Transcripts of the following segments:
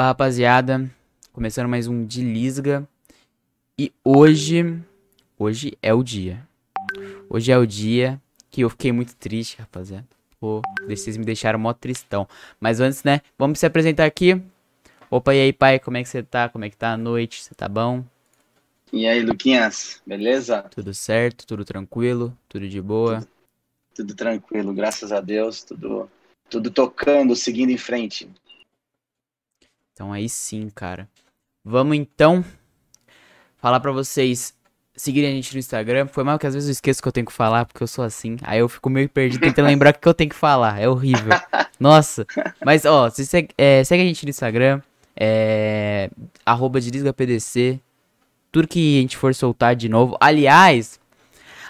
Opa, rapaziada, começando mais um de Lisga. E hoje, hoje é o dia. Hoje é o dia que eu fiquei muito triste, rapaziada. Pô, vocês me deixaram mó tristão. Mas antes, né, vamos se apresentar aqui. Opa, e aí, pai, como é que você tá? Como é que tá a noite? Você tá bom? E aí, Luquinhas, beleza? Tudo certo, tudo tranquilo, tudo de boa. Tudo, tudo tranquilo, graças a Deus, tudo, tudo tocando, seguindo em frente. Então aí sim, cara. Vamos então falar para vocês seguirem a gente no Instagram. Foi mal que às vezes eu esqueço que eu tenho que falar, porque eu sou assim. Aí eu fico meio perdido tentando lembrar o que eu tenho que falar. É horrível. Nossa. Mas, ó, se segue, é, segue a gente no Instagram. É. Arroba PDC. Tudo que a gente for soltar de novo. Aliás,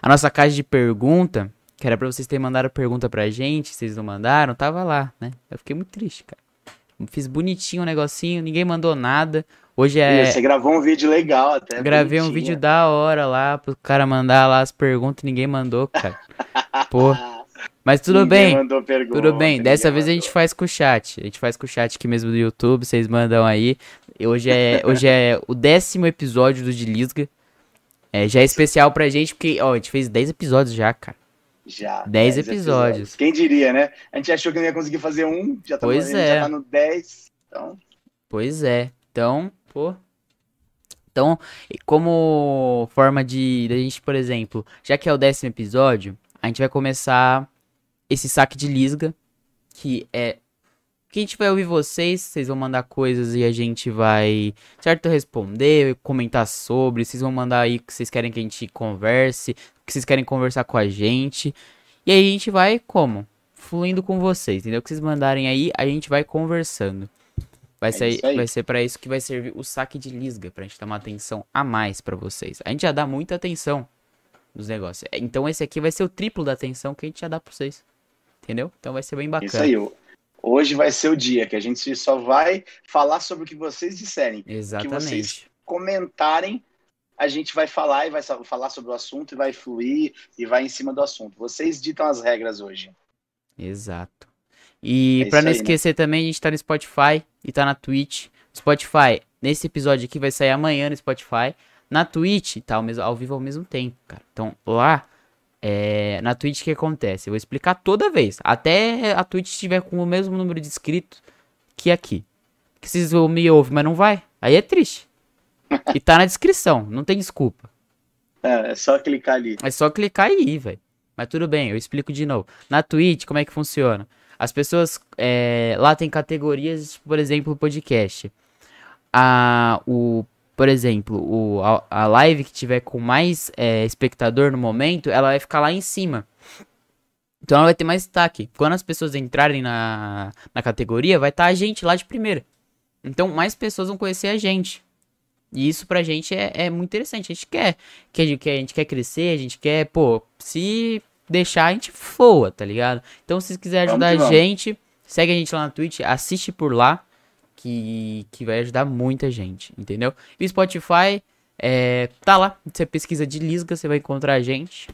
a nossa caixa de pergunta, que era pra vocês terem mandado pergunta pra gente, vocês não mandaram, tava lá, né? Eu fiquei muito triste, cara. Fiz bonitinho o um negocinho, ninguém mandou nada. Hoje é. Você gravou um vídeo legal até. Gravei bonitinho. um vídeo da hora lá pro cara mandar lá as perguntas, ninguém mandou, cara. Pô. Mas tudo ninguém bem. Pergunta, tudo bem. Dessa vez mandou. a gente faz com o chat. A gente faz com o chat aqui mesmo do YouTube, vocês mandam aí. Hoje é, hoje é o décimo episódio do de Lisga. É, já é especial pra gente, porque, ó, a gente fez 10 episódios já, cara. Já. 10 episódios. episódios. Quem diria, né? A gente achou que não ia conseguir fazer um, já tá, pois é. já tá no 10. Então. Pois é. Então, pô. Então, como forma de, de a gente, por exemplo, já que é o décimo episódio, a gente vai começar esse saque de lisga, que é que a gente vai ouvir vocês, vocês vão mandar coisas e a gente vai, certo, responder, comentar sobre, vocês vão mandar aí que vocês querem que a gente converse, que vocês querem conversar com a gente. E aí a gente vai como? Fluindo com vocês, entendeu? O que vocês mandarem aí, a gente vai conversando. Vai, é ser, vai ser para isso que vai servir o saque de lisga, pra gente dar uma atenção a mais para vocês. A gente já dá muita atenção nos negócios. Então esse aqui vai ser o triplo da atenção que a gente já dá pra vocês. Entendeu? Então vai ser bem bacana. Isso aí, Hoje vai ser o dia que a gente só vai falar sobre o que vocês disserem. Exatamente. Que vocês comentarem, a gente vai falar e vai falar sobre o assunto e vai fluir e vai em cima do assunto. Vocês ditam as regras hoje. Exato. E é para não aí, né? esquecer né? também, a gente tá no Spotify e tá na Twitch. Spotify, nesse episódio aqui vai sair amanhã no Spotify. Na Twitch, tá ao, mesmo, ao vivo ao mesmo tempo, cara. Então lá é, na Twitch o que acontece? Eu vou explicar toda vez. Até a Twitch estiver com o mesmo número de inscritos que aqui. Que vocês me ouvem, mas não vai. Aí é triste. E tá na descrição, não tem desculpa. É, é só clicar ali. É só clicar aí, velho. Mas tudo bem, eu explico de novo. Na Twitch, como é que funciona? As pessoas. É, lá tem categorias, por exemplo, podcast. A, o por exemplo, o, a, a live que tiver com mais é, espectador no momento, ela vai ficar lá em cima. Então ela vai ter mais destaque. Quando as pessoas entrarem na, na categoria, vai estar tá a gente lá de primeira. Então mais pessoas vão conhecer a gente. E isso pra gente é, é muito interessante. A gente quer, que a gente quer, a gente quer crescer, a gente quer, pô, se deixar a gente voa, tá ligado? Então se quiser ajudar a gente, segue a gente lá na Twitch, assiste por lá que, que vai ajudar muita gente, entendeu? E o Spotify é, tá lá, você pesquisa de Lisga, você vai encontrar a gente.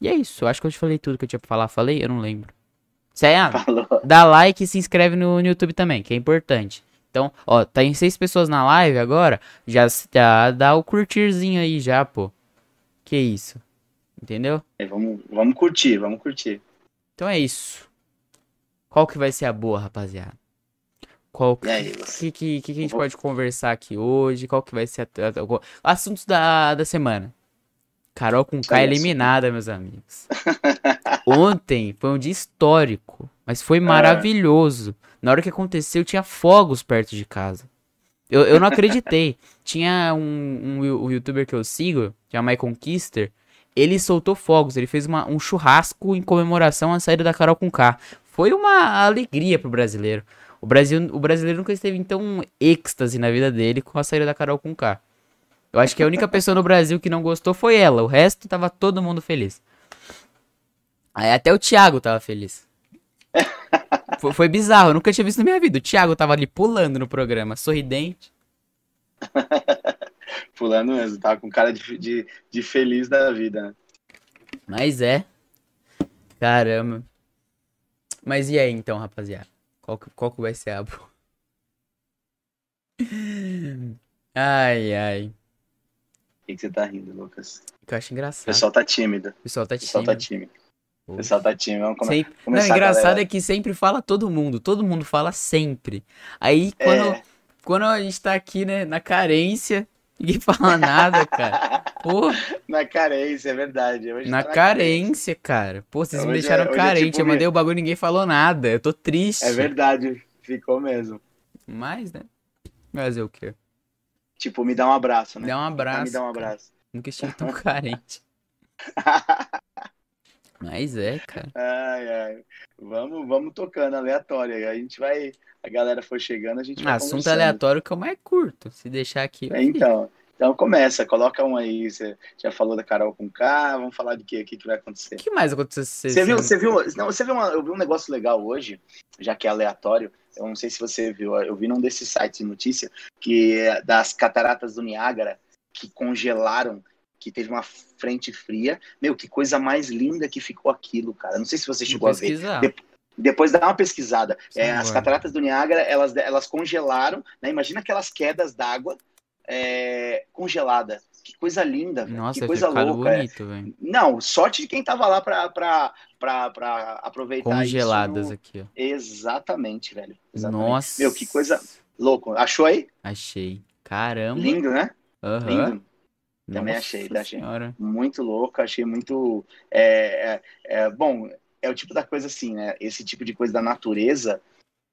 E é isso, eu acho que eu te falei tudo que eu tinha pra falar. Falei? Eu não lembro. Ah, dá like e se inscreve no, no, YouTube também, que é importante. Então, ó, tá em seis pessoas na live agora, já, já dá o curtirzinho aí já, pô. Que isso. Entendeu? É, vamos, vamos curtir, vamos curtir. Então é isso. Qual que vai ser a boa, rapaziada? Qual que, aí, que, que, que, a gente vou... pode conversar aqui hoje? Qual que vai ser a, a, assuntos da, da semana? Carol com K eliminada, meus amigos. Ontem foi um dia histórico, mas foi é. maravilhoso. Na hora que aconteceu, tinha fogos perto de casa. Eu, eu não acreditei. tinha um, um, um, youtuber que eu sigo, que é o My Conquister. Ele soltou fogos, ele fez uma, um churrasco em comemoração à saída da Carol com K. Foi uma alegria pro brasileiro. O, Brasil, o brasileiro nunca esteve em tão êxtase na vida dele com a saída da Carol com K. Eu acho que a única pessoa no Brasil que não gostou foi ela. O resto tava todo mundo feliz. Aí até o Thiago tava feliz. Foi, foi, bizarro, eu nunca tinha visto na minha vida. O Thiago tava ali pulando no programa, sorridente. pulando mesmo, tava com cara de, de, de feliz da vida, né? Mas é. Caramba. Mas e aí então, rapaziada? Qual que, qual que vai ser a? Ai, ai. O que, que você tá rindo, Lucas? Que eu acho O engraçado. pessoal tá tímido. O pessoal tá O pessoal tá tímido. O pessoal tá tímido. Vamos come- Sempre... Não, começar, engraçado é que sempre fala todo mundo. Todo mundo fala sempre. Aí quando, É. quando a gente tá aqui, né, na carência, ninguém fala nada, cara. Pô, Na carência, é verdade. Na tá carência, cara. Pô, vocês me Hoje é- deixaram hoje é carente. tipo Eu mandei me- o bagulho e ninguém falou nada. Eu tô triste. É verdade. Ficou mesmo. Mas, né? Fazer o quê? Tipo, me dá um abraço, né? Dá um abraço. Me dá um cara. abraço. Nunca estive tão carente. Mas é, cara. ai, ai. Vamos, vamos tocando aleatório. A gente vai. A galera for chegando, a gente vai. Assunto conversando. aleatório que é o mais curto. Se deixar aqui. É, Então, então começa, coloca um aí. Você já falou da Carol com K, vamos falar de quê? O que, vai acontecer? O que mais aconteceu essa Você viu, você viu, não, você viu uma, eu vi um negócio legal hoje, já que é aleatório. Eu não sei se você viu, eu vi num desses sites de notícia que é das cataratas do Niágara que congelaram, que teve uma frente fria. Meu, que coisa mais linda que ficou aquilo, cara. Não sei se você chegou a ver. De- Depois dá uma pesquisada. Sim, É, as cataratas do Niágara, elas, elas congelaram, né? Imagina aquelas quedas d'água é, congelada. Que coisa linda. Nossa, que coisa louca. é. bonito, velho. Não, sorte de quem tava lá pra, pra, pra, pra aproveitar Congeladas isso. aqui, ó. Exatamente, velho. Exatamente. Nossa. Meu, que coisa louco. Achou aí? Achei. Caramba. Lindo, né? Aham. Lindo. Também Nossa achei, tá, achei. senhora. Muito louco, achei muito. é, é, é, bom, é o tipo da coisa assim, né? Esse tipo de coisa da natureza,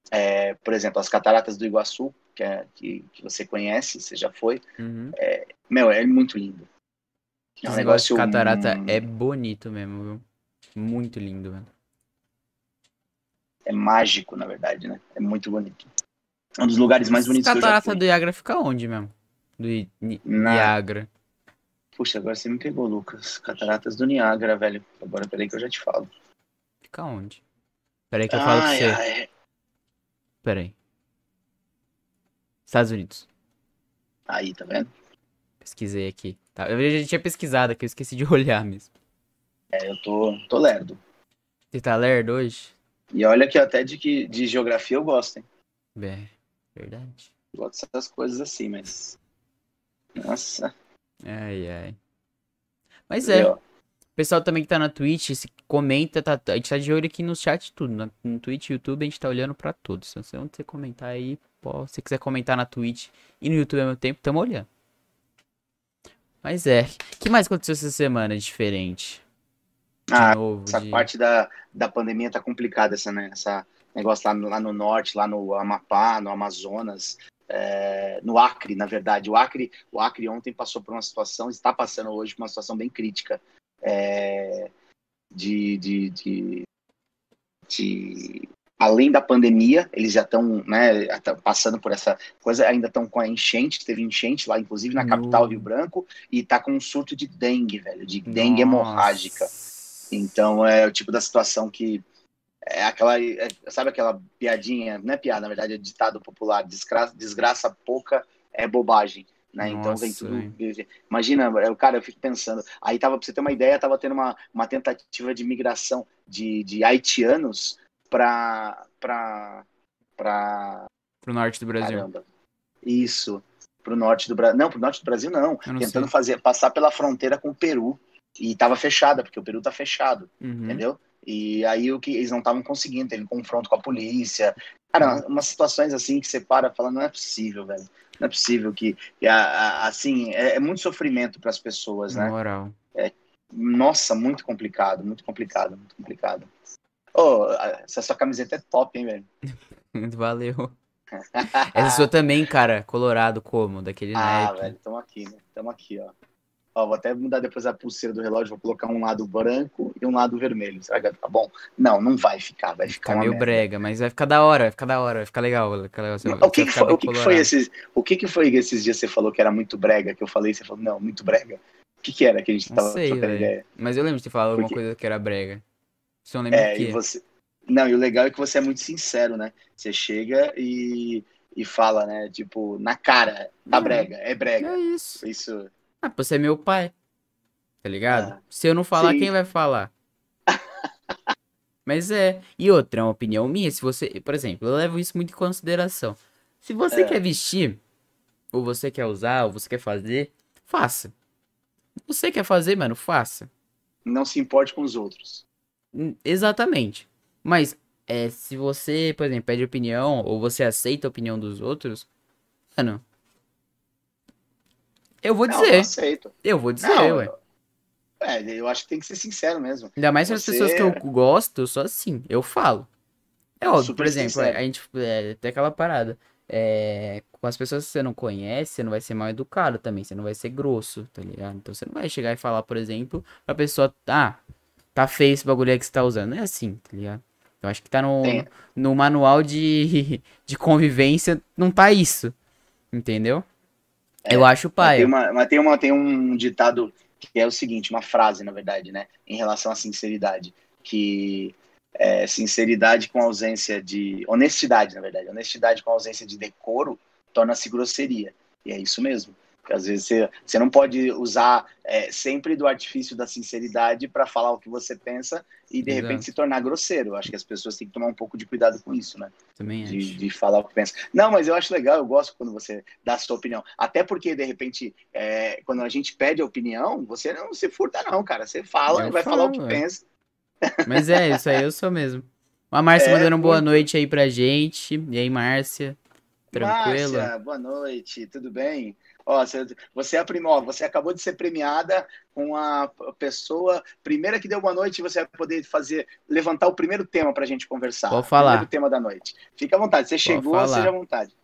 é, por exemplo, as cataratas do Iguaçu, que, é, que, que você conhece, você já foi. Uhum. Meu, é muito lindo. É um Esse negócio de catarata hum, é bonito mesmo, viu? Muito lindo, velho. é mágico, na verdade, né? É muito bonito. Um dos lugares mais bonitos já Catarata do Iagra fica onde mesmo? Do I- Niagara. Puxa, agora você me pegou, Lucas. Cataratas do Niágara, velho. Agora peraí que eu já te falo. Fica onde? Peraí que eu falo pra você. ai. Peraí. Estados Unidos. Aí, tá vendo? Pesquisei aqui. Tá, eu já tinha pesquisado aqui, eu esqueci de olhar mesmo. É, eu tô, tô lerdo. Você tá lerdo hoje? E olha que até de, que, de geografia eu gosto, hein? Bem, verdade. Gosto dessas coisas assim, mas. Nossa. Ai, ai. Mas é, o pessoal também que tá na Twitch, se comenta, tá, a gente tá de olho aqui no chat tudo. Na, no Twitch e YouTube a gente tá olhando pra todos. Então, se você comentar aí, pô, se você quiser comentar na Twitch e no YouTube ao mesmo tempo, tamo olhando. Mas é, o que mais aconteceu essa semana diferente? De Ah, novo, Essa de... parte da, da pandemia tá complicada, essa, né? Essa negócio lá lá no norte, lá no Amapá, no Amazonas, é, no Acre, na verdade. O Acre, o Acre ontem passou por uma situação, está passando hoje por uma situação bem crítica é, de, de, de, de- além da pandemia, eles já estão né, passando por essa coisa, ainda estão com a enchente, teve enchente lá, inclusive na capital Rio Branco, e tá com um surto de dengue, velho, de dengue Nossa. hemorrágica. Então é o tipo da situação que é aquela, é- sabe aquela piadinha, não é piada, na verdade é ditado popular, desgraça, desgraça pouca é bobagem, né? então vem Nossa, tudo. Imagina, o cara, eu fico pensando, aí tava, pra você ter uma ideia, tava tendo uma, uma tentativa de migração de, de haitianos para para para Pro norte do Brasil. caramba. Isso, pro norte do Brasil. Não, pro norte do Brasil não, não tentando sei. fazer passar pela fronteira com o Peru e tava fechada, porque o Peru tá fechado Uhum. entendeu? E aí o que eles não estavam conseguindo, teve confronto com a polícia. Cara, umas situações assim que você para e fala, não é possível, velho. Não é possível que, assim, é, é muito sofrimento para as pessoas, Na né? moral. Nossa, muito complicado, muito complicado, muito complicado. Ô, a- essa sua camiseta é top, hein, velho? Valeu. Essa sua também, cara. Colorado como? Daquele Ah, naipe. velho, tamo aqui, né? Tamo aqui, ó. Ó, vou até mudar depois a pulseira do relógio, vou colocar um lado branco e um lado vermelho. Será que vai ficar bom? Não, não vai ficar, vai ficar Fica meio merda. brega, mas vai ficar da hora, vai ficar da hora, vai ficar legal. Vai ficar legal. Você- O que, que foi, o que, que foi esses, o que, que foi esses dias que você falou que era muito brega, que eu falei, você falou, não, muito brega. O que, que era que a gente Não tava sei, trocando ideia? Mas eu lembro de ter falado alguma coisa que era brega. Só não lembro É, que. e você. Não, e o legal é que você é muito sincero, né? Você chega e, e fala, né? Tipo, na cara, tá É. brega, é brega. É isso. Isso. Ah, você é meu pai. Tá ligado? Ah, Se eu não falar, sim. quem vai falar? Mas é. E outra, é uma opinião minha. Se você. Por exemplo, eu levo isso muito em consideração. Se você É. quer vestir, ou você quer usar, ou você quer fazer, faça. Você quer fazer, mano, faça. Não se importe com os outros. Exatamente. Mas é, se você, por exemplo, pede opinião ou você aceita a opinião dos outros, mano, eu vou Não, dizer. eu aceito. Eu vou dizer, Não, ué. É, eu acho que tem que ser sincero mesmo. Ainda mais para as pessoas que eu gosto, eu sou assim, eu falo. É óbvio, Super por exemplo, sincero. a gente é, tem aquela parada. É, com as pessoas que você não conhece, você não vai ser mal educado também, você não vai ser grosso, tá ligado? Então você não vai chegar e falar, por exemplo, pra pessoa, ah, tá feio esse bagulho aí que você tá usando. Não é assim, tá ligado? Eu acho que tá no, no manual de, de convivência, não tá isso. Entendeu? É, eu acho pai. tem, uma, mas tem, uma, tem um ditado que é o seguinte, uma frase, na verdade, né? Em relação à sinceridade. Que é, sinceridade com ausência de. Honestidade, na verdade. Honestidade com ausência de decoro torna-se grosseria. E é isso mesmo. Porque às vezes você, você não pode usar é, sempre do artifício da sinceridade para falar o que você pensa e de Exato. repente se tornar grosseiro. Eu acho que as pessoas têm que tomar um pouco de cuidado com isso, né? Também de, acho. de falar o que pensa. Não, mas eu acho legal, eu gosto quando você dá a sua opinião. Até porque, de repente, é, quando a gente pede a opinião, você não se furta, não, cara. Você fala, Eu vai falar o que falo, é. pensa. Mas é, isso aí eu sou mesmo. A Márcia É, mandando boa noite aí pra gente. E aí, Márcia? Tranquilo? Márcia, boa noite, tudo bem? Ó, você, você, é a prima- ó, você acabou de ser premiada com a pessoa primeira que deu boa noite você vai poder fazer, levantar o primeiro tema pra gente conversar. O falar. Primeiro tema da noite. Fica à vontade, você chegou, seja à vontade.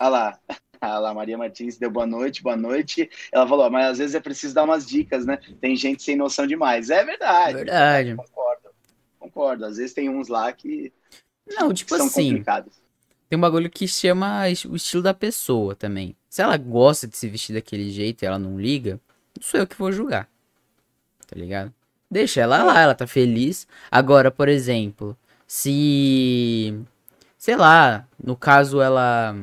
Olha lá. Lá, Maria Martins deu boa noite, boa noite. Ela falou, mas às vezes é preciso dar umas dicas, né? Tem gente sem noção demais. É verdade. Verdade. Concordo. Concordo. Às vezes tem uns lá que Não, tipo são assim, complicados. Tem um bagulho que chama o estilo da pessoa também. Se ela gosta de se vestir daquele jeito e ela não liga, não sou eu que vou julgar. Tá ligado? Deixa ela lá, ela tá feliz. Agora, por exemplo, se. Sei lá, no caso ela.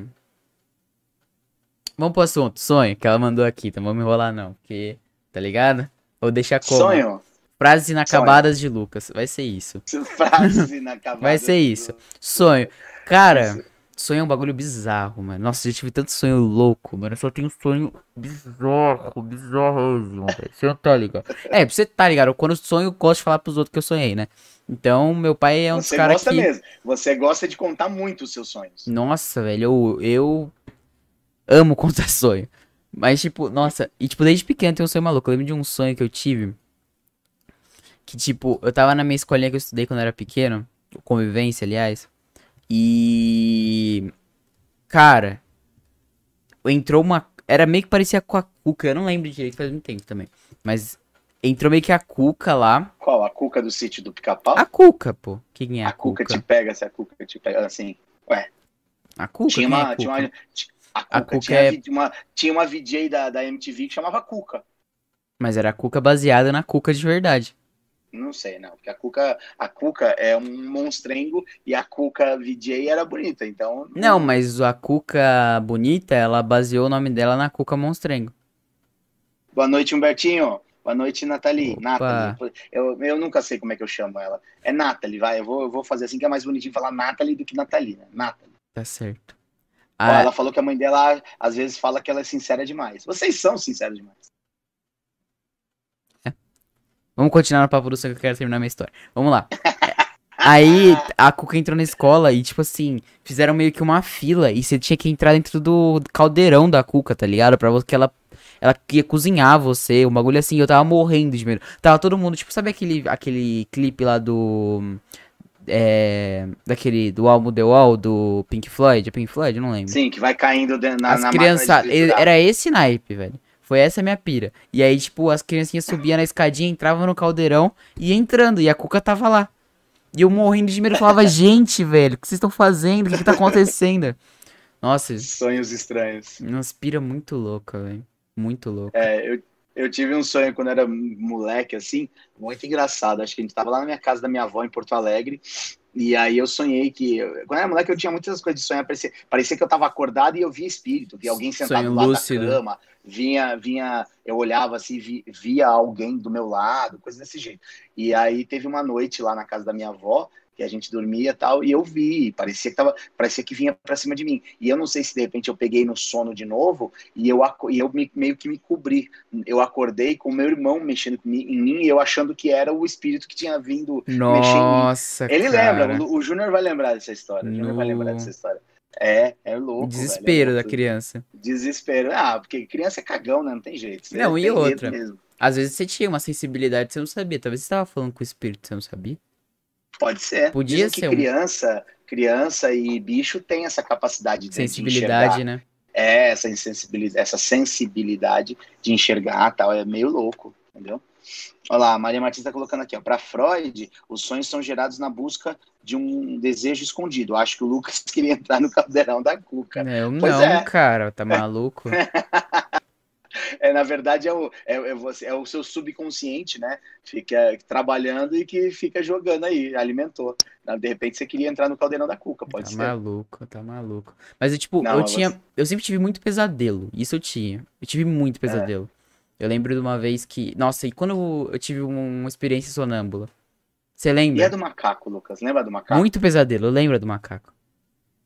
Vamos pro assunto, sonho, que ela mandou aqui, então vamos enrolar não, porque. Tá ligado? Ou deixar como? Sonho. Frases inacabadas de Lucas. Vai ser isso. Frase inacabada. Vai ser isso. Sonho. Cara, sonho é um bagulho bizarro, mano. Nossa, eu já tive tanto sonho louco, mano. Eu só tenho sonho bizarro, bizarro, velho. Você não tá ligado? É, você tá ligado? Quando eu sonho, eu gosto de falar pros outros que eu sonhei, né? Então, meu pai é um dos Você caras gosta que. mesmo. Você gosta de contar muito os seus sonhos. Nossa, velho, eu, eu amo contar sonho. Mas, tipo, nossa, e tipo, desde pequeno eu tenho um sonho maluco. Eu lembro de um sonho que eu tive. Que, tipo, eu tava na minha escolinha que eu estudei quando eu era pequeno. Convivência, aliás. E. Cara. Entrou uma. Era meio que parecia com a Cuca. Eu não lembro direito, faz muito tempo também. Mas entrou meio que a Cuca lá. Qual? A cuca do sítio do pica-pau? A Cuca, pô. Quem é a, A cuca Cuca? te pega, se a cuca te pega. Assim, A Cuca? tinha Quem é uma. a tinha Cuca? uma ti- a A Cuca, tinha, é- uma, tinha uma VJ da, da MTV que chamava Cuca. Mas era a Cuca baseada na Cuca de verdade. Não sei, não. Porque a Cuca, a Cuca é um monstrengo e a Cuca VJ era bonita. Então. Não, mas a Cuca bonita, ela baseou o nome dela na Cuca Monstrengo. Boa noite, Humbertinho. Boa noite, Nathalie. Opa. Nathalie. Eu, eu nunca sei como é que eu chamo ela. É Nathalie, vai. Eu vou, eu vou fazer assim que é mais bonitinho falar Nathalie do que Nathalie, né? Nathalie. Tá certo. Ó, Ah, ela falou que a mãe dela às vezes fala que ela é sincera demais. Vocês são sinceros demais. Vamos continuar no papo do sonho que eu quero terminar minha história. Vamos lá. Aí a Cuca entrou na escola e, tipo assim, fizeram meio que uma fila e você tinha que entrar dentro do caldeirão da Cuca, tá ligado? Pra você que ela. Ela ia cozinhar você, um bagulho assim, eu tava morrendo de medo. Tava todo mundo, tipo, sabe aquele, aquele clipe lá do. É. Daquele. Do álbum The Wall, do Pink Floyd? É Pink Floyd? Não lembro. Sim, que vai caindo de- na, as na crianças. Era esse naipe, velho. Foi essa a minha pira. E aí, tipo, as criancinhas subiam na escadinha, entravam no caldeirão e entrando. E a Cuca tava lá. E eu morrendo de medo, falava, gente, velho, o que vocês estão fazendo? O que, que tá acontecendo? Nossa, Sonhos estranhos. umas pira muito louca, velho. Muito louca. É, eu, eu tive um sonho quando era moleque, assim, muito engraçado. Acho que a gente tava lá na minha casa da minha avó em Porto Alegre. E aí eu sonhei que. Quando eu era moleque, eu tinha muitas coisas de sonhar. Parecia, parecia que eu tava acordado e eu via espírito, via alguém sentado Sonho lá lúcido. da cama. vinha, vinha, eu olhava assim, vi, via alguém do meu lado, coisa desse jeito. E aí teve uma noite lá na casa da minha avó que a gente dormia e tal, e eu vi, parecia que tava, parecia que vinha para cima de mim. E eu não sei se de repente eu peguei no sono de novo e eu, e eu me, meio que me cobri. Eu acordei com meu irmão mexendo em mim e eu achando que era o espírito que tinha vindo Nossa, mexer em mim. Ele cara. lembra, o, o Júnior vai lembrar dessa história. O Júnior No... vai lembrar dessa história. É, é louco. Desespero velho, é da criança. Desespero. Ah, porque criança é cagão, né? Não tem jeito. Você Não, e outra? Às vezes você tinha uma sensibilidade que você não sabia. Talvez você estava falando com o espírito, você não sabia. Pode ser. Podia Dizem que ser um- criança, criança e bicho tem essa capacidade de, de Sensibilidade, né? É, essa insensibilidade, essa sensibilidade de enxergar tal, é meio louco, entendeu? Olha lá, a Maria Martins está colocando aqui, ó. Para Freud, os sonhos são gerados na busca de um desejo escondido. Acho que o Lucas queria entrar no caldeirão da Cuca. Eu Pois não, é. cara, tá maluco? É, na verdade, é o, é, é você, é o seu subconsciente, né? Fica trabalhando e que fica jogando aí, alimentou. De repente você queria entrar no caldeirão da Cuca, pode tá ser. maluco, tá maluco. Mas eu, tipo, Não, eu mas tinha. você- Eu sempre tive muito pesadelo. Isso eu tinha. Eu tive muito pesadelo. Eu lembro de uma vez que. Nossa, e quando eu, tive um- uma experiência sonâmbula? Você E lembra? é do macaco, Lucas. Lembra do macaco? Muito pesadelo, eu lembro do macaco.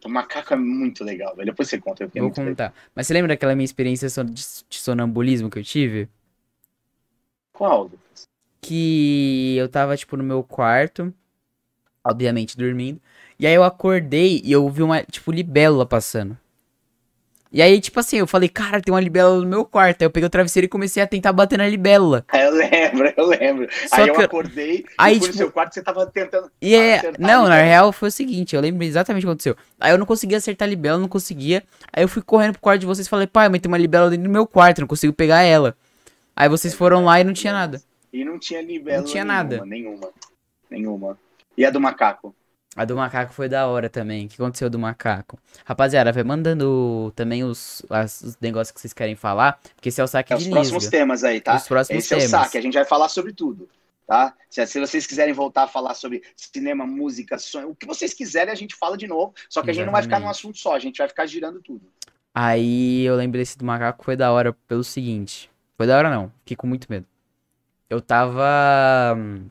O macaco é muito legal, velho. Depois você conta. Eu Vou contar. Mas você lembra daquela minha experiência de de sonambulismo que eu tive? Qual, Lucas? que eu tava, tipo, no meu quarto, obviamente dormindo, e aí eu acordei e eu vi uma, tipo, libélula passando. E aí, tipo assim, eu falei, cara, tem uma libélula no meu quarto. Aí eu peguei o travesseiro e comecei a tentar bater na libélula. Ah, Eu lembro, eu lembro. Só aí eu acordei Aí, e tipo- no seu quarto você tava tentando. E é, não, na real foi o seguinte, eu lembro exatamente o que aconteceu. Aí eu não conseguia acertar a libélula, não conseguia. Aí eu fui correndo pro quarto de vocês e falei, pai, mas tem uma libélula dentro do meu quarto, não consigo pegar ela. Aí vocês foram lá e não tinha nada. E não tinha libélula Não tinha nenhuma, nada. Nenhuma. Nenhuma. E a do macaco? A do macaco foi da hora também. O que aconteceu do macaco? Rapaziada, vai mandando também os, as- os negócios que vocês querem falar, porque esse é o saque É de os próximos Lisga. temas aí, tá? Os próximos Esse é o temas. saque, a gente vai falar sobre tudo, tá? Se, se vocês quiserem voltar a falar sobre cinema, música, sonho, o que vocês quiserem, a gente fala de novo. Só que a gente não vai ficar num Exatamente. assunto só, a gente vai ficar girando tudo. Aí eu lembro desse do macaco foi da hora pelo seguinte. Foi da hora não, fiquei com muito medo. Eu tava hum,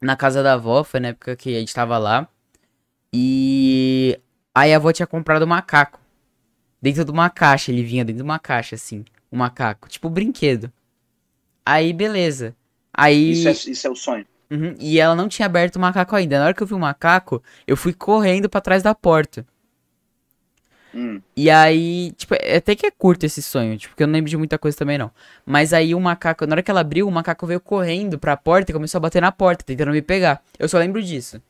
na casa da avó, foi na época que a gente tava lá. E aí a avó tinha comprado um macaco. Dentro de uma caixa, ele vinha dentro de uma caixa, assim. Um macaco, tipo brinquedo. Aí, beleza. Aí. Isso, é, isso é o sonho. Uhum, E ela não tinha aberto o macaco ainda. Na hora que eu vi o macaco, eu fui correndo pra trás da porta. Hum, E aí, tipo, é- até que é curto esse sonho, tipo, porque eu não lembro de muita coisa também não. Mas aí o macaco, na hora que ela abriu, o macaco veio correndo pra porta e começou a bater na porta, tentando me pegar. Eu só lembro disso.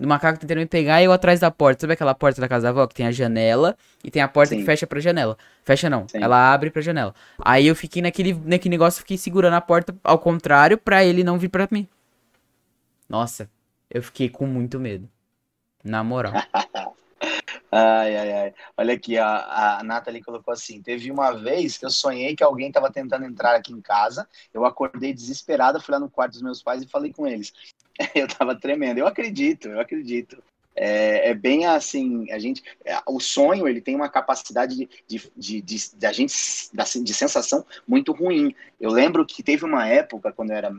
Do macaco tentando me pegar e eu atrás da porta. Sabe aquela porta da casa da avó que tem a janela e tem a porta que Sim. fecha pra janela? Fecha não, Sim. ela abre pra janela. Aí eu fiquei naquele, naquele negócio, fiquei segurando a porta ao contrário pra ele não vir pra mim. Nossa, eu fiquei com muito medo. Na moral. Ai, ai, ai. Olha aqui, a, a Nathalie colocou assim: teve uma vez que eu sonhei que alguém estava tentando entrar aqui em casa. Eu acordei desesperada, fui lá no quarto dos meus pais e falei com eles. Eu tava tremendo. Eu acredito, eu acredito. É, é bem assim, a gente, é, o sonho ele tem uma capacidade de, de, de, de, de gente de sensação muito ruim. Eu lembro que teve uma época quando eu era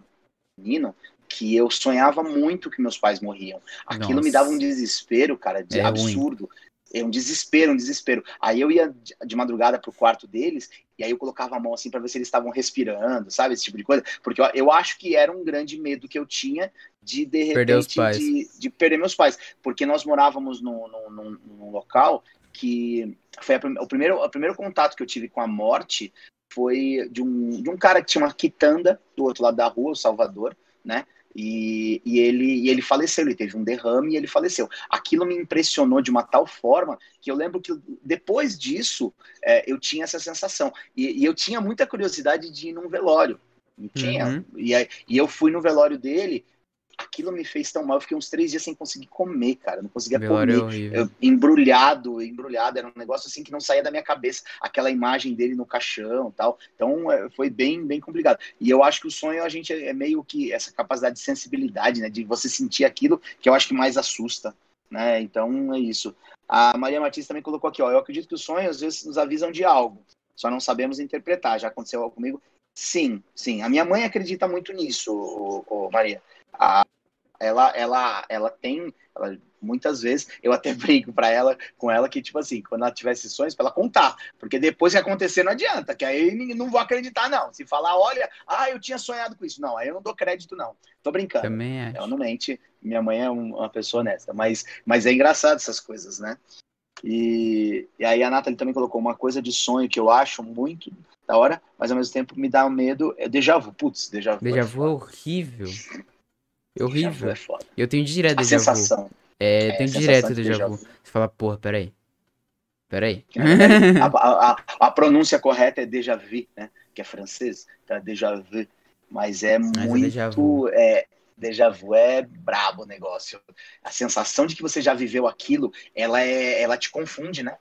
menino que eu sonhava muito que meus pais morriam. Aquilo me Nossa. dava um desespero, cara, de É ruim. É um desespero, um desespero. Aí eu ia de- madrugada pro quarto deles e aí eu colocava a mão assim para ver se eles estavam respirando, sabe? Esse tipo de coisa. Porque eu, eu acho que era um grande medo que eu tinha de, de repente, Perder os pais. De, de perder meus pais. Porque nós morávamos num, num, num- local que foi a o, primeiro, o primeiro contato que eu tive com a morte foi de um, de um cara que tinha uma quitanda do outro lado da rua, o Salvador, né? E, e, ele, e ele faleceu, ele teve um derrame e ele faleceu. Aquilo me impressionou de uma tal forma que eu lembro que depois disso é, eu tinha essa sensação. E, e eu tinha muita curiosidade de ir num velório. Não tinha. Uhum. E, aí- e eu fui no velório dele, aquilo me fez tão mal. Eu fiquei uns três dias sem conseguir comer, cara. Não conseguia Velório é comer eu- embrulhado, embrulhado, era um negócio assim que não saía da minha cabeça, aquela imagem dele no caixão e tal. Então é, foi bem, bem complicado. E eu acho que o sonho a gente é meio que essa capacidade de sensibilidade, né, de você sentir aquilo que eu acho que mais assusta, né? Então é isso. A Maria Martins também colocou aqui, ó, eu acredito que os sonhos às vezes nos avisam de algo. só não sabemos interpretar. Já aconteceu comigo? Sim, sim. A minha mãe acredita muito nisso, ô, ô, Maria. A, ela, ela, ela tem, ela, muitas vezes, eu até brinco para ela, com ela, que, tipo assim, quando ela tivesse sonhos, para ela contar. Porque depois que acontecer, não adianta, que aí não vou acreditar, não. Se falar, olha, ah, eu tinha sonhado com isso. Não, aí eu não dou crédito, não. Tô brincando. Também acho. Ela não mente. Minha mãe é uma pessoa honesta. Mas, mas é engraçado essas coisas, né? E, e aí a Nathalie também colocou uma coisa de sonho que eu acho muito da hora, mas ao mesmo tempo me dá um medo. É déjà vu. Putz, déjà vu. Déjà vu é horrível. É horrível. É foda. Eu tenho direto A déjà vu. sensação. É, eu É, tenho direto déjà vu. vu. Você fala, porra, peraí. Peraí. Verdade, a, a, a, a pronúncia correta é déjà vu, né? Que é francês, então é déjà vu. Mas é é muito. déjà vu. É, déjà vu é brabo o negócio. A sensação de que você já viveu aquilo, ela, é, ela te confunde, né?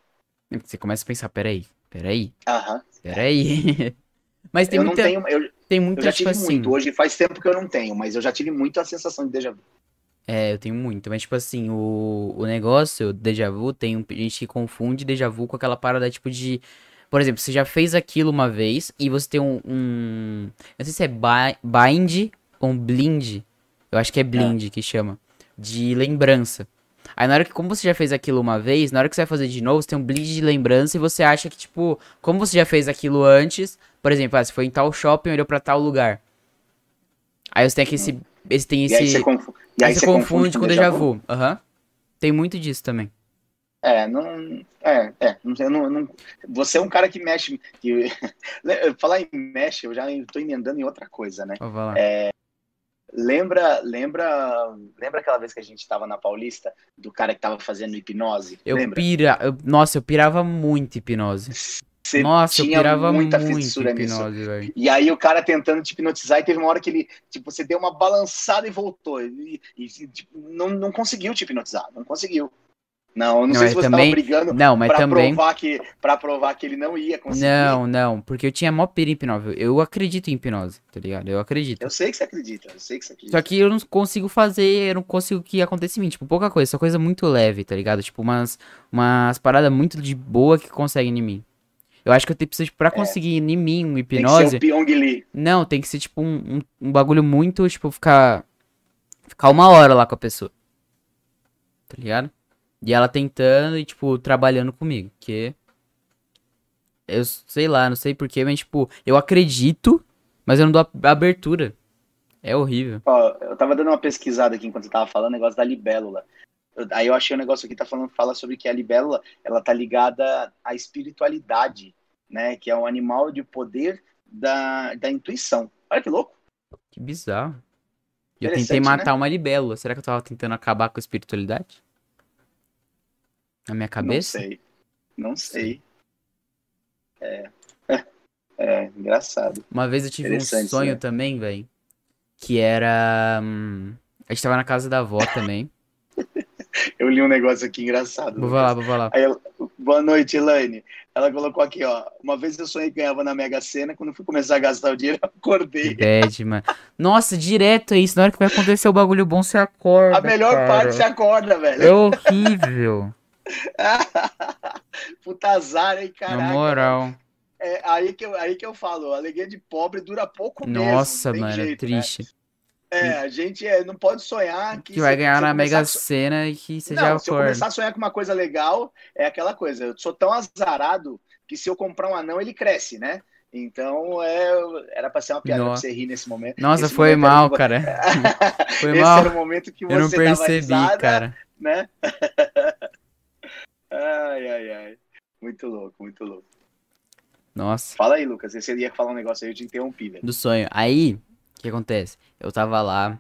Você começa a pensar, peraí, peraí, Aham. peraí. Mas tem Eu não muita, tenho. Eu, tem eu já tipo tive assim. muito. Hoje faz tempo que eu não tenho, mas eu já tive muito a sensação de déjà vu. É, eu tenho muito, mas tipo assim, o, o negócio, o déjà vu, tem gente que confunde déjà vu com aquela parada tipo de. Por exemplo, você já fez aquilo uma vez e você tem um. um eu não sei se é bi- bind ou um blind. Eu acho que é blind que chama. De lembrança. Aí na hora que, como você já fez aquilo uma vez, na hora que você vai fazer de novo, você tem um blind de lembrança e você acha que, tipo, como você já fez aquilo antes, por exemplo, ah, você foi em tal shopping, olhou pra tal lugar. Aí você tem aqui esse. esse tem E esse. aí você, confu e Aí você confunde com déjà vu. Aham. Tem muito disso também. É, não. É, é. Não, eu não, eu não- você é um cara que mexe. Que, falar em mexe, eu já tô emendando em outra coisa, né? Vai lá. Lembra, lembra, lembra aquela vez que a gente tava na Paulista, do cara que tava fazendo hipnose? eu lembra? pira... eu- Nossa, eu pirava muito hipnose. Você Nossa, eu tinha pirava muita muito fissura nisso. hipnose, velho. E aí o cara tentando te hipnotizar e teve uma hora que ele, tipo, você deu uma balançada e voltou. E, e, tipo, não, não conseguiu te hipnotizar, não conseguiu. Não, não, Não, sei se você também- tava brigando Não, mas pra, também. provar que, pra provar que ele não ia conseguir. Não, não, porque eu tinha mó pira em hipnose. Eu acredito em hipnose, tá ligado? Eu acredito. Eu sei que você acredita, eu sei que você acredita. Só que eu não consigo fazer, eu não consigo que aconteça em mim. Tipo, pouca coisa, só coisa muito leve, tá ligado? Tipo, umas, umas paradas muito de boa que conseguem em mim. Eu acho que eu tenho preciso, pra conseguir em mim um Tem que hipnose. ser o Pyong Lee. Não, tem que ser tipo um, um, um bagulho muito, tipo, ficar. Ficar uma hora lá com a pessoa. Tá ligado? E ela tentando e, tipo, trabalhando comigo. Que. Eu sei lá, não sei porquê, mas, tipo, eu acredito, mas eu não dou abertura. É horrível. Ó, eu tava dando uma pesquisada aqui enquanto você tava falando, negócio da libélula. Aí eu achei um negócio aqui, tá falando, fala sobre que a libélula, ela tá ligada à espiritualidade, né? Que é um animal de poder da, da intuição. Olha que louco. Que bizarro. Eu tentei né? matar uma libélula. Será que eu tava tentando acabar com a espiritualidade? Na minha cabeça? Não sei. Não sei. É. É, engraçado. Uma vez eu tive um sonho né? também, velho. Que era. hum, a gente tava na casa da avó também. Eu li um negócio aqui engraçado. Vou lá, vou lá. Aí boa noite, Elaine. Ela colocou aqui, ó. Uma vez eu sonhei que ganhava na Mega Sena, quando fui começar a gastar o dinheiro, eu acordei. Bad, mano. Nossa, direto é isso. Na hora que vai acontecer o bagulho bom, você acorda. A melhor cara. parte você acorda, velho. É horrível. Puta azar, hein, na caraca. moral. É aí que, eu, aí que eu falo, a alegria de pobre dura pouco mesmo. Nossa, não tem mano, jeito, né? É, a gente é, não pode sonhar que, Que vai ganhar na Mega Sena e que você Não, se eu começar a sonhar com uma coisa legal, é aquela coisa. Eu sou tão azarado que se eu comprar um anão, ele cresce, né? Então, é, era pra ser uma piada pra Nossa. você rir nesse momento. Nossa, Esse foi momento era mal, que- cara. Foi Esse mal. era o momento que você Eu não percebi, risada, cara. né? ai, ai, ai. Muito louco, muito louco. Nossa. Fala aí, Lucas. Você ia falar um negócio aí, eu te interrompi, velho. do sonho. Aí, que acontece? Eu tava lá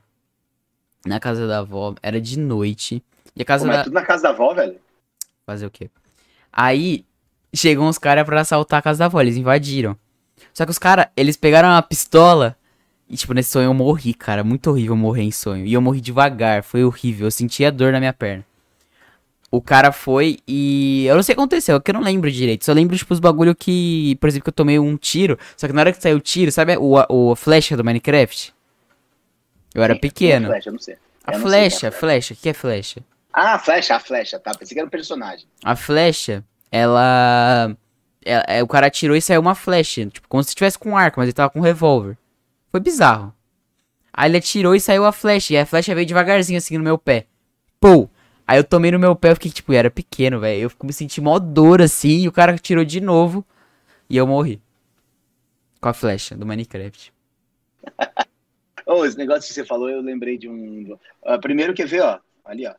na casa da avó, era de noite. E a casa Como é da. tudo na casa da avó, velho? Fazer o quê? Aí, chegam os caras pra assaltar a casa da avó, eles invadiram. Só que os caras, eles pegaram uma pistola. E, tipo, nesse sonho eu morri, cara. Muito horrível morrer em sonho. E eu morri devagar, foi horrível. Eu sentia dor na minha perna. O cara foi e. Eu não sei o que aconteceu, é que eu não lembro direito. Só lembro, tipo, os bagulho que. Por exemplo, que eu tomei um tiro. Só que na hora que saiu o tiro, sabe o, o a flecha do Minecraft? Eu era Sim, pequeno. Flecha, eu não sei. A não sei flecha, qual é a flecha, o que é flecha? Ah, a flecha, a flecha, tá. Pensei que era um personagem. A flecha, ela. é, é, o cara atirou e saiu uma flecha. Tipo, como se tivesse com um arco, mas ele tava com um revólver. Foi bizarro. Aí ele atirou e saiu a flecha. E a flecha veio devagarzinho assim no meu pé. Pô! Aí eu tomei no meu pé, eu fiquei, tipo, era pequeno, velho. Eu me senti mó dor assim, e o cara tirou de novo. E eu morri. Com a flecha do Minecraft. oh, esse negócio que você falou, eu lembrei de um. Uh, primeiro, quer ver, ó? Ali, ó.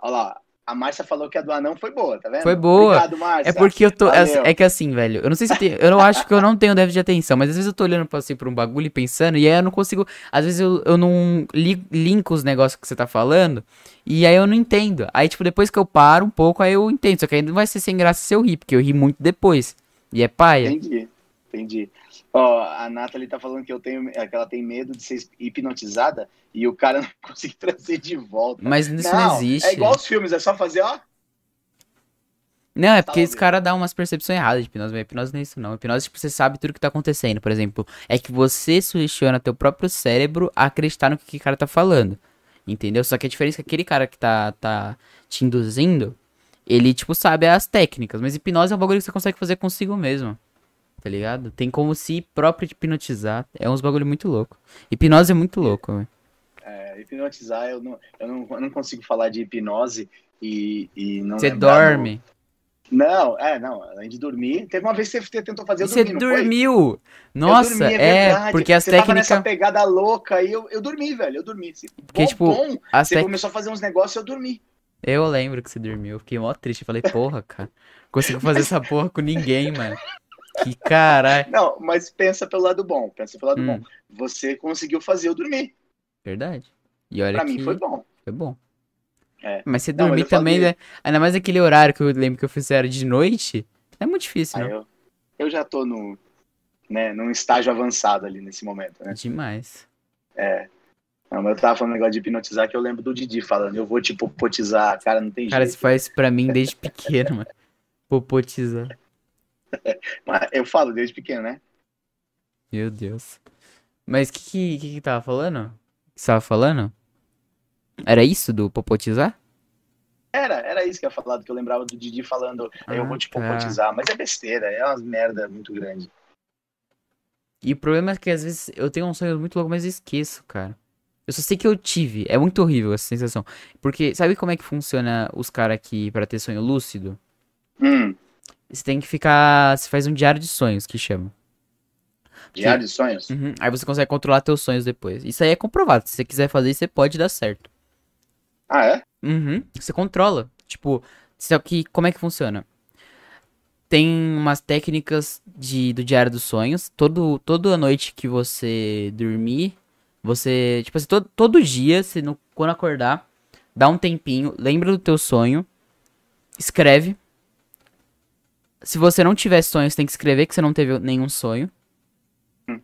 Olha lá. A Márcia falou que a do anão foi boa, tá vendo? Foi boa. Obrigado, Márcia. É porque eu tô. É, é, que assim, velho. Eu não sei se tem, Eu não acho que eu não tenho déficit de atenção, mas às vezes eu tô olhando pra, assim, pra um bagulho e pensando, e aí eu não consigo. Às vezes eu, eu não li, linko os negócios que você tá falando, e aí eu não entendo. Aí, tipo, depois que eu paro um pouco, aí eu entendo. Só que aí não vai ser sem graça se eu rir, porque eu ri muito depois. E é paia. Entendi, entendi. Ó, a Nathalie tá falando que eu tenho, que ela tem medo de ser hipnotizada e o cara não consegue trazer de volta. Mas isso não, não existe. É igual os filmes, é só fazer, ó. Não, é porque esse cara dá umas percepções erradas de hipnose. Mas hipnose não é isso, não. Hipnose, tipo, você sabe tudo que tá acontecendo. Por exemplo, é que você sugestiona teu próprio cérebro a acreditar no que o cara tá falando. Entendeu? Só que a diferença é que aquele cara que tá, tá te induzindo, ele, tipo, sabe as técnicas. Mas hipnose é um bagulho que você consegue fazer consigo mesmo tá ligado? Tem como se próprio hipnotizar. É uns bagulho muito louco. Hipnose é muito louco, velho. É, hipnotizar, eu não, eu, não, eu não consigo falar de hipnose e, e não. Você dorme. Não, é, não, além de dormir. Teve uma vez que você tentou fazer eu Você dormi, dormiu! Nossa, dormi, é, é porque as técnicas. Tava nessa pegada louca e eu, eu dormi, velho, eu dormi. Porque, bom, tipo, bom, você tec... começou a fazer uns negócios e eu dormi. Eu lembro que você dormiu, eu fiquei mó triste. Falei, porra, cara, consigo fazer essa porra com ninguém, mano. Que caralho. Não, mas pensa pelo lado bom. Pensa pelo lado hum. bom. Você conseguiu fazer eu dormir. Verdade. E olha pra que... mim foi bom. Foi bom. É. Mas você dormir também, né? Ainda mais aquele horário que eu lembro que eu fiz era de noite. É muito difícil, né? Eu, eu já tô no, né, num estágio avançado ali nesse momento, né? Demais. É. Não, mas eu tava falando um negócio de hipnotizar que eu lembro do Didi falando, eu vou te popotizar, cara, não tem cara, jeito. Cara, você faz pra mim desde pequeno, mano. Popotizar. Eu falo desde pequeno, né? Meu Deus. Mas o que, que, que tava falando? O que você tava falando? Era isso do popotizar? Era, era isso que eu ia falar, que eu lembrava do Didi falando, ah, eu vou te tá. popotizar, mas é besteira, é umas merda muito grande. E o problema é que às vezes eu tenho um sonho muito louco, mas eu esqueço, cara. Eu só sei que eu tive. É muito horrível essa sensação. Porque sabe como é que funciona os caras aqui para ter sonho lúcido? Hum. Você tem que ficar. Você faz um diário de sonhos que chama. Diário de sonhos? Uhum, aí você consegue controlar teus sonhos depois. Isso aí é comprovado. Se você quiser fazer, você pode dar certo. Ah, é? Uhum. Você controla. Tipo, só que como é que funciona? Tem umas técnicas de, do diário dos sonhos. Todo, toda noite que você dormir, você. Tipo assim, todo, todo dia, você, no, quando acordar, dá um tempinho, lembra do teu sonho, escreve se você não tiver sonho, você tem que escrever que você não teve nenhum sonho. Hum.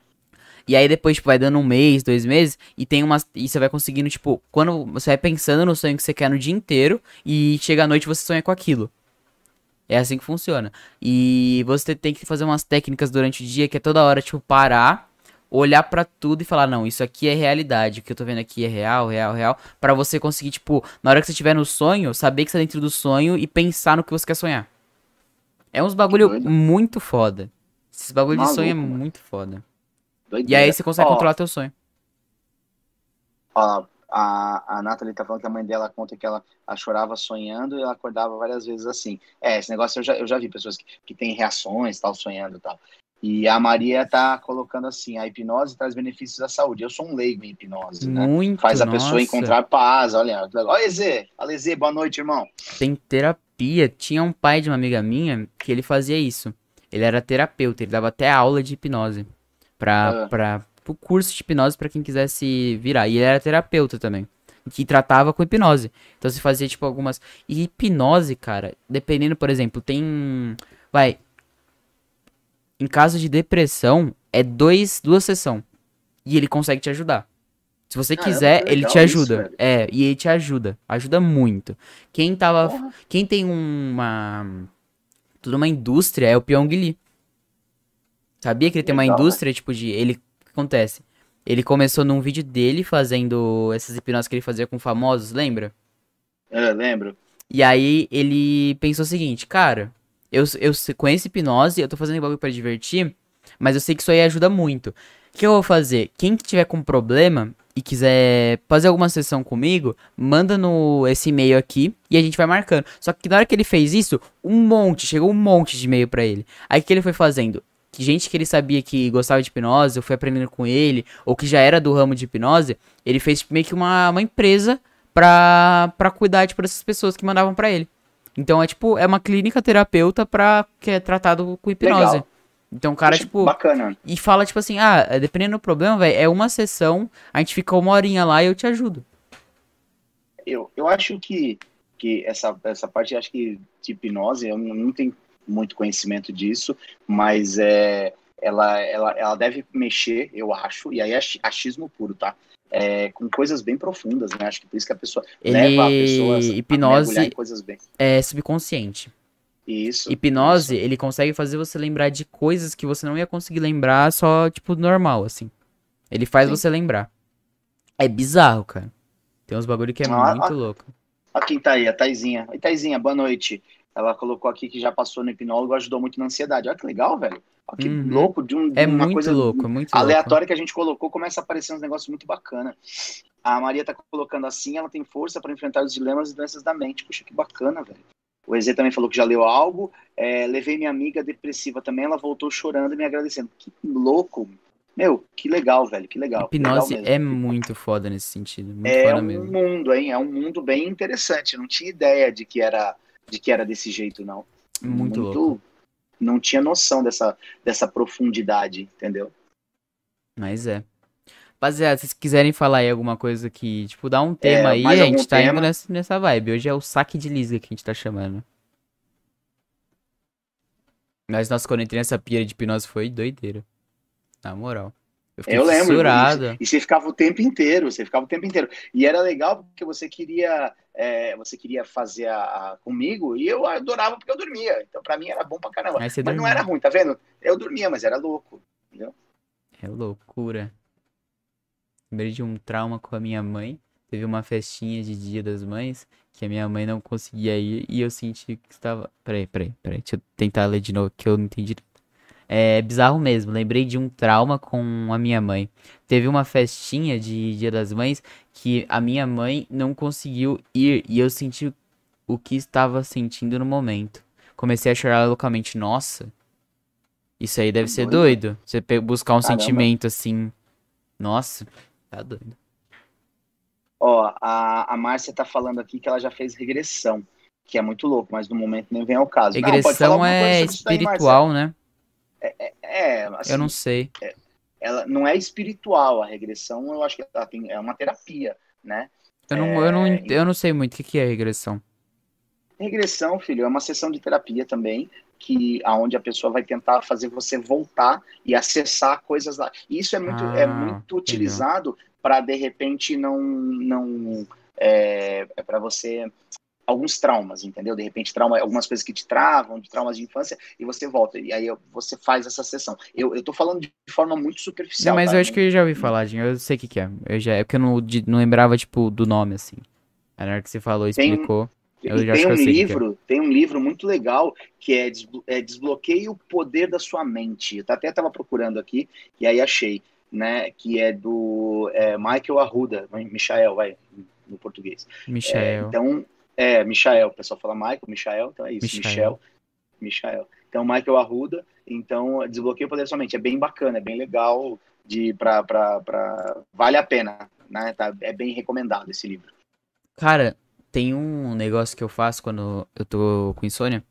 E aí depois, tipo, vai dando um mês, dois meses, e tem umas. E você vai conseguindo, tipo, quando você vai pensando no sonho que você quer no dia inteiro, e chega à noite você sonha com aquilo. É assim que funciona. E você tem que fazer umas técnicas durante o dia que é toda hora, tipo, parar, olhar para tudo e falar, não, isso aqui é realidade, o que eu tô vendo aqui é real, real, real, para você conseguir, tipo, na hora que você estiver no sonho, saber que você tá dentro do sonho e pensar no que você quer sonhar. É uns bagulho muito foda. Esses bagulho Maluco, de sonho é mano. muito foda. Doideira. E aí você consegue ó, controlar teu sonho. Ó, a, a Nathalie tá falando que a mãe dela conta que ela, ela chorava sonhando e ela acordava várias vezes assim. É, esse negócio eu já, eu já vi pessoas que, que têm reações, tal, sonhando e tal. E a Maria tá colocando assim, a hipnose traz benefícios à saúde. Eu sou um leigo em hipnose, né? Muito, Faz a nossa. pessoa encontrar paz. Olha, olha Ezê, olha Ezê, boa noite, irmão. Tem terapia terapia, tinha um pai de uma amiga minha que ele fazia isso. Ele era terapeuta, ele dava até aula de hipnose. Pra, ah. pra, pro curso de hipnose para quem quisesse virar. E ele era terapeuta também. Que tratava com hipnose. Então você fazia, tipo, algumas. E hipnose, cara, dependendo, por exemplo, tem. Vai. Em caso de depressão, é dois, duas sessões. E ele consegue te ajudar. Se você quiser, ele te ajuda. Isso, é, e ele te ajuda. Ajuda muito. Quem tava. Porra. Quem tem uma. Toda uma indústria é o Pyong Lee. Sabia que ele tem uma indústria, tipo, de. Ele. O que acontece? Ele começou num vídeo dele fazendo essas hipnoses que ele fazia com famosos, lembra? É, lembro. E aí ele pensou o seguinte, cara, eu, eu conheço hipnose, eu tô fazendo bagulho pra divertir, mas eu sei que isso aí ajuda muito. O que eu vou fazer? Quem tiver com problema e quiser fazer alguma sessão comigo, manda no esse e-mail aqui e a gente vai marcando. Só que na hora que ele fez isso, um monte, chegou um monte de e-mail para ele. Aí o que ele foi fazendo? Que gente que ele sabia que gostava de hipnose, eu fui aprendendo com ele, ou que já era do ramo de hipnose, ele fez tipo, meio que uma, uma empresa pra, pra cuidar tipo, dessas pessoas que mandavam para ele. Então é tipo, é uma clínica terapeuta pra, que é tratado com hipnose. Legal. Então o cara, tipo. Bacana. E fala, tipo assim, ah, dependendo do problema, velho, é uma sessão, a gente fica uma horinha lá e eu te ajudo. Eu, eu acho que, que essa, essa parte, acho que de hipnose, eu não tenho muito conhecimento disso, mas é, ela, ela, ela deve mexer, eu acho, e aí é achismo puro, tá? É, com coisas bem profundas, né? Acho que por isso que a pessoa Ele... leva a pessoa hipnose a em coisas bem. É subconsciente. Isso. Hipnose, isso. ele consegue fazer você lembrar de coisas que você não ia conseguir lembrar só, tipo, normal, assim. Ele faz Sim. você lembrar. É bizarro, cara. Tem uns bagulho que é ah, muito ah, louco. Ó quem tá aí, a Taizinha. Oi, Taizinha, boa noite. Ela colocou aqui que já passou no hipnólogo ajudou muito na ansiedade. Olha que legal, velho. Olha que uhum. louco de, um, de é uma muito coisa louco, é muito aleatória louco. que a gente colocou, começa a aparecer uns negócios muito bacana. A Maria tá colocando assim, ela tem força para enfrentar os dilemas e doenças da mente. Puxa, que bacana, velho. O EZ também falou que já leu algo. É, levei minha amiga depressiva também, ela voltou chorando e me agradecendo. Que louco. Meu, que legal, velho, que legal. Hipnose legal é muito foda nesse sentido. Muito é foda um mesmo. mundo, hein? É um mundo bem interessante. Não tinha ideia de que era, de que era desse jeito, não. Muito, muito louco. Não tinha noção dessa, dessa profundidade, entendeu? Mas é. Rapaziada, se vocês quiserem falar aí alguma coisa que, tipo, dá um é, tema é, aí, a gente tá tema? indo nessa, nessa vibe. Hoje é o saque de lisga que a gente tá chamando. Mas, nossa, quando eu entrei nessa pira de hipnose foi doideira. Na moral. Eu, eu lembro. E, e você ficava o tempo inteiro, você ficava o tempo inteiro. E era legal porque você queria, é, você queria fazer a, a, comigo e eu adorava porque eu dormia. Então pra mim era bom pra caramba. Mas, mas não era ruim, tá vendo? Eu dormia, mas era louco, entendeu? É loucura. Lembrei de um trauma com a minha mãe. Teve uma festinha de Dia das Mães que a minha mãe não conseguia ir e eu senti que estava. Peraí, peraí, peraí. Deixa eu tentar ler de novo que eu não entendi. É bizarro mesmo. Lembrei de um trauma com a minha mãe. Teve uma festinha de Dia das Mães que a minha mãe não conseguiu ir e eu senti o que estava sentindo no momento. Comecei a chorar loucamente. Nossa, isso aí deve ser doido. Você buscar um Caramba. sentimento assim. Nossa. Tá doido. Ó, a, a Márcia tá falando aqui que ela já fez regressão, que é muito louco, mas no momento nem vem ao caso. Regressão não, é espiritual, né? É, é, é assim, eu não sei. É, ela não é espiritual, a regressão eu acho que tem, é uma terapia, né? Eu não, eu não, é, eu não sei muito o que é regressão. Regressão, filho, é uma sessão de terapia também, que aonde a pessoa vai tentar fazer você voltar e acessar coisas lá. E isso é muito, é ah, é muito utilizado para de repente não não é, é para você alguns traumas, entendeu? De repente trauma, algumas coisas que te travam, de traumas de infância e você volta e aí você faz essa sessão. Eu, eu tô falando de forma muito superficial. Não, mas tá? eu acho que eu já ouvi falar, Dinho. Eu sei o que, que é. Eu já é porque eu não, não lembrava tipo do nome assim. Na hora que você falou, explicou. Tem, eu já tem um é. livro, é. tem um livro muito legal que é, é Desbloqueie o Poder da Sua Mente. Eu até estava procurando aqui e aí achei, né? Que é do é, Michael Arruda, Michael, vai, no português. Michael. É, então, é, Michael, o pessoal fala Michael, Michael, então é isso, Michael. Michel, Michael. Então, Michael Arruda, então, Desbloqueie o Poder da Sua Mente. É bem bacana, é bem legal, de, pra, pra, pra... vale a pena, né? Tá, é bem recomendado esse livro. Cara, tem um negócio que eu faço quando eu tô com insônia.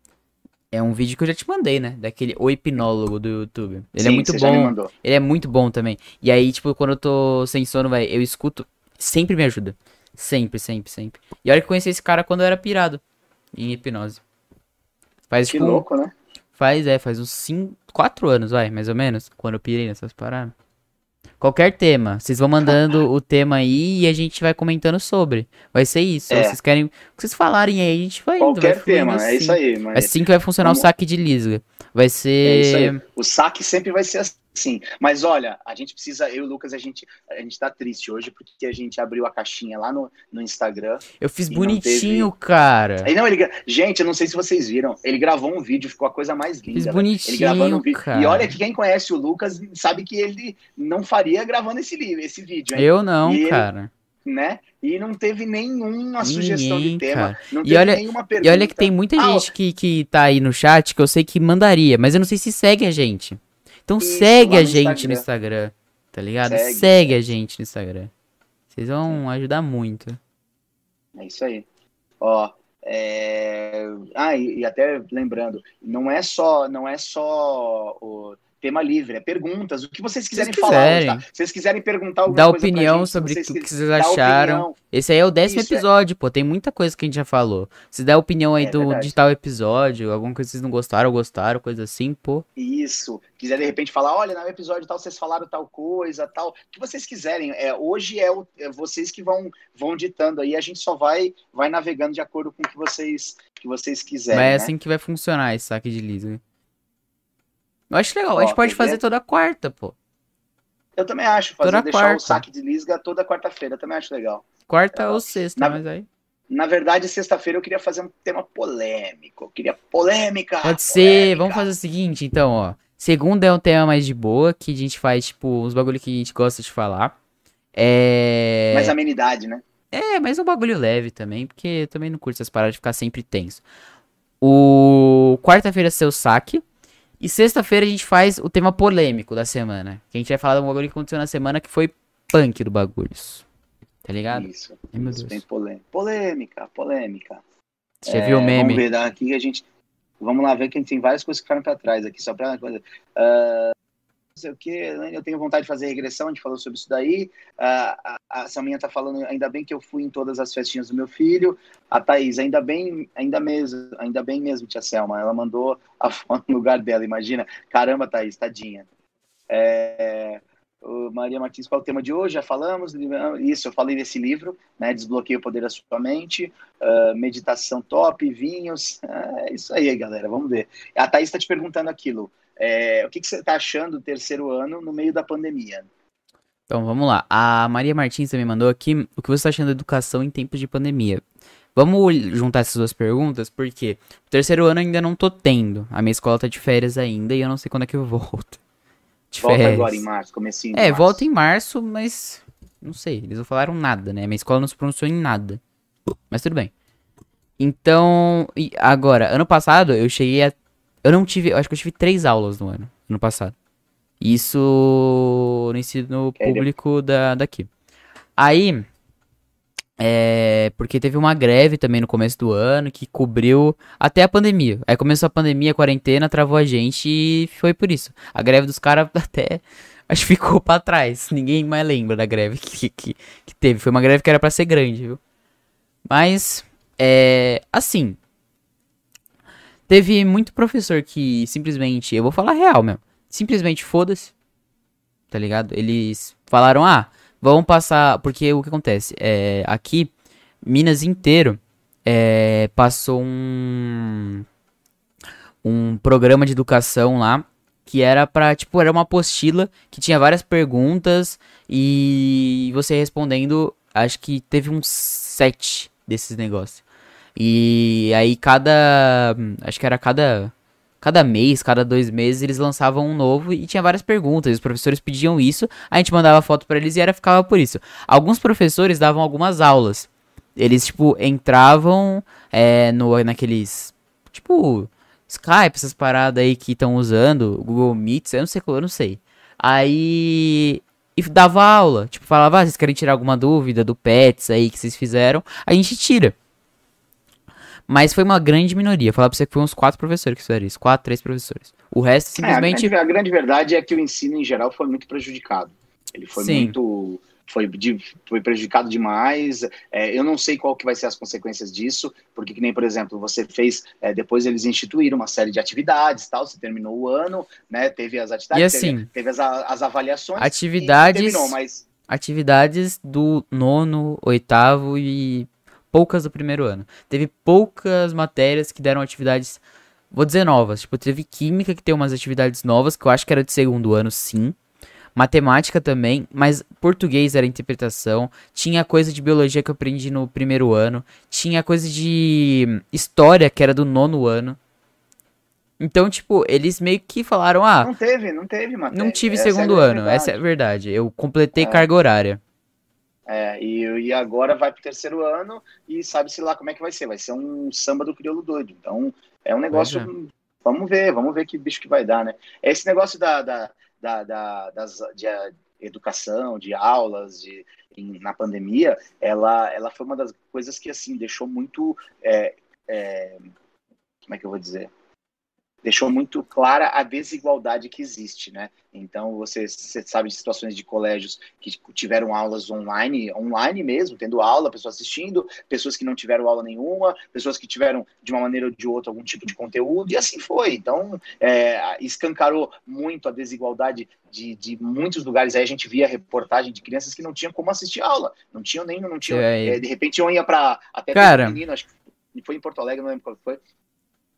É um vídeo que eu já te mandei, né? Daquele O Hipnólogo do YouTube. Ele é Sim, é muito bom. Ele é muito bom também. E aí, tipo, quando eu tô sem sono, vai, eu escuto. Sempre me ajuda. Sempre, sempre, sempre. E olha que eu conheci esse cara quando eu era pirado. Em hipnose. Faz, que tipo, louco, né? Faz, é, faz uns 5, 4 anos, vai, mais ou menos. Quando eu pirei nessas paradas. Qualquer tema. Vocês vão mandando o tema aí e a gente vai comentando sobre. Vai ser isso. É. Vocês querem. O que vocês falarem aí, a gente vai Qualquer indo. Vai tema, assim. é isso aí. Mas... Assim que vai funcionar Vamos... o saque de Lisga. Vai ser. É isso aí. O saque sempre vai ser Sim, mas olha, a gente precisa, eu e o Lucas, a gente, a gente tá triste hoje porque a gente abriu a caixinha lá no, no Instagram. Eu fiz bonitinho, teve... cara. Aí, não, ele, gente, eu não sei se vocês viram, ele gravou um vídeo, ficou a coisa mais linda. Fiz bonitinho, ele gravando um vídeo. Cara. E olha que quem conhece o Lucas sabe que ele não faria gravando esse, esse vídeo. Hein? Eu não, e cara. Ele, né? E não teve nenhuma Ninguém, sugestão de tema, não e olha, nenhuma pergunta. E olha que tem muita ah, gente que, que tá aí no chat que eu sei que mandaria, mas eu não sei se segue a gente. Então Isso, segue a gente Instagram. no Instagram, tá ligado? Segue. segue a gente no Instagram. Vocês vão ajudar muito. É isso aí. Ó, é... ah, e, e, até lembrando, não é só, não é só o tema livre, é perguntas, o que vocês quiserem vocês falar. Tá? Se vocês quiserem perguntar alguma Dá coisa opinião gente, sobre o que, vocês acharam. Opinião. Esse aí é o décimo Isso, é. episódio, é. pô. Tem muita coisa que a gente já falou. Se der opinião aí é, do, de tal episódio, alguma coisa que vocês não gostaram ou gostaram, coisa assim, pô. Isso. Quiser de repente falar, olha, no episódio tal vocês falaram tal coisa, tal. O que vocês quiserem. É, hoje é, o, é vocês que vão, vão ditando aí, a gente só vai, vai navegando de acordo com o que vocês, que vocês quiserem. Mas é né? assim que vai funcionar esse saque de liso. Eu acho legal. Ó, a gente pode fazer toda quarta, pô. Eu também acho. Fazer, toda deixar quarta. o saque de lisga toda quarta-feira. Também acho legal. Quarta é, ou sexta, na, mas aí. Na verdade, sexta-feira eu queria fazer um tema polêmico. Eu queria polêmica. Pode ser. Vamos fazer o seguinte, então, ó. Segunda é um tema mais de boa, que a gente faz, tipo, uns bagulho que a gente gosta de falar. É. Mais amenidade, né? É, mas um bagulho leve também, porque eu também não curto essas paradas de ficar sempre tenso. O quarta-feira é seu saque. E sexta-feira a gente faz o tema polêmico da semana. Que a gente vai falar de um bagulho que aconteceu na semana que foi punk do bagulhos. Tá ligado? Isso. Ai, meu isso Deus. polêmica. Polêmica, polêmica. Você é, viu o meme? Vamos ver daqui a gente. Vamos lá ver que tem várias coisas que ficaram pra trás aqui, só pra coisa. Uh, sei o que, eu tenho vontade de fazer regressão, a gente falou sobre isso daí. a, a Saminha tá falando, ainda bem que eu fui em todas as festinhas do meu filho. A Thaís, ainda bem, ainda mesmo, ainda bem mesmo, tia Selma. Ela mandou a foto no lugar dela, imagina. Caramba, Thaís, tadinha. É, Maria Martins, qual é o tema de hoje? Já falamos. Isso, eu falei desse livro, né? Desbloqueio o Poder da Sua Mente, uh, meditação top, vinhos. É isso aí, galera, vamos ver. A Thaís está te perguntando aquilo. É, o que, que você está achando do terceiro ano no meio da pandemia? Então, vamos lá. A Maria Martins também mandou aqui o que você está achando da educação em tempos de pandemia. Vamos juntar essas duas perguntas, porque o terceiro ano ainda não tô tendo. A minha escola tá de férias ainda e eu não sei quando é que eu volto. De volta férias. agora em março, comecinho É, volta em março, mas não sei, eles não falaram nada, né? Minha escola não se pronunciou em nada. Mas tudo bem. Então, agora, ano passado eu cheguei a eu não tive. Eu acho que eu tive três aulas no ano, no passado. Isso no ensino público da, daqui. Aí. É. Porque teve uma greve também no começo do ano que cobriu até a pandemia. Aí começou a pandemia, a quarentena, travou a gente e foi por isso. A greve dos caras até. Acho que ficou pra trás. Ninguém mais lembra da greve que, que, que teve. Foi uma greve que era para ser grande, viu? Mas. É. Assim. Teve muito professor que simplesmente, eu vou falar real mesmo, simplesmente foda-se, tá ligado? Eles falaram, ah, vamos passar, porque o que acontece, é, aqui, Minas inteiro, é, passou um, um programa de educação lá, que era pra, tipo, era uma apostila que tinha várias perguntas e você respondendo, acho que teve uns sete desses negócios. E aí cada. Acho que era cada. Cada mês, cada dois meses, eles lançavam um novo e tinha várias perguntas. Os professores pediam isso, a gente mandava foto para eles e era ficava por isso. Alguns professores davam algumas aulas. Eles, tipo, entravam é, no, naqueles. Tipo, Skype, essas paradas aí que estão usando, Google Meets, eu não sei, eu não sei. Aí e dava aula. Tipo, falava, ah, vocês querem tirar alguma dúvida do PETS aí que vocês fizeram? A gente tira. Mas foi uma grande minoria. Falar pra você que foi uns quatro professores que fizeram isso. Quatro, três professores. O resto simplesmente. É, a, grande, a, grande, verdade é que o ensino em geral foi muito prejudicado. Ele foi Sim. muito. Foi, foi prejudicado demais. É, eu não sei qual que vai ser as consequências disso, porque que nem, por exemplo, você fez, é, depois eles instituíram uma série de atividades, tal. Você terminou o ano, né? Teve as atividades, e assim, teve, teve as, as avaliações. Atividades. Terminou, mas... Atividades do nono, oitavo e poucas do primeiro ano. Teve poucas matérias que deram atividades vou dizer novas. Tipo, teve química que tem umas atividades novas, que eu acho que era de segundo ano, sim. Matemática também, mas português era interpretação. Tinha coisa de biologia que eu aprendi no primeiro ano. Tinha coisa de história que era do nono ano. Então, tipo, eles meio que falaram, ah. Não teve, não teve, mano. Não tive essa segundo é ano, essa é a verdade. Eu completei é. carga horária. É, e, e agora vai pro terceiro ano e sabe-se lá como é que vai ser. Vai ser um samba do crioulo doido. Então, é um negócio. É. Vamos ver, vamos ver que bicho que vai dar, né? Esse negócio da, da da, da das, de educação, de aulas, de, em, na pandemia, ela, ela foi uma das coisas que, assim, deixou muito... É, é, como é que eu vou dizer? Deixou muito clara a desigualdade que existe, né? Então, você, você, sabe de situações de colégios que tiveram aulas online, online mesmo, tendo aula, pessoas assistindo, pessoas que não tiveram aula nenhuma, pessoas que tiveram, de uma maneira ou de outra, algum tipo de conteúdo, e assim foi. Então, é, escancarou muito a desigualdade de, de, muitos lugares. Aí a gente via reportagem de crianças que não tinham como assistir aula, não tinham nem, não tinham, é, de repente eu ia para até Cara... menino, acho que foi em Porto Alegre, não lembro qual foi,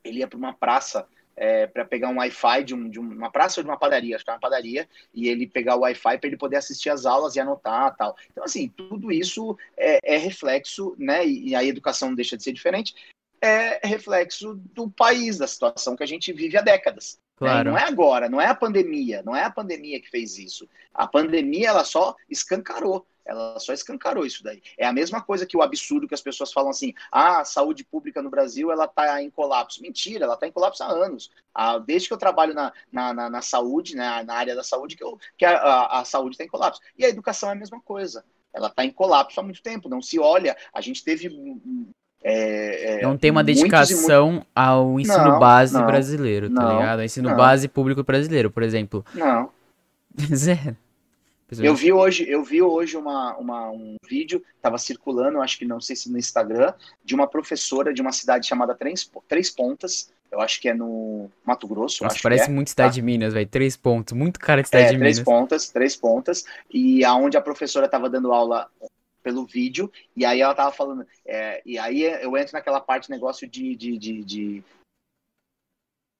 ele ia para uma praça é, para pegar um Wi-Fi de, um, de, uma praça ou de uma padaria, acho que é uma padaria, e ele pegar o Wi-Fi para ele poder assistir as aulas e anotar tal. Então, assim, tudo isso é, é reflexo, né? E, e a educação deixa de ser diferente, é reflexo do país, da situação que a gente vive há décadas. Né? Claro. Né? Não é agora, não é a pandemia, não é a pandemia que fez isso. A pandemia ela só escancarou ela só escancarou isso daí. É a mesma coisa que o absurdo que as pessoas falam assim: ah, a saúde pública no Brasil ela está em colapso. Mentira, ela está em colapso há anos. Ah, desde que eu trabalho na, na, na, na saúde, né, na área da saúde, que, eu, que a, a, a saúde está em colapso. E a educação é a mesma coisa. Ela está em colapso há muito tempo. Não se olha. A gente teve é, é, não tem uma dedicação muito... ao ensino não, base não, brasileiro, tá não, ligado? Ao ensino base público brasileiro, por exemplo. Não. Zero. Eu vi hoje, eu vi hoje uma, uma um vídeo, estava circulando, acho que não sei se no Instagram, de uma professora de uma cidade chamada Três, Três Pontas, eu acho que é no Mato Grosso. Nossa, parece é, muito cidade tá? de Minas, velho. Três pontos, muito cara de cidade é, de três Minas. Três pontas, três pontas. E aonde a professora estava dando aula pelo vídeo, e aí ela estava falando. É, e aí eu entro naquela parte negócio de, de, de, de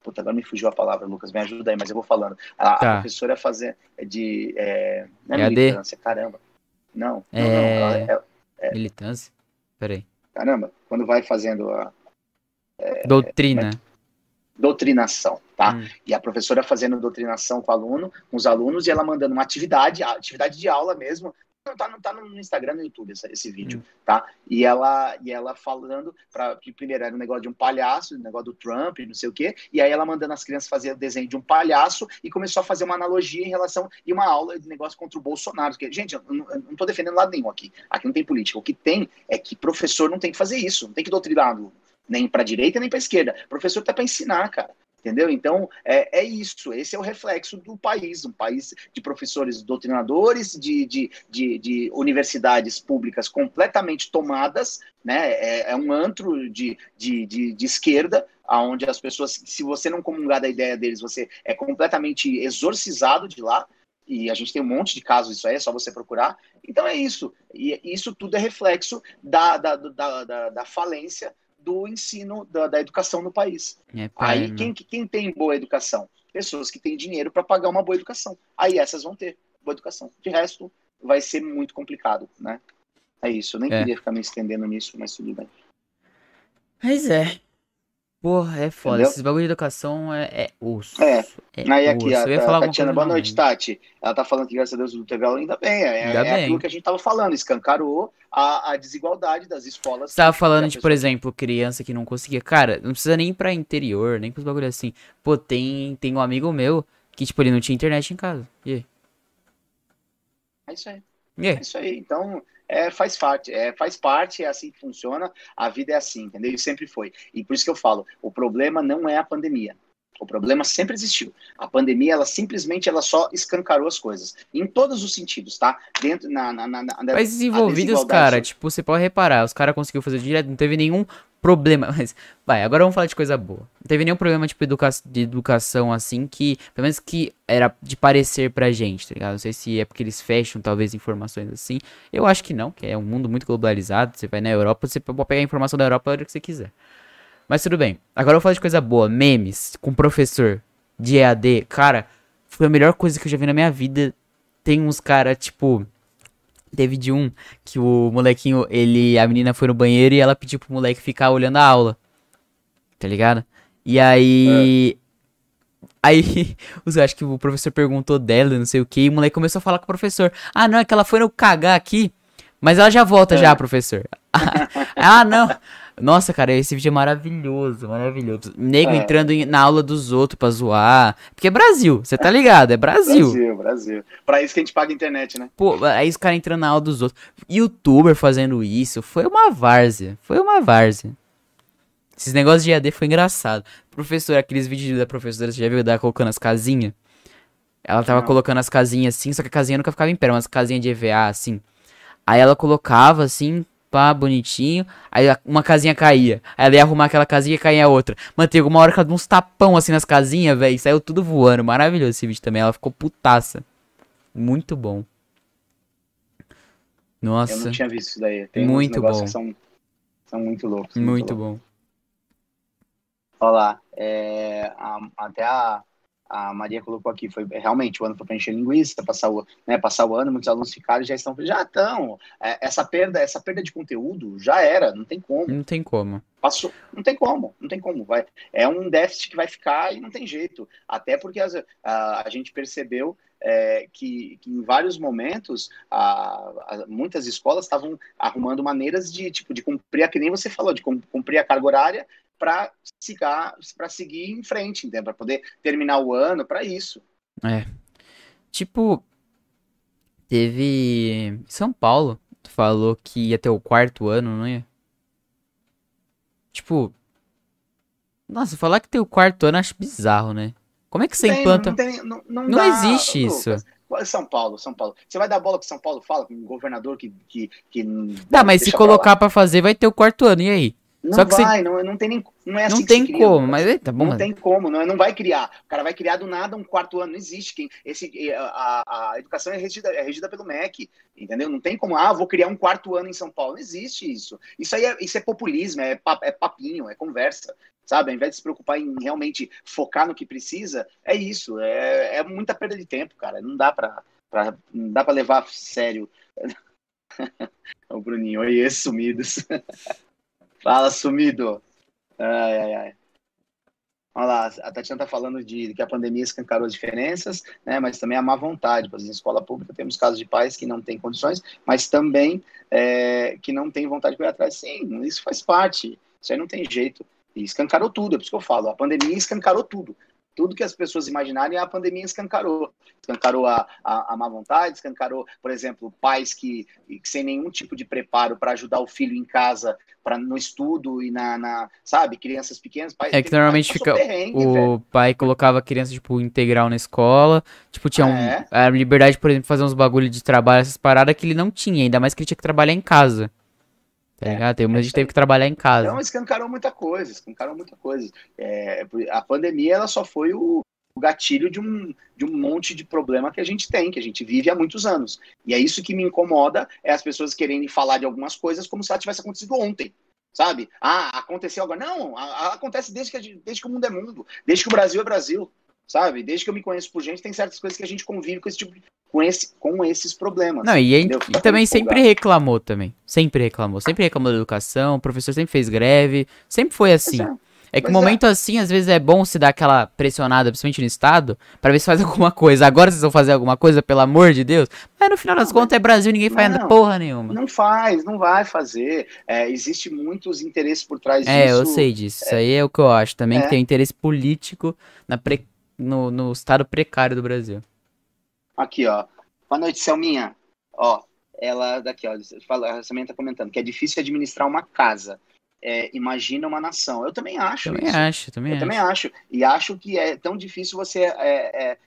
Puta, agora me fugiu a palavra, Lucas, me ajuda aí, mas eu vou falando. A, tá. a professora fazer de. É, não é militância, caramba. Não, é... não, não é, é, militância? Peraí. Caramba, quando vai fazendo a. É, Doutrina. doutrinação, tá? Hum. E a professora fazendo doutrinação com o aluno, com os alunos, e ela mandando uma atividade, atividade de aula mesmo, tá, não tá no Instagram, no YouTube esse, esse vídeo, hum. tá? E ela, e ela falando para que primeiro era um negócio de um palhaço, um negócio do Trump, não sei o quê, e aí ela mandando as crianças fazer o desenho de um palhaço e começou a fazer uma analogia em relação e uma aula de negócio contra o Bolsonaro. Porque, gente, eu não, eu não tô defendendo lado nenhum aqui. Aqui não tem política. O que tem é que professor não tem que fazer isso, não tem que doutrinar nem para direita nem para esquerda. O professor tá para ensinar, cara. Entendeu? Então, é, é isso. Esse é o reflexo do país, um país de professores doutrinadores, de, de, de, de universidades públicas completamente tomadas, né? É, é um antro de, de, de, de esquerda, onde as pessoas, se você não comungar da ideia deles, você é completamente exorcizado de lá. E a gente tem um monte de casos isso aí, é só você procurar. Então é isso. E isso tudo é reflexo da, da, da, da, da falência do ensino, da, da educação no país. É, Aí, quem, quem tem boa educação? Pessoas que têm dinheiro para pagar uma boa educação. Aí essas vão ter boa educação. De resto, vai ser muito complicado, né? É isso. Eu nem é. queria ficar me estendendo nisso, mas tudo bem. Mas é. Porra, é foda. Entendeu? Esses bagulho de educação é, é osso. É. é Aí aqui, a, a Tatiana, boa noite, Tati. Ela tá falando que, graças a Deus, o teve aula ainda bem. É, ainda é bem. aquilo que a gente tava falando, escancarou a, a desigualdade das escolas. Você tava falando de, por exemplo, criança que não conseguia. Cara, não precisa nem ir pra interior, nem pros bagulho assim. Pô, tem, tem um amigo meu que, tipo, ele não tinha internet em casa. E aí? É isso aí. É isso aí. Então, é, faz parte, é, faz parte, é assim que funciona, a vida é assim, entendeu? E sempre foi. E por isso que eu falo, o problema não é a pandemia. O problema sempre existiu. A pandemia, ela simplesmente, ela só escancarou as coisas. Em todos os sentidos, tá? Dentro, na... na, na, na Mas envolvidos, cara, tipo, você pode reparar, os caras conseguiram fazer direto, não teve nenhum problema. Mas, vai, agora vamos falar de coisa boa. Não teve nenhum problema, tipo, educa de educação, assim, que, pelo menos que era de parecer pra gente, tá ligado? Não sei se é porque eles fecham, talvez, informações assim. Eu acho que não, que é um mundo muito globalizado. Você vai na Europa, você pode pegar a informação da Europa a hora que você quiser. Mas tudo bem. Agora eu vou falar de coisa boa. Memes com professor de EAD. Cara, foi a melhor coisa que eu já vi na minha vida. Tem uns cara, tipo. Teve de um que o molequinho, ele. A menina foi no banheiro e ela pediu pro moleque ficar olhando a aula. Tá ligado? E aí. É. Aí, eu acho que o professor perguntou dela, não sei o que, e o moleque começou a falar com o professor. Ah, não, é que ela foi no cagar aqui, mas ela já volta é. já, professor. ah, não. Nossa, cara, esse vídeo é maravilhoso, maravilhoso. Nego é. entrando na aula dos outros pra zoar. Porque é Brasil, você tá ligado? É Brasil. Brasil, Brasil. Pra isso que a gente paga a internet, né? Pô, aí os caras entrando na aula dos outros. Youtuber fazendo isso. Foi uma várzea. Foi uma várzea. Esses negócios de AD foi engraçado. Professor, aqueles vídeos da professora, você já viu dela colocando as casinhas? Ela tava Não. colocando as casinhas assim, só que a casinha nunca ficava em pé, umas casinhas de EVA assim. Aí ela colocava assim, pá, bonitinho. Aí uma casinha caía. Aí ela ia arrumar aquela casinha e caía a outra. Mano, teve uma hora que ela deu uns tapão assim nas casinhas, velho. Saiu tudo voando. Maravilhoso esse vídeo também. Ela ficou putaça. Muito bom. Nossa. Eu não tinha visto isso daí. Tem muito bom. são, são muito loucos. Muito, muito bom. Olha lá. É, a, até a, a Maria colocou aqui, foi realmente o ano foi para encher linguiça, passar o, né, passar o ano, muitos alunos ficaram já estão, já estão. É, essa perda, essa perda de conteúdo já era, não tem como. Não tem como. Passou, não tem como, não tem como. Vai, é um déficit que vai ficar e não tem jeito. Até porque as, a, a gente percebeu é, que, que, em vários momentos a, a, muitas escolas estavam arrumando maneiras de tipo de cumprir a que nem você falou de cumprir a carga horária para seguir em frente, para poder terminar o ano, para isso. É. Tipo, teve São Paulo, tu falou que ia ter o quarto ano, não ia? Tipo, nossa, falar que tem o quarto ano acho bizarro, né? Como é que você tem, implanta? Não, tem, não, não, não dá, existe isso. São Paulo, São Paulo. Você vai dar bola que São Paulo fala, com um governador que. que, que tá, mas se colocar para fazer, vai ter o quarto ano, e aí? Não Só que vai, você... não, não tem nem. Não é assim Não tem cria, como, mas tá bom. Não tem como, não, não vai criar. O cara vai criar do nada um quarto ano. Não existe. Quem, esse, a, a educação é regida, é regida pelo MEC, entendeu? Não tem como, ah, vou criar um quarto ano em São Paulo. Não existe isso. Isso aí é, isso é populismo, é, é papinho, é conversa sabe? Ao invés de se preocupar em realmente focar no que precisa, é isso. É, é muita perda de tempo, cara. Não dá pra, pra não dá para levar a sério. o Bruninho, oi, sumidos. Fala, sumido. Ai, ai, ai. Olha lá, a Tatiana está falando de que a pandemia escancarou as diferenças, né, mas também a má vontade. Por exemplo, em escola pública temos casos de pais que não têm condições, mas também é, que não têm vontade de ir atrás. Sim, isso faz parte. Isso aí não tem jeito. E escancarou tudo, é por isso que eu falo. A pandemia escancarou tudo tudo que as pessoas imaginarem, a pandemia escancarou. Escancarou a, a, a má vontade, escancarou, por exemplo, pais que, que sem nenhum tipo de preparo para ajudar o filho em casa, para no estudo e na, na, sabe, crianças pequenas. Pais, é que normalmente fica. o velho. pai colocava a criança, tipo, integral na escola. Tipo, tinha é. um, a liberdade, por exemplo, fazer uns bagulho de trabalho, essas paradas que ele não tinha, ainda mais que ele tinha que trabalhar em casa. Tá é, ligado? Tem é gente teve que trabalhar em casa. Então, escancarou muita coisa, escancarou muita coisa. É, a pandemia, ela só foi o, o gatilho de um, de um monte de problema que a gente tem, que a gente vive há muitos anos. E é isso que me incomoda, é as pessoas querendo falar de algumas coisas como se ela tivesse acontecido ontem. Sabe? Ah, aconteceu agora. Não, a, a, acontece desde que, gente, desde que o mundo é mundo, desde que o Brasil é Brasil sabe? Desde que eu me conheço por gente, tem certas coisas que a gente convive com esse tipo com, esse, com esses problemas. Não, e, e também sempre reclamou também. Sempre reclamou. Sempre reclamou da educação, o professor sempre fez greve, sempre foi assim. É que no momento é. assim, às vezes é bom se dar aquela pressionada, principalmente no Estado, para ver se faz alguma coisa. Agora vocês vão fazer alguma coisa, pelo amor de Deus. Mas no final das não, contas é Brasil, ninguém faz não, porra nenhuma. Não faz, não vai fazer. É, existe muitos interesses por trás é, disso. É, eu sei disso. Isso aí é o que eu acho também, que é. tem interesse político na pre no, no estado precário do Brasil. Aqui, ó. Boa noite, Selminha. Ó, ela daqui, ó, fala, a Selminha tá comentando que é difícil administrar uma casa. É, imagina uma nação. Eu também acho. Também isso. acho, também Eu acho. também acho. E acho que é tão difícil você é, é,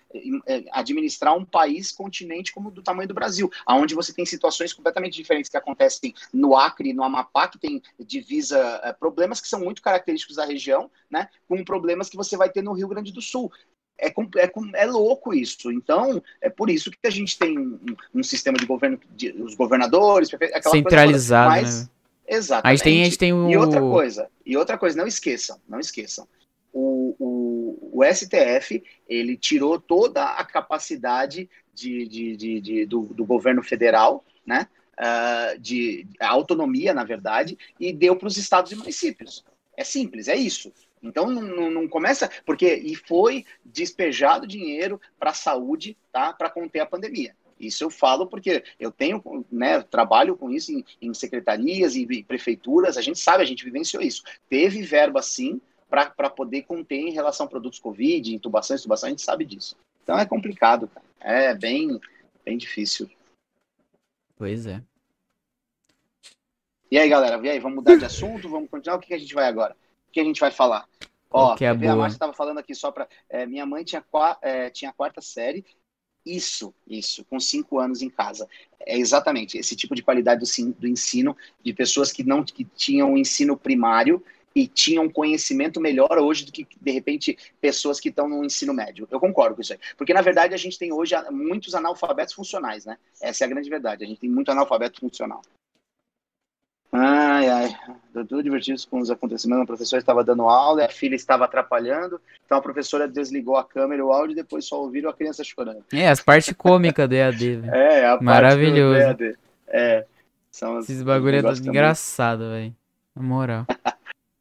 é, administrar um país, continente como do tamanho do Brasil, aonde você tem situações completamente diferentes que acontecem no Acre, no Amapá, que tem divisa, é, problemas que são muito característicos da região, né, com problemas que você vai ter no Rio Grande do Sul é, é, é, louco isso. Então, é por isso que a gente tem um, um sistema de governo, de, os governadores, centralizado, mas, né? Exatamente. A tem, a gente tem o... E outra coisa, e outra coisa, não esqueçam, não esqueçam. O, o, o STF, ele tirou toda a capacidade de, de, de, de do, do, governo federal, né? Uh, de autonomia, na verdade, e deu para os estados e municípios. É simples, é isso. Então não, não, começa porque e foi despejado dinheiro para a saúde, tá? Para conter a pandemia. Isso eu falo porque eu tenho, né, trabalho com isso em, em secretarias e prefeituras, a gente sabe, a gente vivenciou isso. Teve verba sim para poder conter em relação a produtos Covid, intubação, intubação, a gente sabe disso. Então é complicado, cara. É bem, bem difícil. Pois é. E aí, galera, e aí, vamos mudar de assunto? Vamos continuar? O que, que a gente vai agora? O que a gente vai falar? Ó, que é a Márcia estava falando aqui só para. É, minha mãe tinha, é, tinha a quarta série isso, isso, com cinco anos em casa. É exatamente esse tipo de qualidade do, do ensino de pessoas que não que tinham o ensino primário e tinham conhecimento melhor hoje do que, de repente, pessoas que estão no ensino médio. Eu concordo com isso aí. Porque, na verdade, a gente tem hoje muitos analfabetos funcionais, né? Essa é a grande verdade. A gente tem muito analfabeto funcional. Ai, ai, tudo divertido com os acontecimentos. A professora estava dando aula e a filha estava atrapalhando. Então a professora desligou a câmera e o áudio e depois só ouviram a criança chorando. É, as partes cômicas do EAD. É, a Maravilhoso. parte do EAD. É. São Esses bagulho é engraçado, velho. Na moral.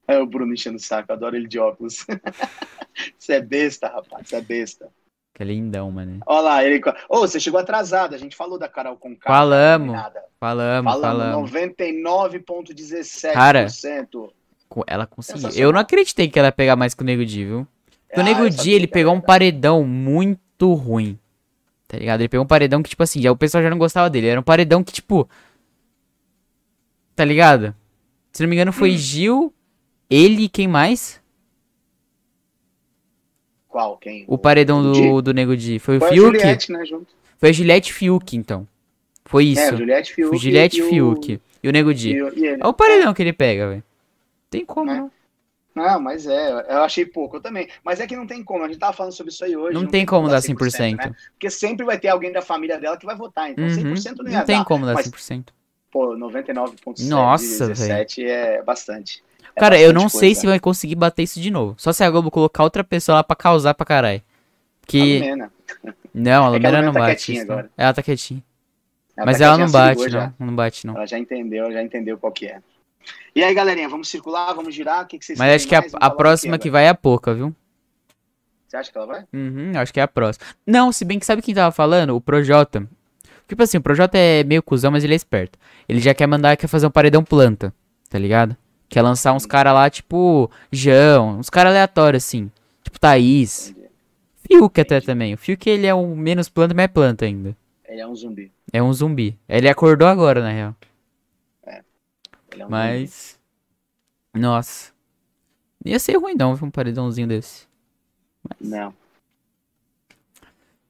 É o Bruno enchendo o saco, adoro ele de óculos. Você é besta, rapaz, você é besta. Que lindão, mano. Olha lá, ele. Ô, oh, você chegou atrasado. A gente falou da Carol com K. Falamos. Falamos, falamos. 99,17%. Cara, ela conseguiu. Eu não acreditei que ela ia pegar mais que o Nego Di, viu? Porque ah, o Nego Di, ele pegou um paredão muito ruim. Tá ligado? Ele pegou um paredão que, tipo assim, já, o pessoal já não gostava dele. Era um paredão que, tipo. Tá ligado? Se não me engano, foi hum. Gil, ele e quem mais? Qual? Quem? O paredão do, do Nego Di. Foi, Foi o Fiuk? Juliette, né, junto. Foi a Juliette Fiuk, então. Foi isso. É, Juliette Fiuk. Foi Juliette e Fiuk. O... E o Nego Di. E, é o paredão é. que ele pega, velho. Tem como, né? Não, mas é, eu achei pouco, eu também. Mas é que não tem como, a gente tava falando sobre isso aí hoje. Não, não tem, como dar 100%. 100% né? Porque sempre vai ter alguém da família dela que vai votar, então uhum. 100% não ia Não tem dar, como dar mas, 100%. Pô, 99,7 Nossa, 17 é bastante. É Cara, eu não coisa. sei se vai conseguir bater isso de novo. Só se a Globo colocar outra pessoa lá pra causar pra caralho. Que... A Lumena. Não, a é Lumena, é não tá bate. Ela tá quietinha. Ela Mas tá ela não bate, não. Já. Não bate, não. Ela já entendeu, já entendeu qual que é. E aí, galerinha, vamos circular, vamos girar? O que, que vocês Mas acho que a, a próxima que vai é a pouca, viu? Você acha que ela vai? Uhum, acho que é a próxima. Não, se bem que sabe quem tava falando? O Projota. Tipo assim, o Projota é meio cuzão, mas ele é esperto. Ele já quer mandar, quer fazer um paredão planta, tá ligado? Quer lançar uns caras lá, tipo, João, uns caras aleatórios, assim. Tipo, Thaís. Fiuk até também. O Fiuk ele é um menos planta, mas é planta ainda. Ele é um zumbi. É um zumbi. Ele acordou agora, na real. É. Ele é um mas. Zumbi. Nossa. Ia ser ruim não, um paredãozinho desse. Mas... Não.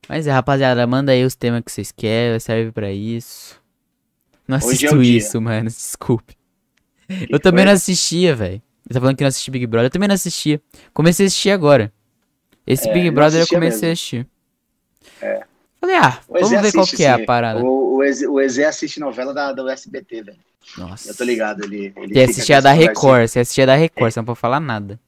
Mas é, rapaziada, manda aí os temas que vocês querem, serve para isso. Não é assisto é isso, mano, desculpe. Eu também não assistia, velho. Você tá falando que não assisti Big Brother, eu também não assistia. Comecei a assistir agora. Esse é, Big Brother eu comecei mesmo. a assistir. É. Falei, ah, vamos ver qual que é a parada. O, o, Eze, o Eze assiste novela da, do SBT, velho. Nossa. Eu tô ligado, ele. ele você assistia da Record, você assistia da Record, é. você não pode falar nada.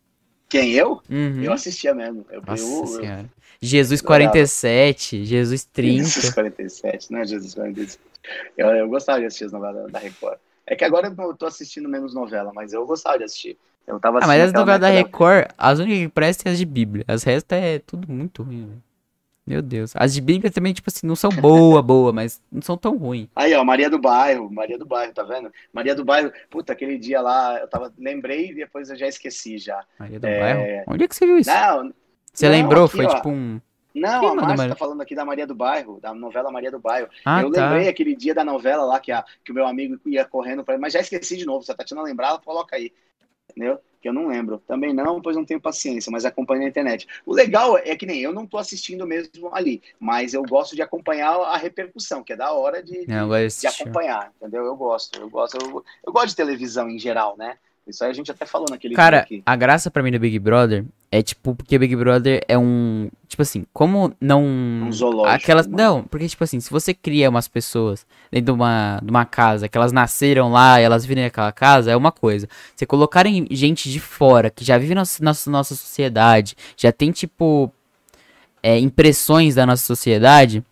Quem, eu? Uhum. Eu assistia mesmo. Eu, Nossa eu, senhora. Jesus 47, Jesus 30. Jesus 47, não é Jesus 47. Eu, eu gostava de assistir as novelas da Record. É que agora eu tô assistindo menos novela, mas eu gostava de assistir. Eu tava ah, mas as novelas da Record, as únicas que prestam é as de Bíblia. As restas é tudo muito ruim, velho. Meu Deus. As de Bíblia também, tipo assim, não são boa, boa, mas não são tão ruins. Aí, ó, Maria do Bairro, Maria do Bairro, tá vendo? Maria do Bairro, puta, aquele dia lá, eu tava, lembrei e depois eu já esqueci já. Maria do é... Bairro? Onde é que você viu isso? Não. Você não, lembrou? Aqui, Foi ó, tipo um. Não, a Márcia tá falando aqui da Maria do Bairro, da novela Maria do Bairro. Ah, eu tá. lembrei aquele dia da novela lá que, a, que o meu amigo ia correndo para mas já esqueci de novo. Se a Tatiana lembrar, ela coloca aí. Entendeu? Que eu não lembro. Também não, pois não tenho paciência, mas acompanho na internet. O legal é que nem eu não tô assistindo mesmo ali, mas eu gosto de acompanhar a repercussão, que é da hora de, de, de acompanhar, entendeu? Eu gosto, eu gosto, eu, eu gosto de televisão em geral, né? Isso aí a gente até falou naquele Cara, a graça para mim do Big Brother É tipo, porque Big Brother é um. Tipo assim, como não. Um zoológico. Aquelas. mano. Não, porque, tipo assim, se você cria umas pessoas dentro de uma, de uma casa, que elas nasceram lá e elas vivem naquela casa, é uma coisa. Você colocarem gente de fora, que já vive na nossa, nossa sociedade, já tem, tipo. é, impressões da nossa sociedade.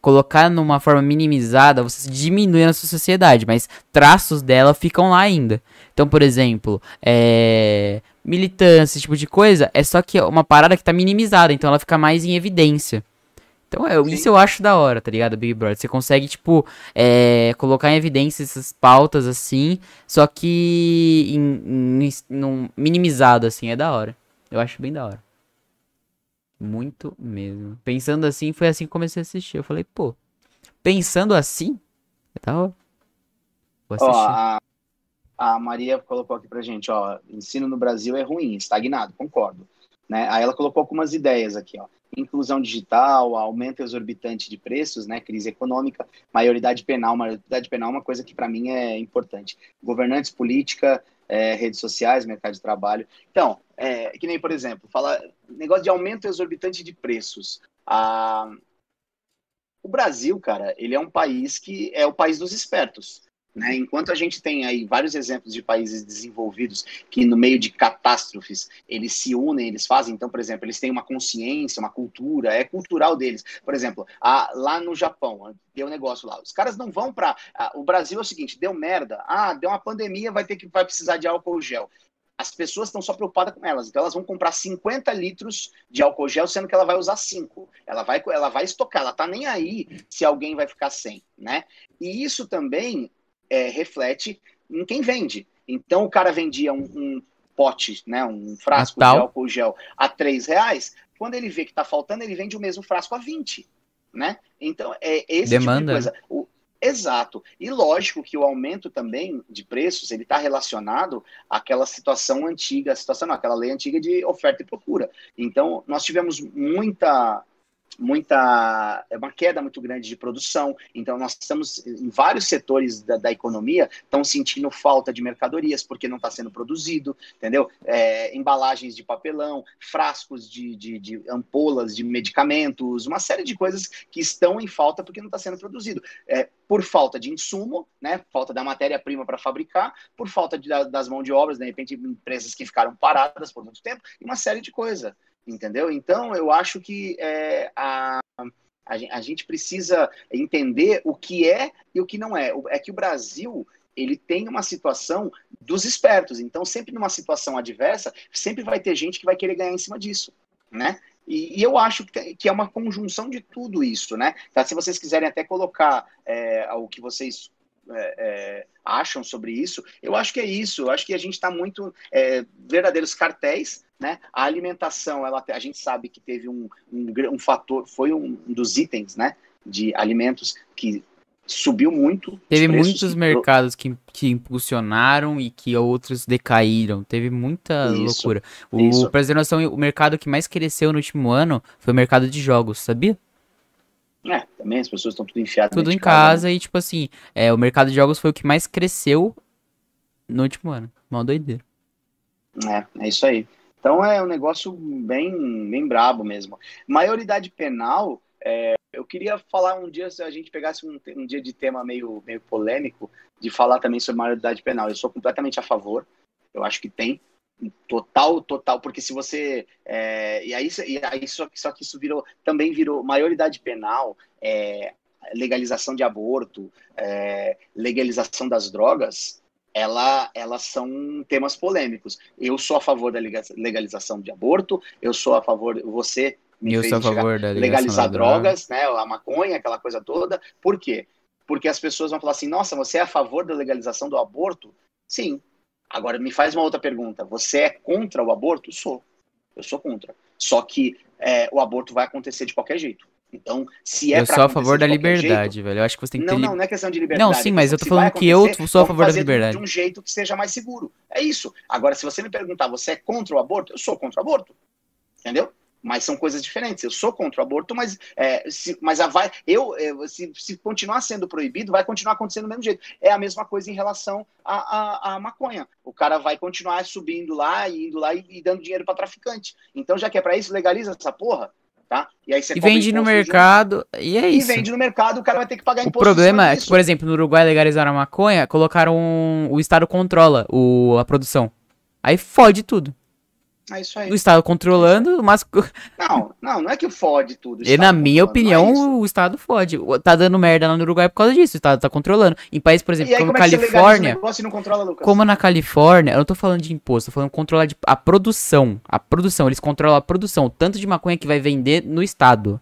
Colocar numa forma minimizada, você diminui a nossa sociedade, mas traços dela ficam lá ainda. Então, por exemplo, é, militância, esse tipo de coisa, é só que é uma parada que tá minimizada, então ela fica mais em evidência. Então, é, Sim. isso eu acho da hora, tá ligado? Big Brother. Você consegue, tipo, é, colocar em evidência essas pautas assim, só que em, em- num- minimizado, assim, é da hora. Eu acho bem da hora. Muito mesmo. Pensando assim, foi assim que comecei a assistir. Eu falei, pô, pensando assim, é da hora. Vou assistir. a, a Maria colocou aqui pra gente, ó, ensino no Brasil é ruim, estagnado, concordo. Né? Aí ela colocou algumas ideias aqui, ó. Inclusão digital, aumento exorbitante de preços, né? Crise econômica, maioridade penal. Maioridade penal é uma coisa que para mim é importante. Governantes, política, é, redes sociais, mercado de trabalho. Então, é, que nem, por exemplo, fala negócio de aumento exorbitante de preços. O Brasil, cara, ele é um país que é o país dos espertos. Né? Enquanto a gente tem aí vários exemplos de países desenvolvidos que, no meio de catástrofes, eles se unem, eles fazem. Então, por exemplo, eles têm uma consciência, uma cultura, é cultural deles. Por exemplo, a, lá no Japão, deu negócio lá. Os caras não vão para. O Brasil é o seguinte: deu merda, ah, deu uma pandemia, vai ter que vai precisar de álcool gel. As pessoas estão só preocupadas com elas, então elas vão comprar 50 litros de álcool gel, sendo que ela vai usar 5. Ela vai, ela vai estocar, ela tá nem aí se alguém vai ficar sem, né? E isso também é, reflete em quem vende. Então o cara vendia um, um pote, né, um frasco Natal. de álcool gel a 3 reais. Quando ele vê que está faltando, ele vende o mesmo frasco a 20. Né? Então, é esse Demanda. tipo de coisa. O, exato. E lógico que o aumento também de preços ele está relacionado àquela situação antiga, a situação não, aquela lei antiga de oferta e procura. Então, nós tivemos muita muita é uma queda muito grande de produção. Então nós estamos em vários setores da, da economia estão sentindo falta de mercadorias porque não está sendo produzido, entendeu? É, embalagens de papelão, frascos de, de, de, ampolas de medicamentos, uma série de coisas que estão em falta porque não está sendo produzido. É, por falta de insumo, né? Falta da matéria-prima para fabricar, por falta de, das mãos de obras, de repente empresas que ficaram paradas por muito tempo, e uma série de coisas entendeu? Então, eu acho que é, a, a, gente precisa entender o que é e o que não é. É que o Brasil ele tem uma situação dos espertos. Então, sempre numa situação adversa, sempre vai ter gente que vai querer ganhar em cima disso, né? E, e eu acho que, que, é uma conjunção de tudo isso, né? Então, se vocês quiserem até colocar é, o que vocês é, é, acham sobre isso, eu acho que é isso. Eu acho que a gente está muito é, verdadeiros cartéis, né? A alimentação, ela, a gente sabe que teve um, um, um fator, foi um dos itens, né? De alimentos que subiu muito. Teve muitos mercados que, que impulsionaram e que outros decaíram. Teve muita isso, loucura. O, pra ter noção, o mercado que mais cresceu no último ano foi o mercado de jogos, sabia? É, também as pessoas estão tudo enfiadas. Tudo em casa, casa né? e, tipo assim, é, o mercado de jogos foi o que mais cresceu no último ano. Mal doideira. É, é isso aí. Então é um negócio bem, bem brabo mesmo. Maioridade penal, é, eu queria falar um dia, se a gente pegasse um, um, dia de tema meio, meio polêmico, de falar também sobre maioridade penal. Eu sou completamente a favor, eu acho que tem. Total, total, porque se você. É, e aí, e aí só, só que isso virou. Também virou maioridade penal, é, legalização de aborto, é, legalização das drogas, ela, elas são temas polêmicos. Eu sou a favor da legalização de aborto, eu sou a favor, você me eu sou a favor da legalizar drogas, droga. né, a maconha, aquela coisa toda. Por quê? Porque as pessoas vão falar assim: nossa, você é a favor da legalização do aborto? Sim. Agora, me faz uma outra pergunta. Você é contra o aborto? Sou. Eu sou contra. Só que é, o aborto vai acontecer de qualquer jeito. Então, se é Eu sou a favor da liberdade, jeito, velho. Eu acho que você tem que não, ter. Não, não é questão de liberdade. Não, sim, mas eu tô falando que eu sou a favor da liberdade. De um jeito que seja mais seguro. É isso. Agora, se você me perguntar, você é contra o aborto? Eu sou contra o aborto. Entendeu? Mas são coisas diferentes. Eu sou contra o aborto, mas, é, se, mas a vai, eu, é, se, se, continuar sendo proibido, vai continuar acontecendo do mesmo jeito. É a mesma coisa em relação à, à, à maconha. O cara vai continuar subindo lá e indo lá e, e dando dinheiro para traficante. Então, já que é para isso, legaliza essa porra. Tá? E aí você e vende no mercado, e é isso. E vende no mercado, o cara vai ter que pagar imposto. O problema é que, por exemplo, no Uruguai legalizaram a maconha, colocaram um, o Estado controla o, a produção. Aí fode tudo. É isso aí. O Estado controlando, mas. Não, não, não é que fode tudo. E na minha opinião, é o Estado fode. Tá dando merda lá no Uruguai por causa disso. O Estado tá controlando. Em países, por exemplo, aí, como, como é Califórnia. Controla, como na Califórnia, eu não tô falando de imposto, tô falando de controlar de, a produção. A produção, eles controlam a produção, o tanto de maconha que vai vender no Estado.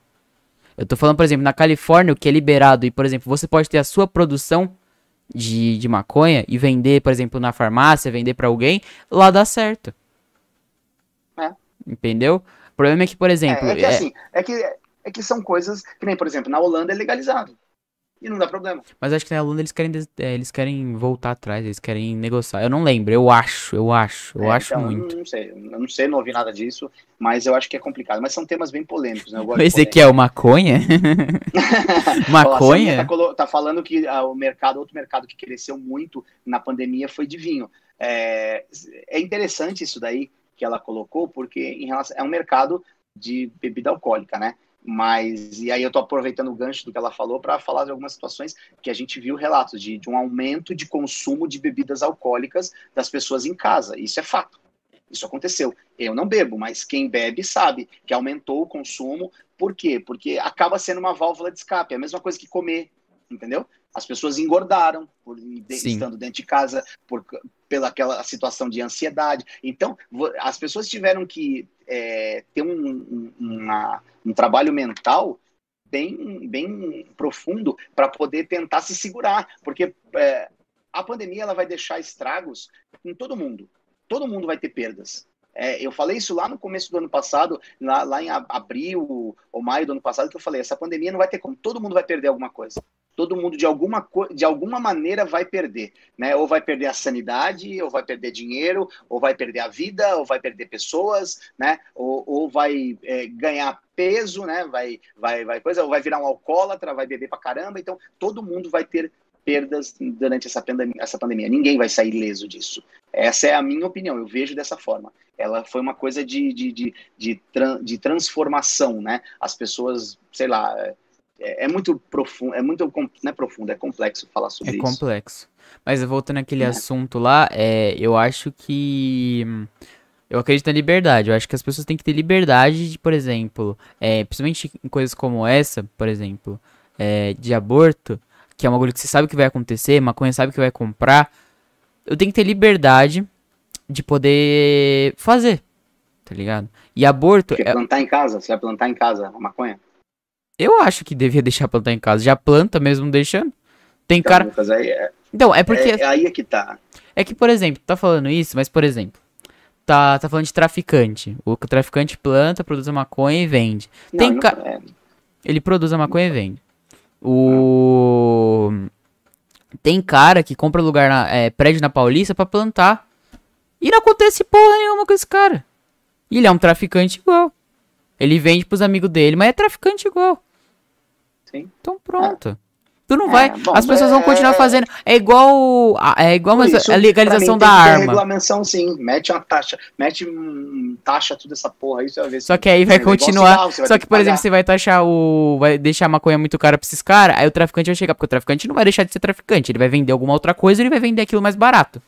Eu tô falando, por exemplo, na Califórnia, o que é liberado, e, por exemplo, você pode ter a sua produção de, de maconha e vender, por exemplo, na farmácia, vender para alguém, lá dá certo. Entendeu? O problema é que, por exemplo. É, é que é... assim, é que, é que são coisas que nem, por exemplo, na Holanda é legalizado. E não dá problema. Mas acho que na Holanda eles querem, é, eles querem voltar atrás, eles querem negociar. Eu não lembro, eu acho, eu acho, eu é, acho então, muito. Eu não sei, eu não sei, não ouvi nada disso, mas eu acho que é complicado. Mas são temas bem polêmicos, né? Esse aqui é o maconha? maconha? Tá, tá, falando que ah, o mercado, outro mercado que cresceu muito na pandemia foi de vinho. É, é interessante isso daí, que ela colocou, porque em relação, é um mercado de bebida alcoólica, né? Mas, e aí eu estou aproveitando o gancho do que ela falou para falar de algumas situações que a gente viu relatos de, de um aumento de consumo de bebidas alcoólicas das pessoas em casa. Isso é fato. Isso aconteceu. Eu não bebo, mas quem bebe sabe que aumentou o consumo. Por quê? Porque acaba sendo uma válvula de escape. É a mesma coisa que comer, entendeu? As pessoas engordaram por estando dentro de casa, por, pela aquela situação de ansiedade. Então, as pessoas tiveram que é, ter um, um, uma, um trabalho mental bem, bem profundo para poder tentar se segurar, porque é, a pandemia ela vai deixar estragos em todo mundo. Todo mundo vai ter perdas. É, eu falei isso lá no começo do ano passado, lá, lá em abril ou maio do ano passado, que eu falei: essa pandemia não vai ter como, todo mundo vai perder alguma coisa todo mundo de alguma, de alguma maneira vai perder, né? Ou vai perder a sanidade, ou vai perder dinheiro, ou vai perder a vida, ou vai perder pessoas, né? Ou, ou vai é, ganhar peso, né? Vai, vai, vai coisa, ou vai virar um alcoólatra, vai beber pra caramba. Então, todo mundo vai ter perdas durante essa pandemia, essa pandemia. Ninguém vai sair leso disso. Essa é a minha opinião, eu vejo dessa forma. Ela foi uma coisa de, de, de, de, de transformação, né? As pessoas, sei lá, é, é, muito profundo, é muito não é profundo, é complexo falar sobre é isso. É complexo. Mas voltando àquele é. assunto lá, é, eu acho que eu acredito na liberdade. Eu acho que as pessoas têm que ter liberdade de, por exemplo, é, principalmente em coisas como essa, por exemplo, é, de aborto, que é uma coisa que você sabe que vai acontecer, maconha sabe que vai comprar. Eu tenho que ter liberdade de poder fazer, tá ligado? E aborto. Quer é... plantar em casa? Você vai plantar em casa a maconha? Eu acho que devia deixar plantar em casa. Já planta mesmo deixando. Tem então, cara. Lucas, aí é... Então, é porque. É, aí é que tá. É que, por exemplo, tá falando isso, mas, por exemplo, tá, tá falando de traficante. O traficante planta, produz a maconha e vende. Não, Tem cara. É... Ele produz a maconha e vende. O. Tem cara que compra lugar na, é, prédio na Paulista para plantar. E não acontece porra nenhuma com esse cara. E ele é um traficante igual. Ele vende pros amigos dele, mas é traficante igual. Sim. Então pronto. É. Tu não é, vai. Bom, as pessoas vão continuar é... fazendo. É igual. É igual mas isso, a legalização mim, da arma. regulamentação, sim. Mete uma taxa. Mete um, taxa tudo essa porra aí, você vai ver. Só que aí vai continuar. Só que, por exemplo, você vai taxar o. Vai deixar a maconha muito cara pra esses caras. Aí o traficante vai chegar. Porque o traficante não vai deixar de ser traficante. Ele vai vender alguma outra coisa ele vai vender aquilo mais barato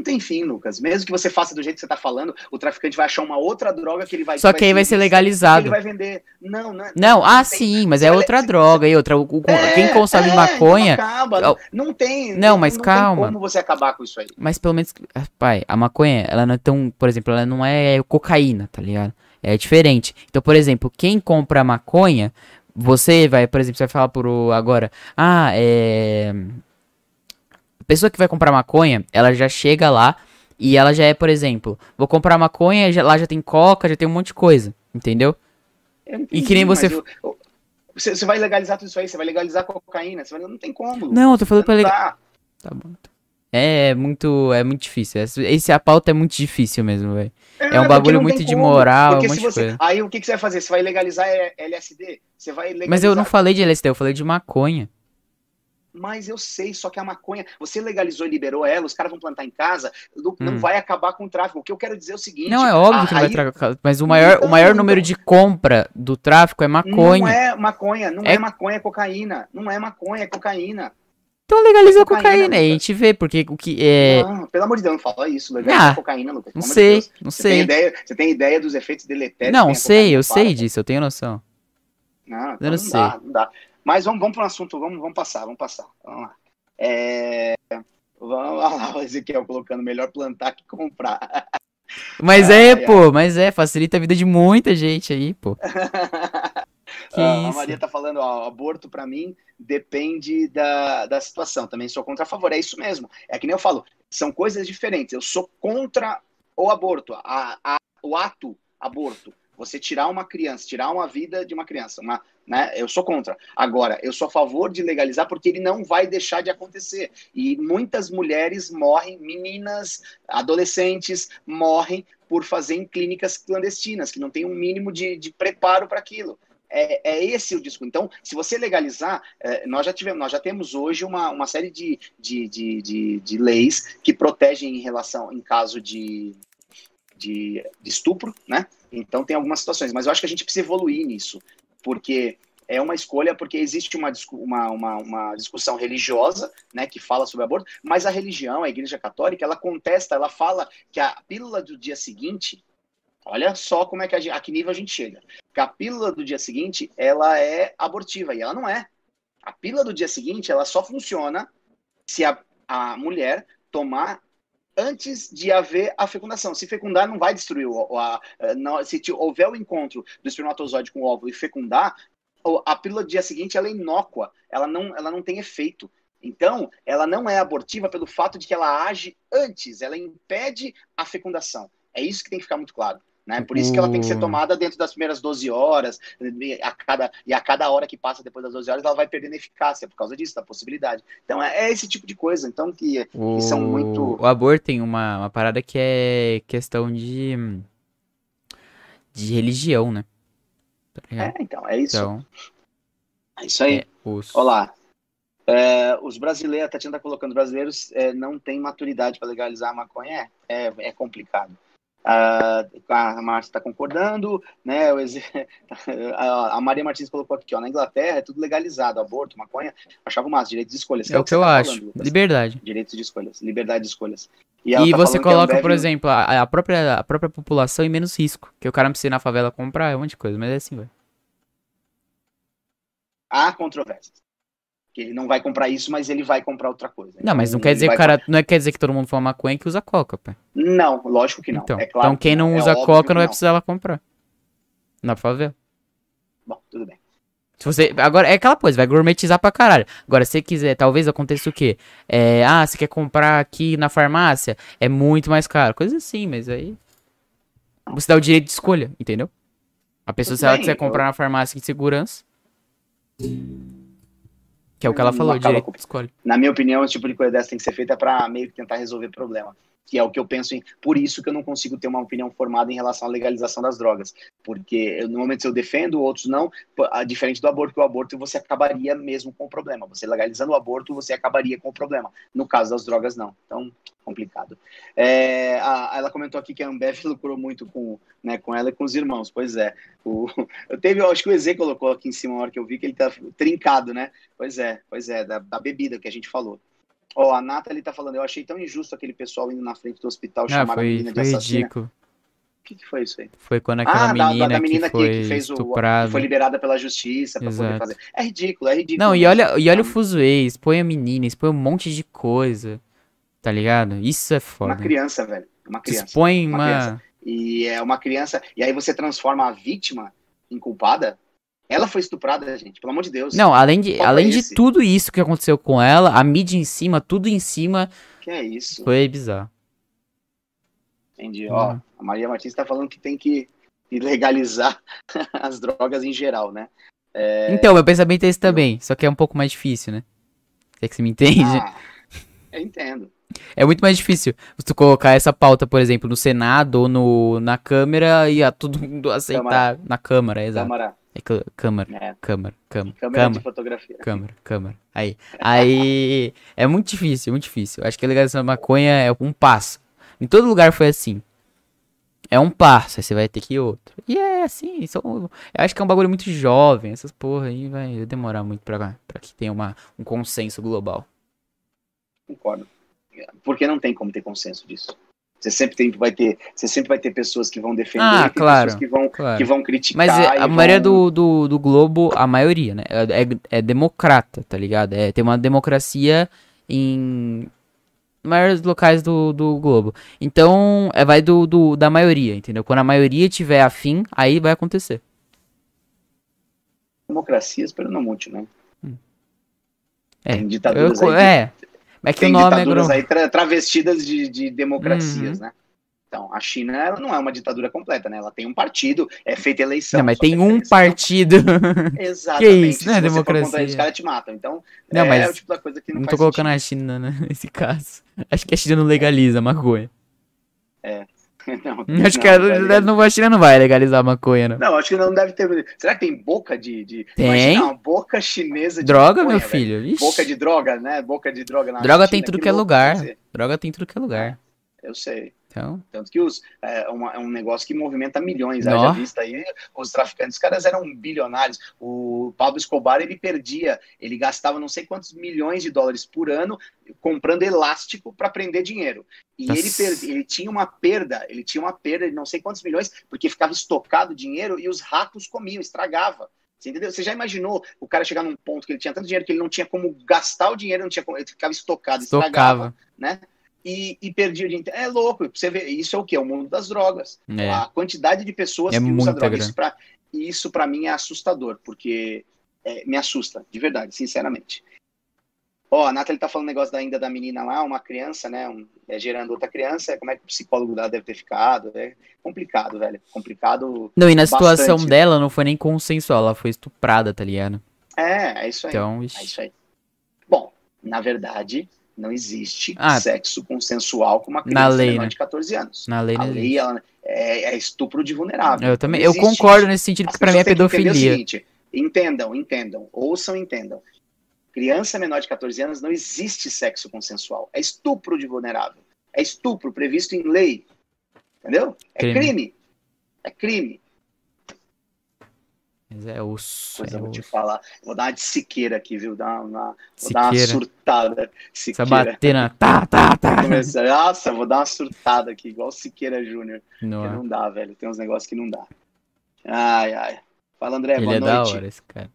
não tem fim, Lucas. Mesmo que você faça do jeito que você tá falando, o traficante vai achar uma outra droga que ele vai Só que, aí vai ser legalizado. Ele vai vender. Não, não. É- não, não ah, não sim, mas é outra droga e outra. O, o, é, quem consome é, maconha. Acaba, não, não, tem. Não, mas não calma. Tem como você acabar com isso aí. Mas pelo menos, pai, a maconha, ela não é tão. Por exemplo, ela não é cocaína, tá ligado? É diferente. Então, por exemplo, quem compra maconha, você vai, por exemplo, você vai falar por agora, ah, é pessoa que vai comprar maconha, ela já chega lá e ela já é, por exemplo, vou comprar maconha, já, lá já tem coca, já tem um monte de coisa, entendeu? Entendi, e que nem você... Eu, eu, você... Você vai legalizar tudo isso aí, você vai legalizar cocaína, vai... não tem como. Não, eu tô falando pra legalizar. Tá bom. Então. É muito, é muito difícil. Esse, a pauta é muito difícil mesmo, velho. É um porque bagulho muito de como. moral, um monte de você... coisa. Aí o que, que você vai fazer? Você vai legalizar é, LSD? Você vai legalizar... Mas eu não falei de LSD, eu falei de maconha. Mas eu sei, só que a maconha, você legalizou e liberou ela, os caras vão plantar em casa, não, não Hum. vai acabar com o tráfico. O que eu quero dizer é o seguinte. Não, é óbvio a- que não vai tragar. Mas o maior, o Então, maior então- número de compra do tráfico é Não maconha. é maconha, não É- é... maconha, é cocaína. Não é maconha, é cocaína. Então legaliza a cocaína, cocaína. aí a gente vê, porque o que é. Não, pelo amor de Deus, não fala isso. Legaliza Ah, a cocaína, Lucas. Não de sei, Deus. não Você tem, sei. ideia, você tem ideia dos efeitos deletérios? Não, tem sei, eu sei disso, eu tenho noção. Não, então não não, sei. dá, não dá. Mas vamos, vamos para um assunto, vamos, vamos passar, vamos passar. Vamos lá. É, Vamos lá, o Ezequiel colocando melhor plantar que comprar. Mas é, ai. pô, mas é, facilita a vida de muita gente aí, pô. Ah, a? Maria tá falando, ó, aborto pra mim depende da, da situação. Também sou contra a favor. É isso mesmo. É que nem eu falo, são coisas diferentes. Eu sou contra o aborto, a, a- o ato aborto. Você tirar uma criança, tirar uma vida de uma criança, uma, né? Eu sou contra. Agora, eu sou a favor de legalizar porque ele não vai deixar de acontecer. E muitas mulheres morrem, meninas, adolescentes morrem por fazer em clínicas clandestinas, que não tem um mínimo de, de preparo para aquilo. É, é esse o disco. Então, se você legalizar, é, nós já tivemos, nós já temos hoje uma, uma série de, de, de, de, de leis que protegem em relação, em caso de, de, de estupro, né? Então tem algumas situações, mas eu acho que a gente precisa evoluir nisso, porque é uma escolha, porque existe uma, uma, uma, uma discussão religiosa, né, que fala sobre aborto, mas a religião, a igreja católica, ela contesta, ela fala que a pílula do dia seguinte, olha só como é que a, a que nível a gente chega, que a pílula do dia seguinte, ela é abortiva, e ela não é. A pílula do dia seguinte, ela só funciona se a, a mulher tomar antes de haver a fecundação. Se fecundar, não vai destruir o, a, a- não- se houver o encontro do espermatozoide com o óvulo e fecundar, a pílula do dia seguinte ela é inócua, ela não, ela não tem efeito. Então, ela não é abortiva pelo fato de que ela age antes, ela impede a fecundação. É isso que tem que ficar muito claro. Né? Por isso que ela tem que ser O- tomada dentro das primeiras 12 horas, e a cada, e a cada hora que passa depois das 12 horas, ela vai perdendo eficácia por causa disso, da possibilidade. Então, é, é esse tipo de coisa. Então, que, O, que são muito. o aborto tem uma, uma parada que é questão de. de religião, né? Tá? É, então, é isso. Então, é isso aí. é, os... Olá. É, os brasileiros, a Tatiana tá colocando, brasileiros é, não têm maturidade para legalizar a maconha. É, é complicado. Ah, a Márcia está concordando, né? a Maria Martins colocou aqui, ó, na Inglaterra é tudo legalizado, aborto, maconha, achava máximo, direitos de escolhas. É o que eu tá acho. falando. Liberdade. Direitos de escolhas, liberdade de escolhas. E, ela tá você a coloca, Ambev por exemplo, a, a própria, a própria população em menos risco. Que o cara não precisa ir na favela comprar, é um monte de coisa, mas é assim, velho. Há controvérsias. Que ele não vai comprar isso, mas ele vai comprar outra coisa. Não, mas não quer dizer que cara. Não é quer dizer que todo mundo fuma maconha que usa coca, pô. Não, lógico que não. Então, é claro então que quem não É usa óbvio coca que não vai precisar lá comprar. Na favela. Bom, tudo bem. Se você. Agora, é aquela coisa, vai gourmetizar pra caralho. Agora, se você quiser, talvez aconteça o quê? É, ah, você quer comprar aqui na farmácia? É muito mais caro. Coisa assim, mas aí. Você dá o direito de escolha, entendeu? A pessoa, Tudo se ela bem, quiser eu- comprar na farmácia em segurança. Que é o que ela falou, direito com-. Na minha opinião, esse tipo de coisa dessa tem que ser feita para meio que tentar resolver problema. Que é o que eu penso em. Por isso que eu não consigo ter uma opinião formada em relação à legalização das drogas. Porque no momento eu defendo, outros não. Diferente do aborto, o aborto você acabaria mesmo com o problema. Você legalizando o aborto, você acabaria com o problema. No caso das drogas, não. Então, complicado. É, a- ela comentou aqui que a Ambev lucrou muito com, né, com ela e com os irmãos. Pois é. O, eu teve, eu acho que o Eze colocou aqui em cima a hora que eu vi que ele tá trincado, né? Pois é, pois é, da, da bebida que a gente falou. Ó, a Nathalie tá falando, eu achei tão injusto aquele pessoal indo na frente do hospital Ah, chamar a foi, menina de foi assassina. ridículo. O que, que foi isso aí? Foi quando aquela ah, menina, da, da menina que foi que, fez o. estuprada. Que foi liberada pela justiça pra poder Exato. fazer. É ridículo, é ridículo. Não, e olha, e olha o Uma- fuzuê, expõe a menina, expõe um monte de coisa. Tá ligado? Isso é Uma foda. criança, velho. Uma criança. Expõe uma uma. criança. E é uma criança. E aí você transforma a vítima em culpada. Ela foi estuprada, gente. Pelo amor de Deus. Não, além de, Qual além foi de tudo isso que aconteceu com ela, a mídia em cima, tudo em cima, Que é isso? foi bizarro. Entendi. Ó, a Maria Martins tá falando que tem que legalizar as drogas em geral, né? É... Então, meu pensamento é esse também, só que é um pouco mais difícil, né? É que você me entende? Ah, eu entendo. É muito mais difícil tu colocar essa pauta, por exemplo, no Senado ou no, na Câmara e a todo mundo aceitar Câmara. na Câmara, exato. Câmara. É Câmara, É. Câmara, Câmara, Câmera de fotografia. Câmara, Câmara. Aí, aí é muito difícil, muito difícil. Acho que a legalização da maconha é um passo. Em todo lugar foi assim. É um passo, aí você vai ter que ir outro. E é assim, são, eu acho que é um bagulho muito jovem, essas porra aí vai demorar muito pra, pra que tenha uma, um consenso global. Concordo. Porque não tem como ter consenso disso. Você sempre tem, vai ter, você sempre vai ter pessoas que vão defender, Ah, claro, pessoas que vão, Claro. que vão criticar. Mas é, a maioria vão- do, do, do Globo, a maioria, né? É, é, é democrata, tá ligado? É, tem uma democracia em maiores locais do, do Globo. Então, é, vai do, do, da maioria, entendeu? Quando a maioria tiver afim, aí vai acontecer. democracia, espero não muito, né? É, Tem Eu, ditaduras co- aí que- é, é que tem o nome é ditaduras gro... aí tra- travestidas de, de democracias, Uhum. né? Então, a China ela não é uma ditadura completa, né? Ela tem um partido, é feita eleição. Não, mas tem a um eleição- partido. Exatamente. Que isso, é Se for democracia. eles, os caras te matam. Então, Não, é mas o tipo da coisa que não, Não tô colocando sentido. a China né, nesse caso. Acho que a China não legaliza maconha. não, Acho não, que a, velho. não, a China não vai legalizar maconha, não. Não, acho que não deve ter. Será que tem boca de. de... Tem. Imagina uma boca chinesa de Droga, maconha, meu filho. Ixi. Boca de droga, né? Boca de droga na Droga China, tem tudo que é louco lugar. Droga tem tudo que é lugar. Eu sei. Então, Tanto que os, é, uma- é um negócio que movimenta milhões. Nó. Já visto aí, os traficantes, os caras eram bilionários. O Pablo Escobar, ele perdia, ele gastava não sei quantos milhões de dólares por ano comprando elástico para prender dinheiro. E Nossa. ele, ele tinha uma perda, ele tinha uma perda de não sei quantos milhões, porque ficava estocado dinheiro e os ratos comiam, estragava. Você entendeu? Você já imaginou o cara chegar num ponto que ele tinha tanto dinheiro que ele não tinha como gastar o dinheiro, não tinha como, ele ficava estocado, estragava estocava. né? E, e perdia o dinheiro. É louco, você vê, isso é o que? É o mundo das drogas. É. A quantidade de pessoas É que usam droga. grana. Isso pra mim é assustador, porque é, me assusta, de verdade, sinceramente. Ó, a Nathalie tá falando um negócio da, ainda da menina lá, uma criança, né? um- é, gerando outra criança, como é que o psicólogo dela deve ter ficado? É complicado, velho. Complicado. Não, e na situação Bastante. dela não foi nem consensual, ela foi estuprada, tá ligado? É, é isso aí. Então, É isso aí. Bom, na verdade, não existe Ah. sexo consensual com uma Na criança lei, menor né? de 14 anos. na lei A lei ela, é, é estupro de vulnerável. Eu também, eu concordo nesse sentido, porque pra mim é pedofilia. seguinte, entendam, entendam, ouçam, entendam. Criança menor de 14 anos não existe sexo consensual. É estupro de vulnerável. É estupro previsto em lei. Entendeu? É Crime. crime. É crime. Mas é osso. Pois é eu vou te osso. falar. Vou dar uma de siqueira aqui, viu? Dar uma, vou dar uma surtada. Siqueira. bater na. Tá, tá, tá. Nossa, vou dar uma surtada aqui, igual Siqueira Júnior. Porque Não, não dá, velho. Tem uns negócios que não dá. Ai, ai. Fala, André, ele boa é noite. da hora, esse cara.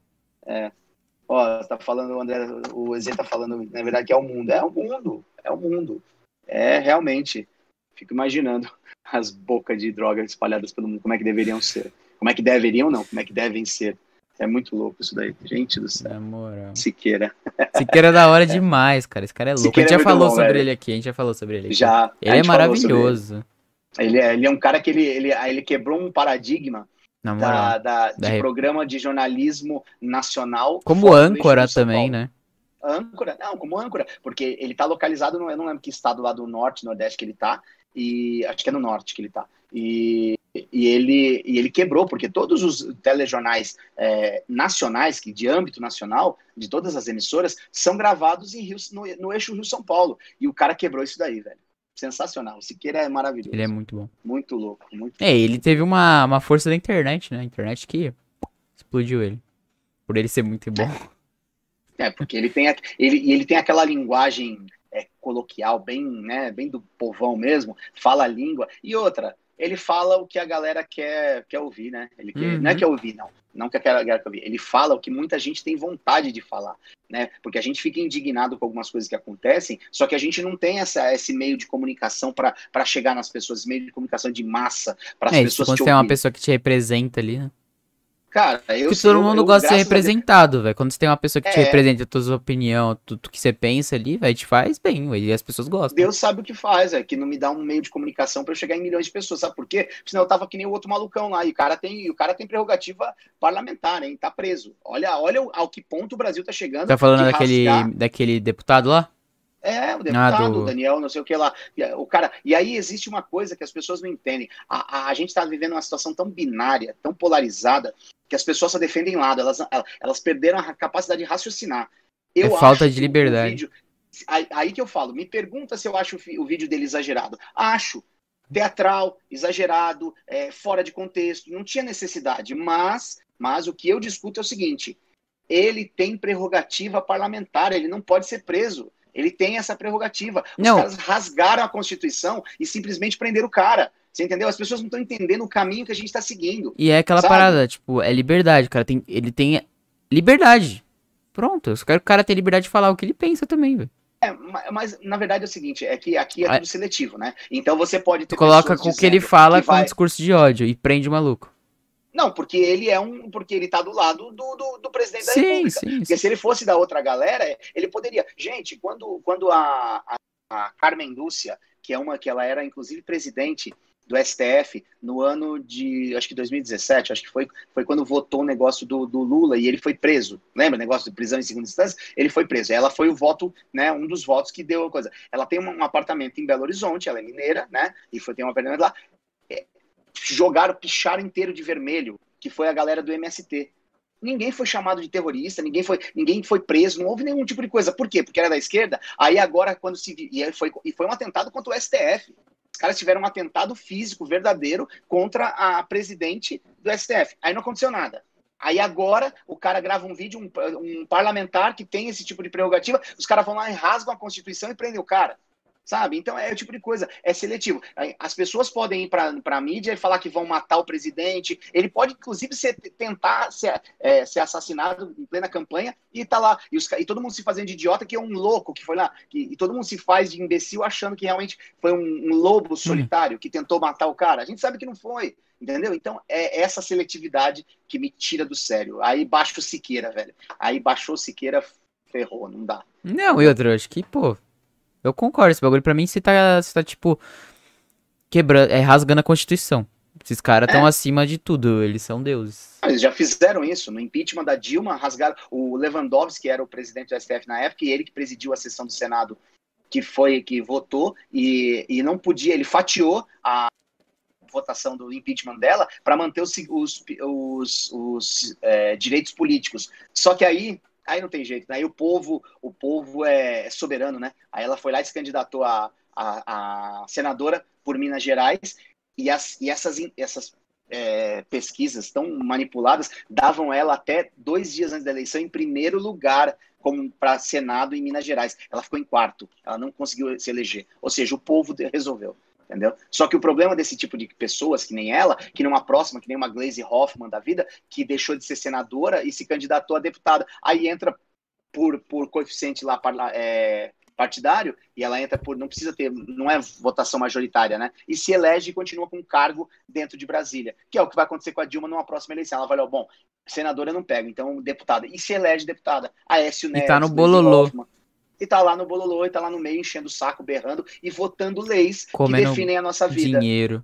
Ó, tá falando, o André, o Eze tá falando, na verdade, que é o mundo. É o mundo, é o mundo. É realmente. Fico imaginando as bocas de droga espalhadas pelo mundo, como é que deveriam ser. Como é que deveriam, não, como é que devem ser. É muito louco isso daí. Gente do céu. Moral. Siqueira. Siqueira é da hora demais, cara. Esse cara é louco. Siqueira a gente é já falou bom, sobre velho. ele aqui. A gente já falou sobre ele. aqui. Já. Ele é maravilhoso. Ele. Ele é, ele é um cara que ele, ele, ele quebrou um paradigma da, da, de programa de jornalismo nacional. Como âncora também, né? âncora, não, como âncora, porque ele tá localizado, no, eu não lembro que estado lá do norte, nordeste que ele tá, e acho que é no norte que ele tá. E, e, ele, e ele quebrou, porque todos os telejornais é, nacionais, que de âmbito nacional, de todas as emissoras, são gravados em Rio, no, no eixo Rio-São Paulo. E o cara quebrou isso daí, velho. Sensacional. O Siqueira é maravilhoso. Ele é muito bom. Muito louco, muito É, ele teve uma, uma força da internet, né? A internet que explodiu ele. Por ele ser muito bom. É, porque ele tem, ele, ele tem aquela linguagem é, coloquial, bem, né, bem do povão mesmo, fala a língua. E outra, ele fala o que a galera quer, quer ouvir, né? Ele quer, Uhum. Não é quer ouvir, não. Não que a galera quer ouvir. Ele fala o que muita gente tem vontade de falar, né? Porque a gente fica indignado com algumas coisas que acontecem, só que a gente não tem essa, esse meio de comunicação para chegar nas pessoas, esse meio de comunicação de massa, para as É, isso pessoas quando te você é uma pessoa que te representa ali, né? Cara, eu Porque todo mundo eu, gosta de ser representado, velho. Quando você tem uma pessoa que te É. representa a tua opinião, tudo que você pensa ali, velho, te faz bem, velho. E as pessoas gostam. Deus sabe o que faz, é que não me dá um meio de comunicação para eu chegar em milhões de pessoas, sabe por quê? Porque senão eu tava que nem o outro malucão lá, e o cara tem, o cara tem prerrogativa parlamentar, hein? Tá preso. Olha, olha ao que ponto o Brasil tá chegando. Tá falando daquele, rasgar- daquele deputado lá? É, o deputado, ah, do... Daniel, não sei o que lá. O cara. E aí existe uma coisa que as pessoas não entendem. A, a, a gente está vivendo uma situação tão binária, tão polarizada, que as pessoas só defendem lado. Elas, elas perderam a capacidade de raciocinar. Eu é falta de liberdade. Vídeo, aí, aí, que eu falo, me pergunta se eu acho o, o vídeo dele exagerado. Acho. Teatral, exagerado, é, fora de contexto, não tinha necessidade. Mas, mas o que eu discuto é o seguinte: ele tem prerrogativa parlamentar, ele não pode ser preso. Ele tem essa prerrogativa. Os não. caras rasgaram a Constituição e simplesmente prenderam o cara. Você entendeu? As pessoas não estão entendendo o caminho que a gente está seguindo. E é aquela sabe? parada, tipo, é liberdade, cara. Tem, ele tem liberdade. Pronto, eu só quero que o cara ter liberdade de falar o que ele pensa também, velho. É, mas na verdade é o seguinte, é que aqui é tudo seletivo, né? Então você pode ter. Tu coloca com o que ele fala que com vai... um discurso de ódio e prende o maluco. Não, porque ele é um. Porque ele tá do lado do, do, do presidente sim, da República. Sim, porque sim. se ele fosse da outra galera, ele poderia. Gente, quando, quando a, a, a Carmen Lúcia, que é uma que ela era, inclusive, presidente do STF no ano de, acho que 2017, acho que foi, foi quando votou o negócio do, do Lula e ele foi preso. Lembra negócio de prisão em segunda instância? Ele foi preso. Ela foi o voto, né, um dos votos que deu a coisa. Ela tem um, um apartamento em Belo Horizonte, ela é mineira, né, e foi, tem um apartamento lá. É, jogaram, picharam inteiro de vermelho, que foi a galera do MST. Ninguém foi chamado de terrorista, ninguém foi, ninguém foi preso, não houve nenhum tipo de coisa. Por quê? Porque era da esquerda. Aí agora, quando se. E foi, e foi um atentado contra o STF. Os caras tiveram um atentado físico verdadeiro contra a presidente do STF. Aí não aconteceu nada. Aí agora o cara grava um vídeo, um, um parlamentar que tem esse tipo de prerrogativa, os caras vão lá e rasgam a Constituição e prendem o cara sabe? Então é o tipo de coisa, é seletivo. As pessoas podem ir para a mídia e falar que vão matar o presidente, ele pode inclusive ser, tentar ser, é, ser assassinado em plena campanha e tá lá, e, os, e, todo mundo se fazendo de idiota que é um louco que foi lá, que, e todo mundo se faz de imbecil achando que realmente foi um, um lobo hum. solitário que tentou matar o cara. A gente sabe que não foi. Entendeu? Então é essa seletividade que me tira do sério. Aí baixo o Siqueira, velho. Aí baixou o Siqueira, ferrou, não dá. Não, e outro, acho que, pô, eu concordo, esse bagulho pra mim você tá, você tá tipo, quebrando, é rasgando a Constituição. Esses caras estão é. acima de tudo, eles são deuses. Ah, eles já fizeram isso. No impeachment da Dilma, rasgaram. O Lewandowski, que era o presidente do STF na época, e ele que presidiu a sessão do Senado, que foi que votou, e, e não podia, ele fatiou a votação do impeachment dela para manter os, os, os, os é, direitos políticos. Só que aí aí não tem jeito, né? Aí o povo, o povo é soberano, né? Aí ela foi lá e se candidatou a, a, a senadora por Minas Gerais e, as, e essas, essas é, pesquisas tão manipuladas davam ela até dois dias antes da eleição em primeiro lugar como para Senado em Minas Gerais. Ela ficou em quarto, ela não conseguiu se eleger. Ou seja, o povo resolveu entendeu? Só que o problema desse tipo de pessoas, que nem ela, que numa próxima, que nem uma Glaze Hoffman da vida, que deixou de ser senadora e se candidatou a deputada, aí entra por, por coeficiente lá é, partidário e ela entra por não precisa ter não é votação majoritária né? E se elege e continua com um cargo dentro de Brasília que é o que vai acontecer com a Dilma numa próxima eleição. Ela vai olhar bom senadora eu não pego então deputada. E se elege deputada. Aécio Neves e tá no bololô. Hoffman, e tá lá no bololô, e tá lá no meio enchendo o saco, berrando e votando leis Comendo que definem a nossa vida. Dinheiro.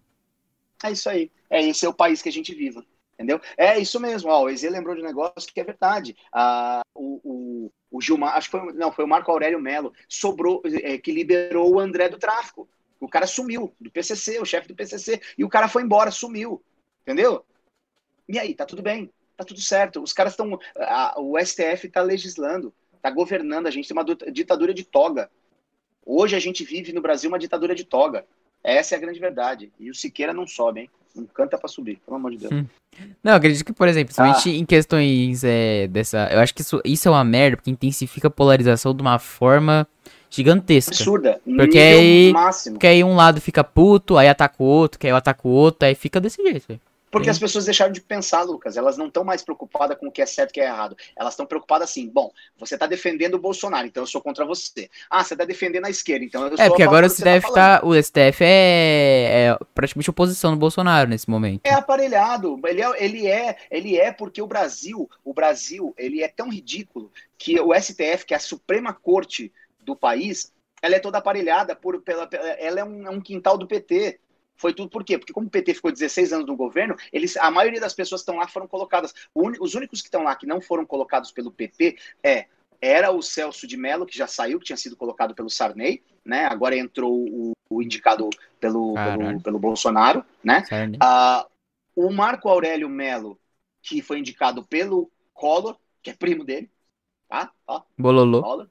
É isso aí. É esse é o país que a gente vive. Entendeu? É isso mesmo. Ó, o Eze lembrou de um negócio que é verdade. Ah, o, o, o Gilmar, acho que foi, não, foi o Marco Aurélio Melo, sobrou, é, que liberou o André do tráfico. O cara sumiu, do PCC, o chefe do PCC, e o cara foi embora, sumiu. Entendeu? E aí, tá tudo bem, tá tudo certo. Os caras estão. O STF tá legislando está governando, a gente tem uma ditadura de toga. Hoje a gente vive no Brasil uma ditadura de toga. Essa é a grande verdade. E o Siqueira não sobe, hein? Não canta para subir, pelo amor de Deus. Hum. Não, acredito que, por exemplo, principalmente ah. em questões é, dessa. Eu acho que isso, isso é uma merda, porque intensifica a polarização de uma forma gigantesca. Absurda. Porque aí, máximo. porque aí um lado fica puto, aí ataca o outro, que aí eu ataco o outro, aí fica desse jeito. Porque as pessoas deixaram de pensar, Lucas. Elas não estão mais preocupadas com o que é certo e o que é errado. Elas estão preocupadas assim: bom, você está defendendo o Bolsonaro, então eu sou contra você. Ah, você está defendendo a esquerda, então eu sou É, porque agora o STF, tá, tá, o STF é, é, praticamente oposição do Bolsonaro nesse momento. É aparelhado. Ele é, ele é, ele é porque o Brasil, o Brasil, ele é tão ridículo que o STF, que é a Suprema Corte do país, ela é toda aparelhada por, pela, ela é um, é um quintal do PT. Foi tudo por quê? Porque como o PT ficou 16 anos no governo, eles, a maioria das pessoas que estão lá foram colocadas. os únicos que estão lá que não foram colocados pelo PT é era o Celso de Mello, que já saiu, que tinha sido colocado pelo Sarney, né? Agora entrou o, o indicado pelo, pelo, pelo, Bolsonaro, né? Uh, o Marco Aurélio Melo, que foi indicado pelo Collor, que é primo dele, tá? Ó, Bololô. Collor.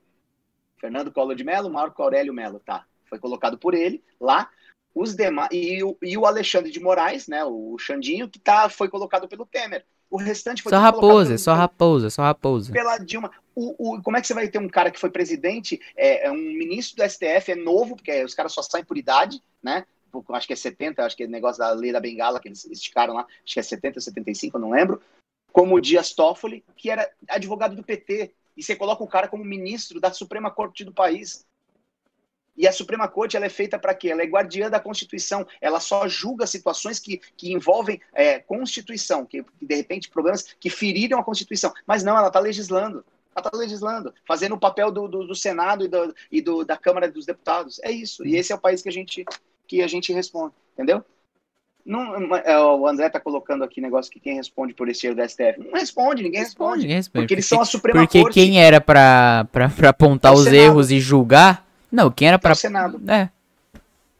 Fernando Collor de Melo, Marco Aurélio Melo, tá? Foi colocado por ele lá. Os demais e, o, e o Alexandre de Moraes, né? O Xandinho, que tá, foi colocado pelo Temer. O restante foi só raposa, só raposa, só raposa. Pela Dilma. O, o, como é que você vai ter um cara que foi presidente, é, é um ministro do STF, é novo, porque os caras só saem por idade, né? Acho que é 70, acho que é negócio da lei da bengala que eles esticaram lá, acho que é 70 ou 75, eu não lembro. Como o Dias Toffoli, que era advogado do PT. E você coloca o cara como ministro da Suprema Corte do país. E a Suprema Corte ela é feita para quê? Ela é guardiã da Constituição. Ela só julga situações que, que envolvem é, Constituição, que, que, de repente problemas que feriram a Constituição. Mas não, ela está legislando. Ela está legislando, fazendo o papel do, do, do Senado e, do, e do, da Câmara dos Deputados. É isso. E esse é o país que a gente, que a gente responde. Entendeu? Não, é, o André está colocando aqui negócio que quem responde por esse erro da STF. Não responde, ninguém responde. Ninguém responde porque, porque, eles são a Suprema porque Corte. Porque quem era para apontar é os Senado. erros e julgar não, quem era para. É o Senado. É.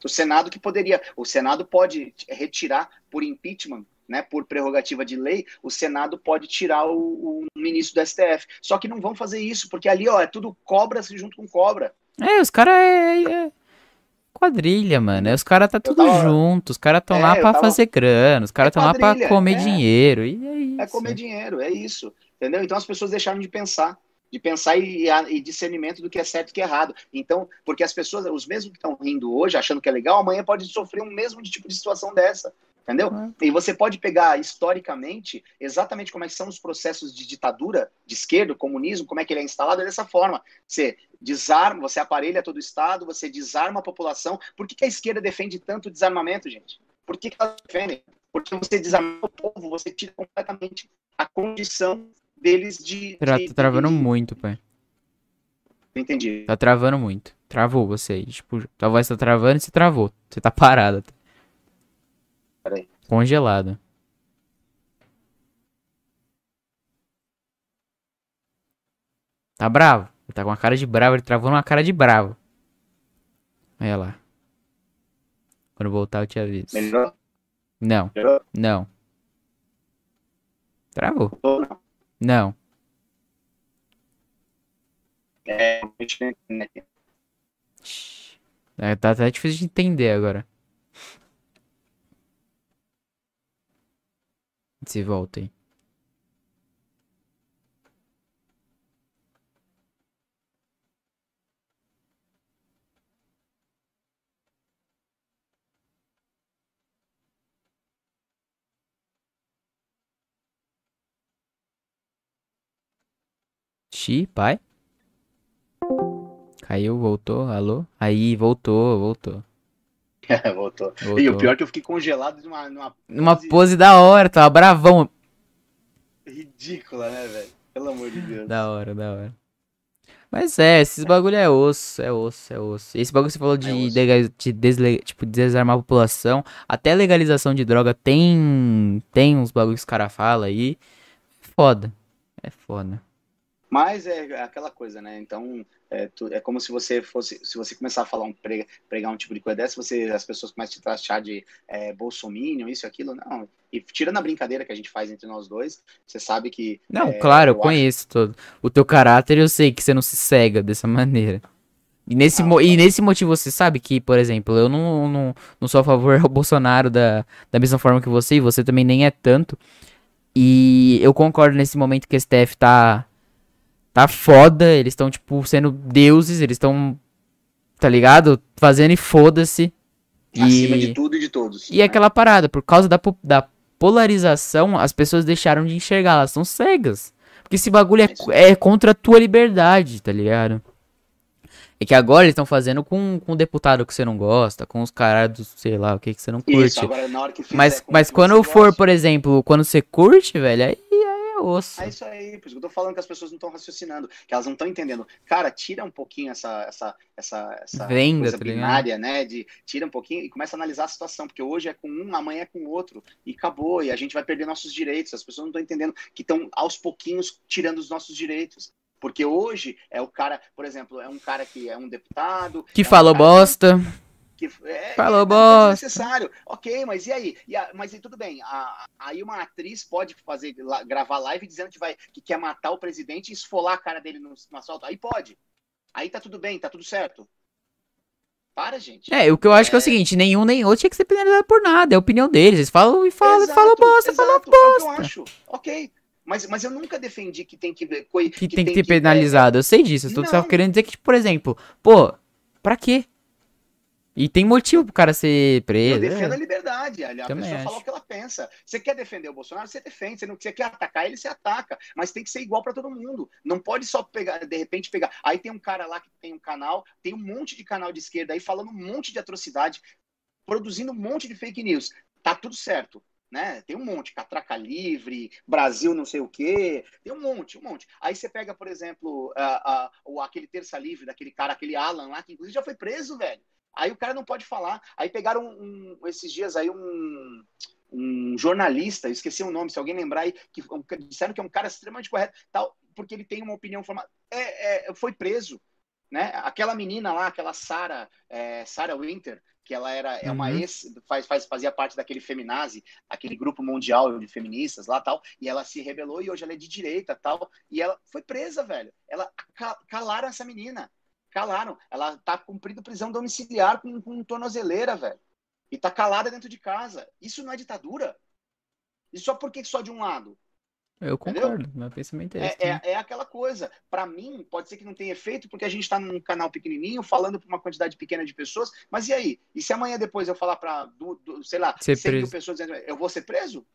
O Senado que poderia. O Senado pode retirar por impeachment, né, por prerrogativa de lei, o Senado pode tirar o, o ministro do STF. Só que não vão fazer isso, porque ali, ó, é tudo cobra junto com cobra. É, os caras é, é, quadrilha, mano. É, os caras tá tudo tava... junto, os caras estão é, lá para tava... fazer grana, os caras estão é lá para comer é. dinheiro. E é isso. É comer dinheiro, é isso. Entendeu? Então as pessoas deixaram de pensar de pensar e, e, discernimento do que é certo e que é errado. Então, porque as pessoas, os mesmos que estão rindo hoje, achando que é legal, amanhã pode sofrer um mesmo tipo de situação dessa. Entendeu? Uhum. E você pode pegar historicamente exatamente como é são os processos de ditadura de esquerda, comunismo, como é que ele é instalado é dessa forma. Você desarma, você aparelha todo o Estado, você desarma a população. Por que, que a esquerda defende tanto o desarmamento, gente? Por que, que ela defende? Porque você desarma o povo, você tira completamente a condição deles de. Tra tá travando de... muito, pai. Entendi. Tá travando muito. Travou você aí. Tipo, tua voz tá travando e você travou. Você tá parada. Peraí. Congelado. Tá bravo. Ele tá com uma cara de bravo. Ele travou numa cara de bravo. Olha lá. Quando voltar eu te aviso. Melhor? Não. Melhor? Não. Travou. Não. Não. É, é, tá até difícil de entender agora. Se volta Xi, pai. Caiu, voltou, alô? Aí, voltou, voltou. É, voltou. voltou. E o pior é que eu fiquei congelado numa, numa pose... Numa pose da hora, tava bravão. Ridícula, né, velho? Pelo amor de Deus. Da hora, da hora. Mas é, esses bagulho é osso, é osso, é osso. Esse bagulho que você falou de, é de desle, tipo, desarmar a população, até legalização de droga tem tem uns bagulhos que os caras falam aí. Foda. É foda. Mas é aquela coisa, né? Então, é, tu, é, como se você fosse, se você começar a falar um prega, pregar um tipo de coisa dessa, você, as pessoas começam a te taxar de é, bolsominion, isso e aquilo, não. E tirando a brincadeira que a gente faz entre nós dois, você sabe que. Não, é, claro, eu, eu conheço acho... todo. O teu caráter eu sei que você não se cega dessa maneira. E nesse, ah, e nesse motivo você sabe que, por exemplo, eu não, não, não sou a favor ao Bolsonaro da, da mesma forma que você, e você também nem é tanto. E eu concordo nesse momento que o STF tá tá foda, eles estão, tipo, sendo deuses, eles estão, tá ligado? Fazendo e foda-se. Acima e... de tudo e de todos. E né? aquela parada, por causa da, da polarização, as pessoas deixaram de enxergar, elas são cegas. Porque esse bagulho é, é contra a tua liberdade, tá ligado? É que agora eles estão fazendo com, com um deputado que você não gosta, com os caras sei lá, o que, que você não curte. Isso, agora, na hora que mas mas quando for, gosta... por exemplo, quando você curte, velho, aí osso. É isso aí, por isso que eu tô falando que as pessoas não estão raciocinando, que elas não estão entendendo. Cara, tira um pouquinho essa, essa, essa, essa Venda, coisa tá binária, né? De, tira um pouquinho e começa a analisar a situação, porque hoje é com um, amanhã é com o outro, e acabou, e a gente vai perder nossos direitos. As pessoas não estão entendendo que estão aos pouquinhos tirando os nossos direitos. Porque hoje é o cara, por exemplo, é um cara que é um deputado. Que é um falou bosta. Que, é, falou é, bosta. É necessário. Ok, mas e aí? E a, mas e tudo bem. A, aí uma atriz pode fazer gravar live dizendo que, vai, que quer matar o presidente e esfolar a cara dele no, no assalto. Aí pode. Aí tá tudo bem, tá tudo certo. Para, gente. É, o que eu acho é... que é o seguinte, nenhum nem outro tinha que ser penalizado por nada, é a opinião deles. Eles falam e falam, exato, falam bosta, falam bosta. É o que eu acho. Ok. Mas, mas eu nunca defendi que tem que. Que, que tem que ser penalizado. Eu sei disso. Eu tô só querendo dizer que, por exemplo, pô, pra quê? E tem motivo pro cara ser preso. Eu defendo é. a liberdade. A Também pessoa acho. fala o que ela pensa. Você quer defender o Bolsonaro, você defende. Você, não, você quer atacar ele, você ataca. Mas tem que ser igual para todo mundo. Não pode só pegar, de repente, pegar. Aí tem um cara lá que tem um canal, tem um monte de canal de esquerda aí falando um monte de atrocidade, produzindo um monte de fake news. Tá tudo certo. Né? Tem um monte, Catraca Livre, Brasil não sei o quê, tem um monte, um monte. Aí você pega, por exemplo, uh, uh, aquele Terça Livre, daquele cara, aquele Alan lá, que inclusive já foi preso, velho. Aí o cara não pode falar. Aí pegaram um, um, esses dias aí um, um jornalista, esqueci o nome, se alguém lembrar aí, que um, disseram que é um cara extremamente correto, tal, porque ele tem uma opinião formada. É, é, foi preso. Né? Aquela menina lá, aquela Sarah, é, Sarah Winter, que ela era é uma uhum. ex, faz, faz, fazia parte daquele feminazi, aquele grupo mundial de feministas lá tal, e ela se rebelou e hoje ela é de direita tal, e ela foi presa, velho. Ela calaram essa menina. Calaram. Ela tá cumprindo prisão domiciliar com, com tornozeleira, velho. E tá calada dentro de casa. Isso não é ditadura? E só por que só de um lado? Eu concordo, Entendeu? meu pensamento é, é esse. É, é, aquela coisa. Para mim, pode ser que não tenha efeito, porque a gente está num canal pequenininho, falando para uma quantidade pequena de pessoas. Mas e aí? E se amanhã depois eu falar para, sei lá, ser 100 preso. mil pessoas dizendo, eu vou ser preso?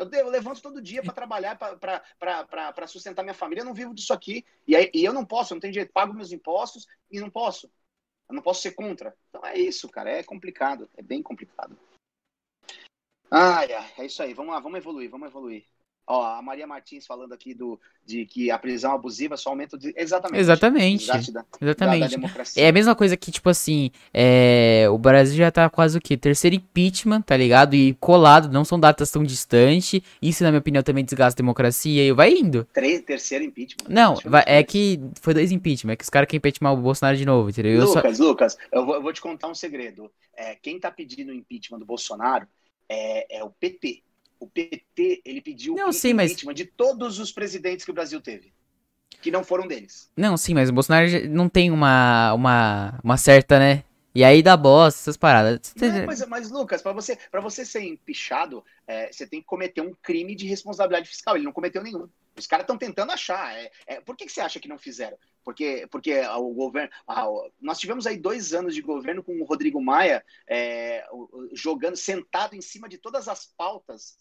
Eu, eu levanto todo dia para trabalhar, para sustentar minha família. Eu não vivo disso aqui. E, aí, e eu não posso, eu não tenho jeito. Pago meus impostos e não posso. Eu não posso ser contra. Então é isso, cara. É complicado. É bem complicado. Ai, ai, é isso aí. Vamos lá, vamos evoluir, vamos evoluir. Ó, a Maria Martins falando aqui do, de que a prisão abusiva só aumenta. De... Exatamente. Exatamente. Da, Exatamente. Da, da é a mesma coisa que, tipo assim, é... o Brasil já tá quase o quê? Terceiro impeachment, tá ligado? E colado, não são datas tão distantes. Isso, na minha opinião, também desgasta a democracia e vai indo. Três, terceiro impeachment. Não, vai, é que foi dois impeachment, é que os caras querem impeachment o Bolsonaro de novo, entendeu? Lucas, só... Lucas, eu vou, eu vou, te contar um segredo. É, quem tá pedindo o impeachment do Bolsonaro é, é o PT o PT ele pediu não, sim, mas... de todos os presidentes que o Brasil teve. Que não foram deles. Não, sim, mas o Bolsonaro não tem uma, uma, uma certa, né? E aí dá bosta, essas paradas. Não, mas, mas, Lucas, para você, pra você ser empichado, é, você tem que cometer um crime de responsabilidade fiscal. Ele não cometeu nenhum. Os caras estão tentando achar. É, é, por que, que você acha que não fizeram? Porque, porque o governo. nós tivemos aí dois anos de governo com o Rodrigo Maia é, jogando, sentado em cima de todas as pautas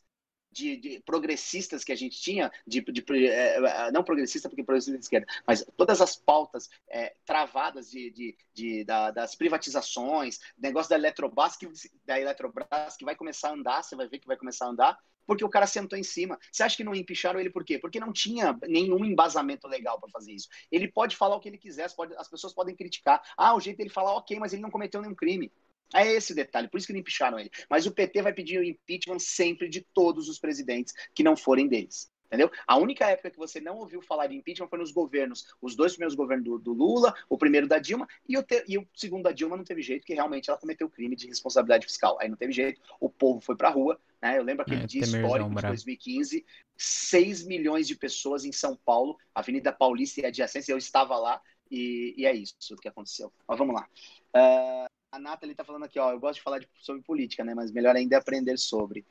de, de, progressistas que a gente tinha, de, de é, é, não progressista porque progressista de esquerda, mas todas as pautas é, travadas de, de, da, das privatizações, negócio da Eletrobras, que, da Eletrobras que vai começar a andar, você vai ver que vai começar a andar, porque o cara sentou em cima. Você acha que não empicharam ele por quê? Porque não tinha nenhum embasamento legal para fazer isso. Ele pode falar o que ele quiser, as pessoas podem criticar. Ah, o jeito dele falar, ok, mas ele não cometeu nenhum crime. É esse o detalhe, por isso que não empicharam ele. Mas o PT vai pedir o impeachment sempre de todos os presidentes que não forem deles. Entendeu? A única época que você não ouviu falar de impeachment foi nos governos, os dois primeiros governos do, do Lula, o primeiro da Dilma e o, te, e o, segundo da Dilma não teve jeito, que realmente ela cometeu crime de responsabilidade fiscal. Aí não teve jeito, o povo foi pra rua, né? Eu lembro aquele é, dia histórico de 2015, 6 milhões de pessoas em São Paulo, Avenida Paulista e adjacência, eu estava lá e, e é isso que aconteceu. Mas vamos lá. Uh, a Nathalie tá falando aqui, ó, eu gosto de falar de, sobre política, né? Mas melhor ainda é aprender sobre.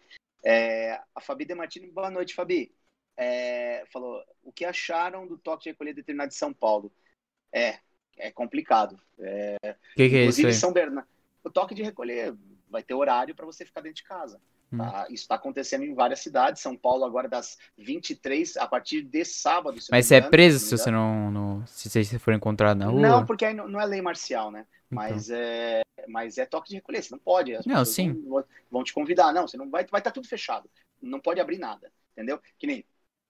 É, a Fabi Demartini, boa noite, Fabi. É, falou, o que acharam do toque de recolher determinado de São Paulo? É, é complicado. É, que, que é isso? Aí? São Bernardo. O toque de recolher vai ter horário para você ficar dentro de casa. Tá? Hum. Isso está acontecendo em várias cidades. São Paulo agora das 23 a partir de sábado. Mas você é preso se você não, não, se você for encontrado na rua? Não, porque aí não, não é lei marcial, né? Então. Mas é, mas é toque de recolher. Você não pode. As não, sim. Vão, vão, te convidar. Não, você não vai, vai estar tá tudo fechado. Não pode abrir nada, entendeu? Que nem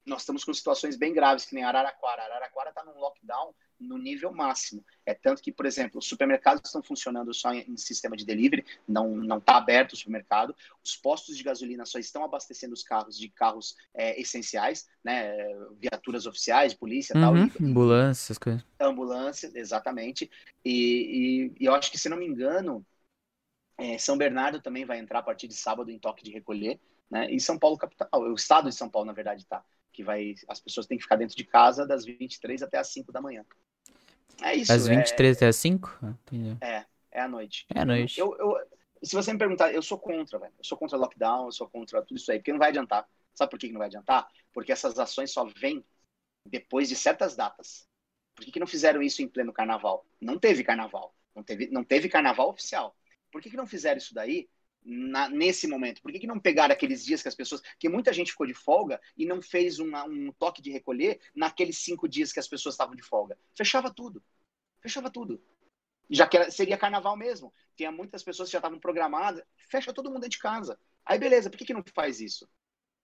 nós estamos com situações bem graves, que nem Araraquara. Araraquara está num lockdown no nível máximo. É tanto que, por exemplo, os supermercados estão funcionando só em, em sistema de delivery, não não está aberto o supermercado. Os postos de gasolina só estão abastecendo os carros de carros é, essenciais, né, viaturas oficiais, polícia, uhum, tal, ambulância, essas coisas. Ambulância, exatamente. E, e, e, eu acho que, se não me engano, é, São Bernardo também vai entrar a partir de sábado em toque de recolher, né? E São Paulo capital, o estado de São Paulo, na verdade, tá que vai as pessoas têm que ficar dentro de casa das 23 até as 5 da manhã. É isso. Das 23 é, até as 5? Ah, é, é à noite. É à noite. Eu, eu, se você me perguntar, eu sou contra, velho. Eu sou contra lockdown, eu sou contra tudo isso aí, porque não vai adiantar. Sabe por que não vai adiantar? Porque essas ações só vêm depois de certas datas. Por que, que não fizeram isso em pleno carnaval? Não teve carnaval. Não teve, não teve carnaval oficial. Por que, que não fizeram isso daí na, nesse momento? Por que, que não pegaram aqueles dias que as pessoas. que muita gente ficou de folga e não fez uma, um toque de recolher naqueles cinco dias que as pessoas estavam de folga? Fechava tudo. Fechava tudo. Já que seria carnaval mesmo. Tinha muitas pessoas que já estavam programadas. Fecha todo mundo dentro de casa. Aí beleza, por que, que não faz isso?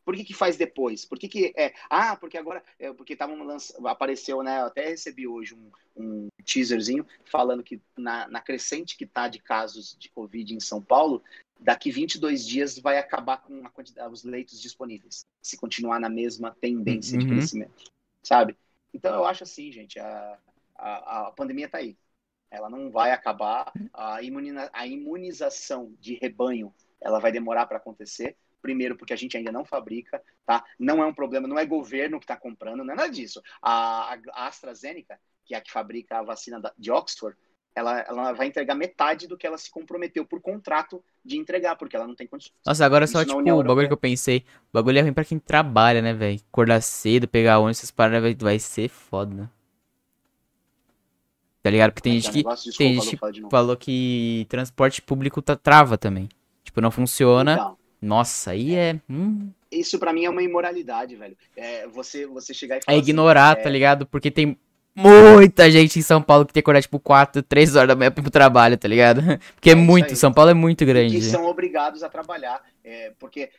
Por que, que faz depois? Por que, que é? Ah, porque agora. É, porque estavam lançando. Apareceu, né? Eu até recebi hoje um, um teaserzinho falando que na, na crescente que está de casos de Covid em São Paulo, daqui 22 dias vai acabar com a quantidade, os leitos disponíveis, se continuar na mesma tendência uhum. de crescimento, sabe? Então eu acho assim, gente, a, a, a pandemia está aí. Ela não vai acabar. A, imuniza, a imunização de rebanho, ela vai demorar para acontecer. Primeiro, porque a gente ainda não fabrica, tá? Não é um problema, não é governo que está comprando, não é nada disso. A, a AstraZeneca, que é a que fabrica a vacina de Oxford, ela, ela vai entregar metade do que ela se comprometeu por contrato de entregar, porque ela não tem condições. Nossa, agora só, tipo, o bagulho que eu pensei, o bagulho é ruim pra quem trabalha, né, velho? Acordar cedo, pegar ônibus, essas paradas vai, vai ser foda, né? Tá ligado? Porque tem gente que, desculpa, tem gente que falou que transporte público tá, trava também. Tipo, não funciona. Então, Nossa, aí é... Hum. Isso para mim é uma imoralidade, velho. É você, você chegar e falar É ignorar, assim, tá é... ligado? Porque tem muita gente em São Paulo que tem que acordar, tipo, 4, 3 horas da manhã pro trabalho, tá ligado? Porque é, é muito, São Paulo é muito grande. E que são obrigados a trabalhar. É, porque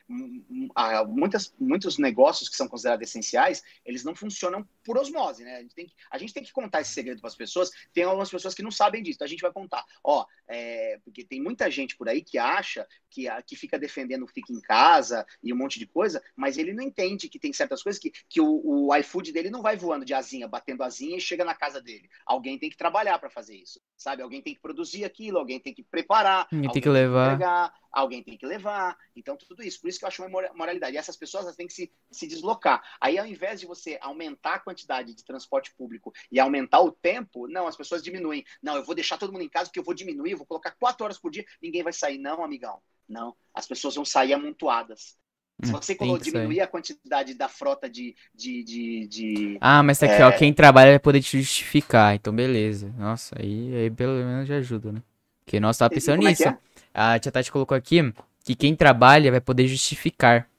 muitas, muitos negócios que são considerados essenciais, eles não funcionam por osmose, né? A gente tem que, a gente tem que contar esse segredo para as pessoas. Tem algumas pessoas que não sabem disso, então a gente vai contar. Ó, é, porque tem muita gente por aí que acha que, que fica defendendo fica em casa e um monte de coisa, mas ele não entende que tem certas coisas que, que o, o iFood dele não vai voando de asinha, batendo asinha e chega na casa dele. Alguém tem que trabalhar para fazer isso, sabe? Alguém tem que produzir aquilo, alguém tem que preparar, alguém tem que levar. Tem que alguém tem que levar. Então, tudo isso. Por isso que eu acho uma moralidade. E essas pessoas elas têm que se, se deslocar. Aí, ao invés de você aumentar a quantidade de transporte público e aumentar o tempo, não, as pessoas diminuem. Não, eu vou deixar todo mundo em casa porque eu vou diminuir, eu vou colocar quatro horas por dia, ninguém vai sair. Não, amigão. Não. As pessoas vão sair amontoadas. Se hum, você diminuir a quantidade da frota de. de, de, de ah, mas tá aqui, é... ó, quem trabalha vai poder te justificar. Então, beleza. Nossa, aí, aí pelo menos já ajuda, né? Porque nós tava pensando é nisso. É a tia Tati colocou aqui que quem trabalha vai poder justificar.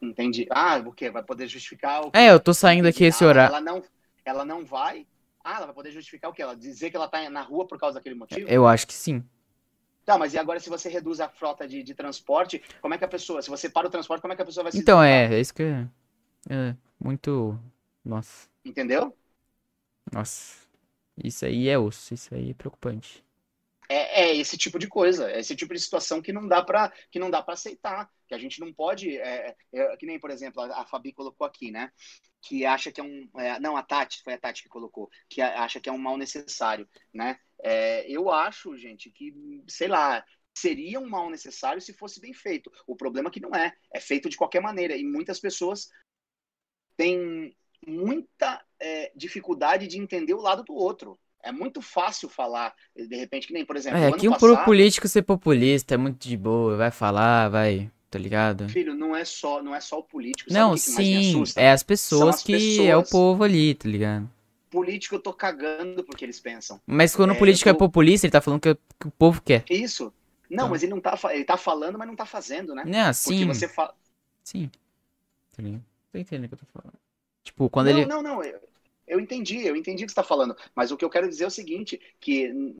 Entendi. Ah, o quê? Vai poder justificar o quê? É, eu tô saindo aqui esse horário. Ela não, ela não vai. Ah, ela vai poder justificar o quê? Ela dizer que ela tá na rua por causa daquele motivo? Eu acho que sim. Tá, mas e agora se você reduz a frota de, de transporte, como é que a pessoa, se você para o transporte, como é que a pessoa vai se Então, é, é isso que é, é muito, nossa. Entendeu? Nossa, isso aí é osso, isso aí é preocupante é, é, esse tipo de coisa, é esse tipo de situação que não dá para que não dá para aceitar, que a gente não pode, é, é, que nem por exemplo a, a, Fabi colocou aqui, né, que acha que é um, é, não a Tati foi a Tati que colocou, que acha que é um mal necessário, né? É, eu acho, gente, que sei lá seria um mal necessário se fosse bem feito. O problema é que não é, é feito de qualquer maneira e muitas pessoas têm muita é, dificuldade de entender o lado do outro. É muito fácil falar, de repente, que nem, por exemplo. É, que passado, político ser populista é muito de boa, vai falar, vai, tá ligado? Filho, não é só, não é só o político. Não, sim, é as pessoas as que pessoas... é o povo ali, tá ligado? Político eu tô cagando porque eles pensam. Mas quando é, o político tô... é populista, ele tá falando que, que o povo quer. Isso. Não, então. mas ele não tá, ele tá falando, mas não tá fazendo, né? Não, sim. Porque você fala. Sim. Tá ligado? Tô entendendo o que eu tô falando. Tipo, quando não, ele. Não, não, não. Eu entendi, eu entendi o que você está falando. Mas o que eu quero dizer é o seguinte, que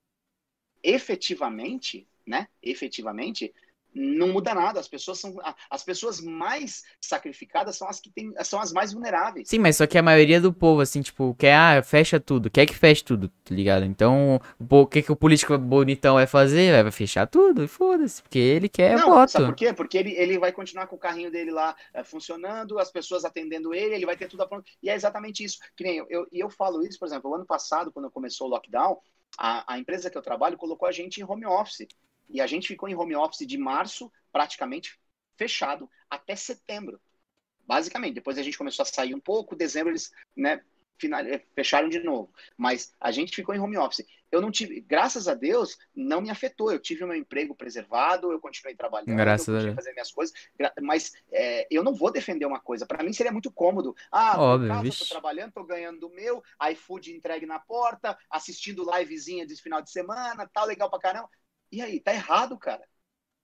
efetivamente, né? Efetivamente, não muda nada. As pessoas são as pessoas mais sacrificadas são as que têm, são as mais vulneráveis. Sim, mas só que a maioria do povo assim, tipo, quer ah, fecha tudo, quer que feche tudo, tá ligado? Então, o que que o político bonitão vai fazer? Vai fechar tudo e foda-se, porque ele quer não, voto. Sabe por quê? Porque ele, ele vai continuar com o carrinho dele lá é, funcionando, as pessoas atendendo ele, ele vai ter tudo pronto. E é exatamente isso. Que nem eu, eu, e eu falo isso, por exemplo, o ano passado, quando começou o lockdown, a, a empresa que eu trabalho colocou a gente em home office. E a gente ficou em home office de março, praticamente fechado, até setembro. Basicamente. Depois a gente começou a sair um pouco, dezembro eles né, final, eh, fecharam de novo. Mas a gente ficou em home office. Eu não tive, graças a Deus, não me afetou. Eu tive o meu emprego preservado, eu continuei trabalhando, graças eu continuei a fazer minhas coisas. Mas é, eu não vou defender uma coisa. Para mim seria muito cômodo. Ah, Óbvio, casa, tô trabalhando, tô ganhando do meu, iFood entregue na porta, assistindo livezinha de final de semana, tal, legal pra caramba. E aí, tá errado, cara.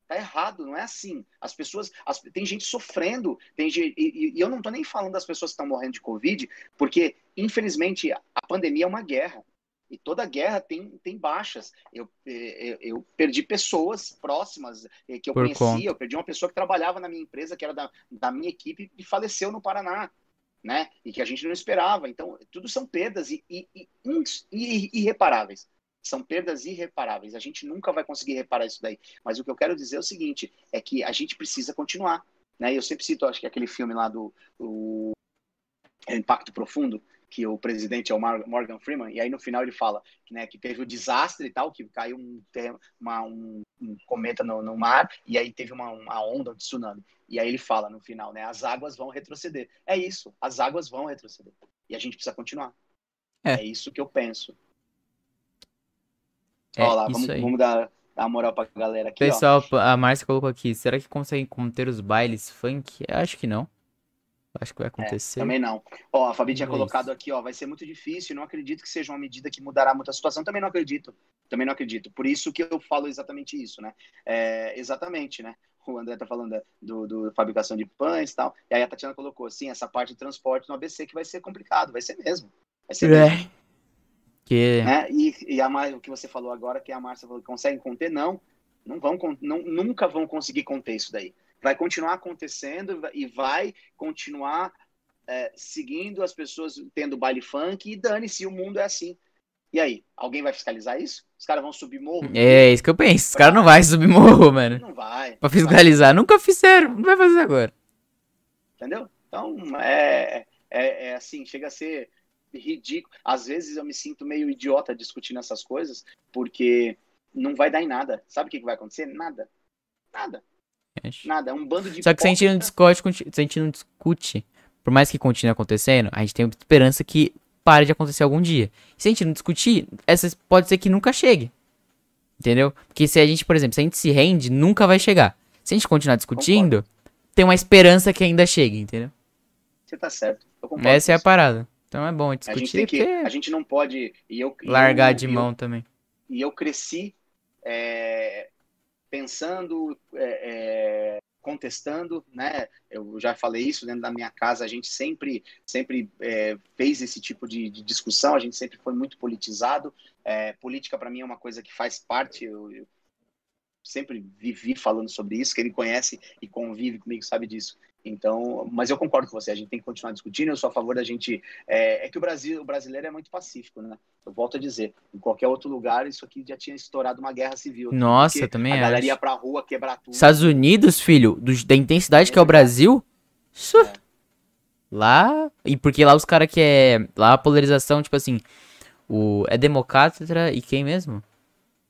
Tá errado, não é assim. As pessoas. As, tem gente sofrendo, tem gente, e, e, eu não tô nem falando das pessoas que estão morrendo de Covid, porque, infelizmente, a pandemia é uma guerra. E toda guerra tem, tem baixas. Eu, eu, eu perdi pessoas próximas eh, que eu Por conhecia. conta. Eu perdi uma pessoa que trabalhava na minha empresa, que era da, da minha equipe, e faleceu no Paraná. Né? E que a gente não esperava. Então, tudo são perdas e, e, e irreparáveis são perdas irreparáveis. A gente nunca vai conseguir reparar isso daí. Mas o que eu quero dizer é o seguinte: é que a gente precisa continuar. Né? Eu sempre cito, acho que aquele filme lá do o Impacto Profundo, que o presidente é o Morgan Freeman, e aí no final ele fala né, que teve o um desastre e tal, que caiu um, uma, um, um cometa no, no, mar, e aí teve uma, uma onda, um tsunami. E aí ele fala no final, né, as águas vão retroceder. É isso, as águas vão retroceder. E a gente precisa continuar. É, é isso que eu penso. É, Ó lá, vamos, vamos dar, dar moral pra galera aqui, Pessoal, a Márcia colocou aqui, será que conseguem conter os bailes funk? Acho que não. Acho que vai acontecer. É, também não. Ó, a Fabi tinha É colocado isso. aqui, ó, vai ser muito difícil, não acredito que seja uma medida que mudará muito a situação, também não acredito. Também não acredito. Por isso que eu falo exatamente isso, né? É, exatamente, né? O André tá falando do, do fabricação de pães e tal. E aí a Tatiana colocou assim, essa parte de transporte no ABC que vai ser complicado, vai ser mesmo. Vai ser mesmo. É. Que... né? E, e a o que você falou agora, que a Márcia falou conseguem conter, não. Não vão, não, nunca vão conseguir conter isso daí. Vai continuar acontecendo e vai continuar é, seguindo as pessoas tendo baile funk e dane-se, o mundo é assim. E aí, alguém vai fiscalizar isso? Os caras vão subir morro? É isso que eu penso. Os caras não vão subir morro, mano. Não vai. Pra fiscalizar. Nunca fizeram. Não vai fazer agora. Entendeu? Então, é, é, é assim, chega a ser ridículo. Às vezes eu me sinto meio idiota discutindo essas coisas, porque não vai dar em nada. Sabe o que que vai acontecer? Nada. Nada. Nada. É um bando de Só que se a gente não discute, se a gente não discute, por mais que continue acontecendo, a gente tem esperança que pare de acontecer algum dia. Se a gente não discutir, essa pode ser que nunca chegue. Entendeu? Porque se a gente, por exemplo, se a gente se rende, nunca vai chegar. Se a gente continuar discutindo, tem uma esperança que ainda chegue, entendeu? Você tá certo. Eu concordo Essa é a parada. Então é bom você. A gente tem discutir, que. A gente não pode. E eu, largar eu- de eu- mão também. e eu cresci é, pensando, é, é, contestando, né? Eu já falei isso dentro da minha casa. A gente sempre, sempre é, fez esse tipo de, de discussão. A gente sempre foi muito politizado. É, política para mim é uma coisa que faz parte. Eu sempre vivi falando sobre isso. Quem me conhece e convive comigo sabe disso. Então, mas eu concordo com você. A gente tem que continuar discutindo. Eu sou a favor da gente. É, é que o Brasil, o brasileiro é muito pacífico, né? Eu volto a dizer, em qualquer outro lugar, isso aqui já tinha estourado uma guerra civil. Nossa, Porque eu também a galera ia pra rua quebrar tudo. Estados Unidos, filho, do- da intensidade que é o Brasil. É. Lá. E porque lá os caras que é. Lá a polarização, tipo assim. O, é democrata e quem mesmo?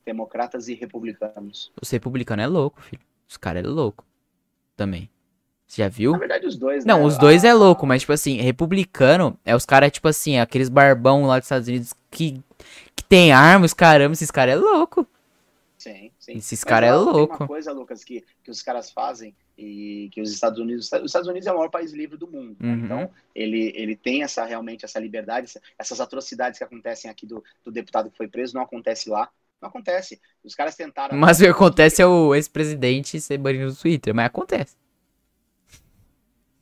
Democratas e republicanos. Os republicanos é louco, filho. Os caras é louco. Também. Você já viu? Na verdade, os dois, Não, né? os dois Ah, é louco, mas tipo assim, republicano é os caras, tipo assim, aqueles barbão lá dos Estados Unidos que, que tem arma, os caramba, esses caras é louco. Sim, sim. Esses Mas, cara é ó, tem louco. uma coisa, Lucas, que, que os caras fazem e que os Estados Unidos... Os Estados Unidos é o maior país livre do mundo. né? Uhum. Então, ele, ele tem essa realmente essa liberdade, essa- essas atrocidades que acontecem aqui do, do deputado que foi preso, não acontece lá. Não acontece. Os caras tentaram... Mas o que acontece é o ex-presidente ser banido do Twitter, mas acontece.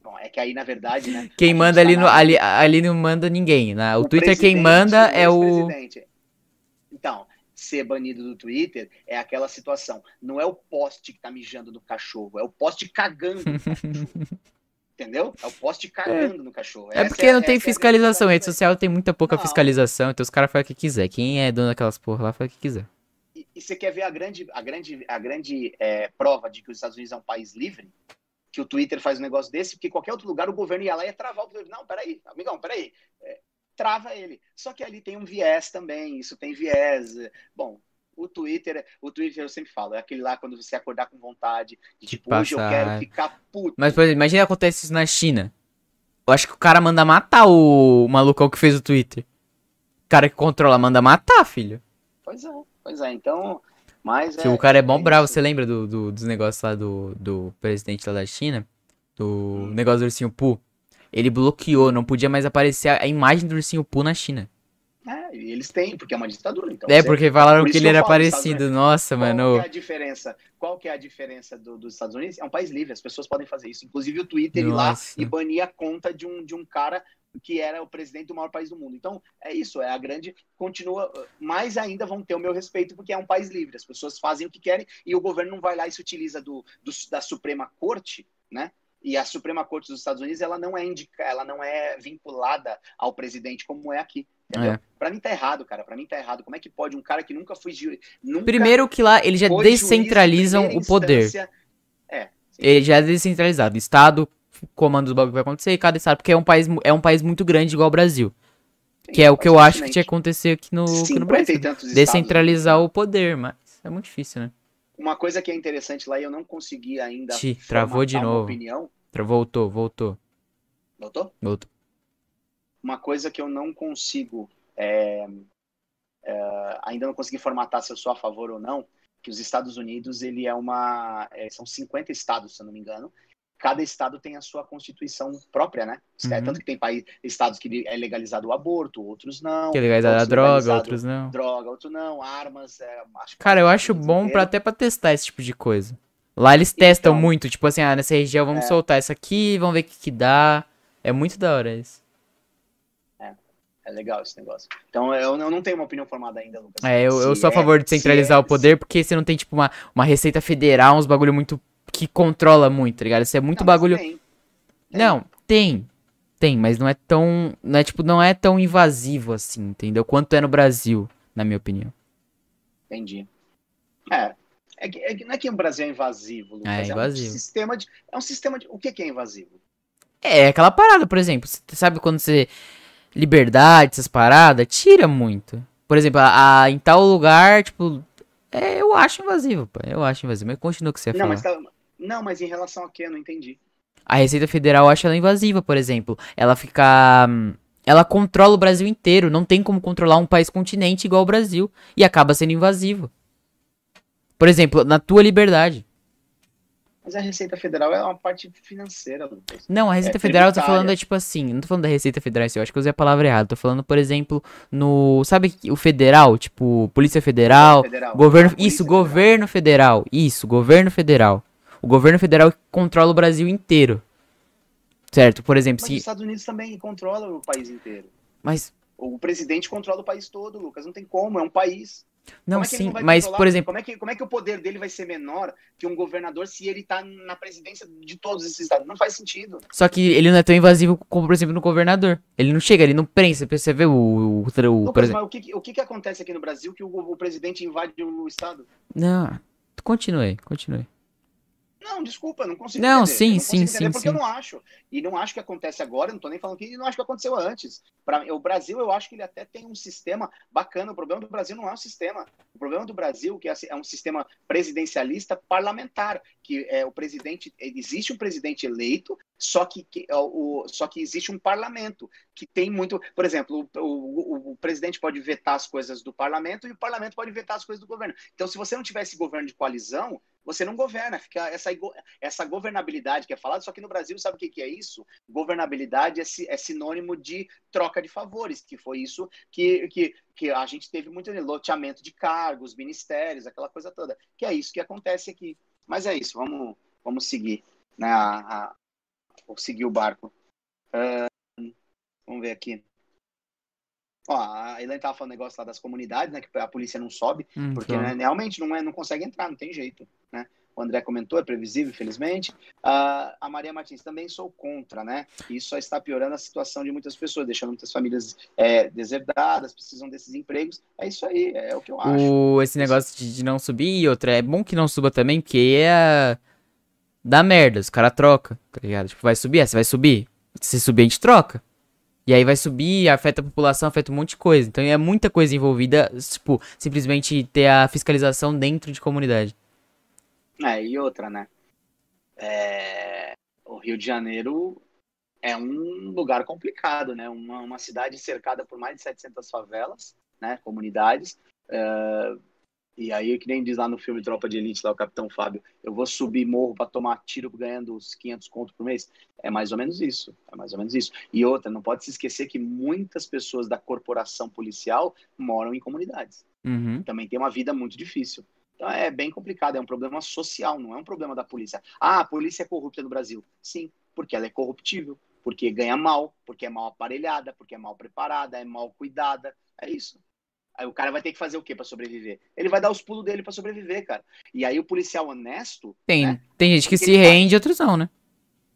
Bom, é que aí, na verdade, né? Quem manda tá ali, no, na- ali, ali não manda ninguém. né? O, Twitter quem manda é o. Então, ser banido do Twitter é aquela situação. Não é o poste que tá mijando no cachorro, é o poste cagando no cachorro. Entendeu? É o poste cagando é. no cachorro. É porque é, não tem é fiscalização. A rede social tem muita pouca não. fiscalização, então os caras fazem o que quiser. Quem é dono daquelas porra lá faz o que quiser. E, e você quer ver a grande, a grande, a grande é, prova de que os Estados Unidos é um país livre? Que o Twitter faz um negócio desse, porque qualquer outro lugar o governo ia lá e ia travar o Twitter. Não, peraí, amigão, peraí. É, trava ele. Só que ali tem um viés também, isso tem viés. Bom, o Twitter, o Twitter eu sempre falo, é aquele lá quando você acordar com vontade, de tipo, Passar. hoje eu quero ficar puto. Mas, por exemplo, imagina acontece isso na China. Eu acho que o cara manda matar o, malucão que fez o Twitter. O cara que controla manda matar, filho. Pois é, pois é. Então, mas é, o cara é bom é bravo. Você lembra do, do, dos negócios lá do, do presidente lá da China? Do hum. negócio do ursinho Poo? Ele bloqueou, não podia mais aparecer a imagem do ursinho Poo na China. É, eles têm, porque é uma ditadura. Então, é, porque falaram que ele era parecido. Nossa, Qual mano. Qual é a diferença? Qual que é a diferença do, dos Estados Unidos? É um país livre, as pessoas podem fazer isso. Inclusive o Twitter ir lá e banir a conta de um, de um cara que era o presidente do maior país do mundo. Então, é isso, é a grande. Continua. Mais ainda vão ter o meu respeito, porque é um país livre. As pessoas fazem o que querem e o governo não vai lá e se utiliza do, do da Suprema Corte, né? E a Suprema Corte dos Estados Unidos ela não é indica, ela não é vinculada ao presidente como é aqui. É. Pra mim tá errado, cara. Pra mim tá errado. Como é que pode um cara que nunca foi juiz. Primeiro que lá eles já descentralizam o poder. É. Ele já é descentralizado. Estado comanda os bagulho que vai acontecer e cada estado. Porque é um país, é um país muito grande igual o Brasil. Sim, que é o que eu acho que tinha que acontecer aqui no, aqui no Brasil. Descentralizar estados. o poder, mas é muito difícil, né? Uma coisa que é interessante lá e eu não consegui ainda. Ti, travou de novo. Opinião. Voltou, voltou. Voltou? Voltou. Uma coisa que eu não consigo. É, é, ainda não consegui formatar se eu sou a favor ou não. Que os Estados Unidos, ele é uma. É, são 50 estados, se eu não me engano cada estado tem a sua constituição própria, né? É uhum. Tanto que tem país, estados que é legalizado o aborto, outros não. Que é legalizado a droga, outros não. Droga, outros não. Armas, é, Cara, eu acho bom para até para testar esse tipo de coisa. Lá eles testam então, muito, tipo assim, ah, nessa região vamos é... soltar essa aqui, vamos ver o que, que dá. É muito da hora isso. É, é legal esse negócio. Então eu, eu não tenho uma opinião formada ainda, Lucas. É, eu, eu sou a favor de é, centralizar o poder, porque você não tem, tipo, uma, uma receita federal, uns bagulho muito que controla muito, tá ligado? Isso é muito não, bagulho. Tem. Tem. Não, tem. Tem, mas não é tão. Não é, tipo, não é tão invasivo assim, entendeu? Quanto é no Brasil, na minha opinião. Entendi. É. É que, é que não é que o Brasil é invasivo, Lucas. É, invasivo. É um sistema de. É um sistema de. O que, que é invasivo? É, aquela parada, por exemplo. Você sabe quando você. Liberdade, essas paradas, tira muito. Por exemplo, a, a, em tal lugar, tipo. É, eu acho invasivo, pô. Eu acho invasivo. Mas continua o que você não. Mas tá, não, mas em relação a quê? Eu não entendi. A Receita Federal acha ela invasiva, por exemplo. Ela fica. Ela controla o Brasil inteiro. Não tem como controlar um país continente igual o Brasil. E acaba sendo invasivo. Por exemplo, na tua liberdade. Mas a Receita Federal é uma parte financeira, Lucas. Não, a Receita é Federal eu tô falando é tipo assim, não tô falando da Receita Federal, eu acho que eu usei a palavra errada. Tô falando, por exemplo, no. Sabe o federal? Tipo, Polícia Federal. Federal. Governo. Isso, Federal. governo federal. Isso, governo federal. O governo federal controla o Brasil inteiro. Certo? Por exemplo, Mas se. Os Estados Unidos também controla o país inteiro. Mas. O presidente controla o país todo, Lucas. Não tem como, é um país. Não, é sim, não mas por exemplo. Como é, que, como é que o poder dele vai ser menor que um governador se ele tá na presidência de todos esses estados? Não faz sentido. Só que ele não é tão invasivo como, por exemplo, no governador. Ele não chega, ele não prensa. Você vê o. o, o Lucas, mas o que, o que, que acontece aqui no Brasil que o, o presidente invade o estado? Não, continue, continue. Não, desculpa, não consigo não, entender. Sim, não sim, sim, porque sim. eu não acho. E não acho que acontece agora, não tô nem falando que não acho que aconteceu antes. Para o Brasil, eu acho que ele até tem um sistema bacana. O problema do Brasil não é um sistema. O problema do Brasil que é, é um sistema presidencialista parlamentar, que é o presidente, existe um presidente eleito, só que, que é o, só que existe um parlamento que tem muito, por exemplo, o, o, o, presidente pode vetar as coisas do parlamento e o parlamento pode vetar as coisas do governo. Então, se você não tivesse governo de coalizão, você não governa, fica essa, essa governabilidade que é falada, só que no Brasil, sabe o que, que é isso? Governabilidade é, é, sinônimo de troca de favores, que foi isso que, que, que a gente teve muito loteamento de cargos, ministérios, aquela coisa toda, que é isso que acontece aqui. Mas é isso, vamos, vamos seguir, né, a, a, seguir o barco. Uh, vamos ver aqui. Ó, a Elaine tava falando negócio lá das comunidades, né? Que a polícia não sobe, Hum, porque então. né, realmente não, é, não consegue entrar, não tem jeito, né? O André comentou, é previsível, infelizmente. Ah, a Maria Martins também sou contra, né? Isso só está piorando a situação de muitas pessoas, deixando muitas famílias é, deserdadas, precisam desses empregos. É isso aí, é o que eu acho. O, esse negócio de, de não subir e outra, é bom que não suba também, porque é. Dá merda, os caras trocam, tá ligado? Tipo, vai subir, é, você vai subir. Se subir, a gente troca. E aí vai subir, afeta a população, afeta um monte de coisa. Então é muita coisa envolvida, tipo, simplesmente ter a fiscalização dentro de comunidade. É, e outra, né? É, O Rio de Janeiro é um lugar complicado, né? Uma, uma cidade cercada por mais de 700 favelas, né? Comunidades. É, E aí, que nem diz lá no filme Tropa de Elite, lá o Capitão Fábio, eu vou subir morro para tomar tiro ganhando os 500 conto por mês. É mais ou menos isso. É mais ou menos isso. E outra, não pode se esquecer que muitas pessoas da corporação policial moram em comunidades Uhum. também tem uma vida muito difícil. Então é bem complicado, é um problema social, não é um problema da polícia. Ah, a polícia é corrupta no Brasil. Sim, porque ela é corruptível, porque ganha mal, porque é mal aparelhada, porque é mal preparada, é mal cuidada. É isso. Aí o cara vai ter que fazer o quê para sobreviver? Ele vai dar os pulos dele para sobreviver, cara. E aí o policial honesto, Tem, né? tem gente que se rende, outros não, né?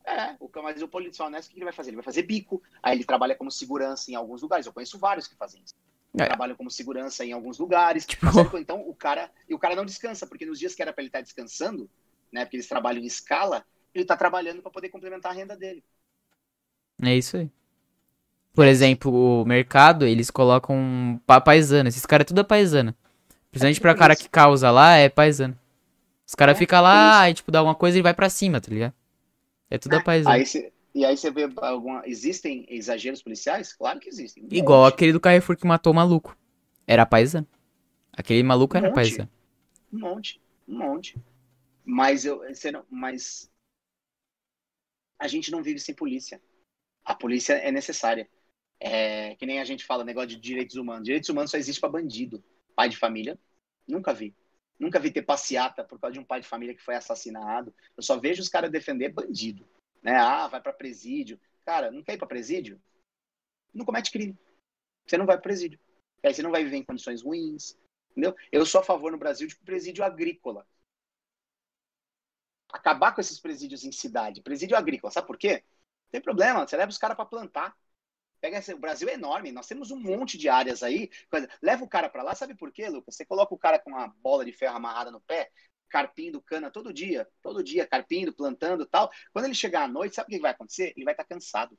É, o, mas o policial honesto, o que ele vai fazer? Ele vai fazer bico. Aí ele trabalha como segurança em alguns lugares. Eu conheço vários que fazem isso. É. Trabalham como segurança em alguns lugares. Tipo- então o cara. E o cara não descansa, porque nos dias que era pra ele estar descansando, né? Porque eles trabalham em escala, ele tá trabalhando para poder complementar a renda dele. É isso aí. Por exemplo, o mercado, eles colocam pa paisana. Esses caras é tudo é paisana. Principalmente tudo pra cara polícia. que causa lá, é paisana. Os caras É, ficam lá, polícia. aí tipo, dá alguma coisa e vai pra cima, tá ligado? É tudo é paisana. Aí cê- e aí você vê alguma. Existem exageros policiais? Claro que existem. Um Igual monte, aquele do Carrefour que matou o maluco. Era paisano. Aquele maluco Um era monte. paisano. Um monte, um monte. Mas eu, você não, mas a gente não vive sem polícia. A polícia é necessária. É, que nem a gente fala negócio de direitos humanos. Direitos humanos só existe para bandido. Pai de família, nunca vi. Nunca vi ter passeata por causa de um pai de família que foi assassinado. Eu só vejo os caras defender bandido. Né? Ah, vai para presídio. Cara, não quer ir para presídio? Não comete crime. Você não vai para presídio. Aí você não vai viver em condições ruins. Entendeu? Eu sou a favor no Brasil de presídio agrícola. Acabar com esses presídios em cidade. Presídio agrícola, sabe por quê? Não tem problema, você leva os caras para plantar. Pega esse, o Brasil é enorme, nós temos um monte de áreas aí. leva o cara para lá, sabe por quê, Lucas? Você coloca o cara com uma bola de ferro amarrada no pé, carpindo cana todo dia, todo dia, carpindo, plantando e tal. Quando ele chegar à noite, sabe o que vai acontecer? Ele vai estar cansado.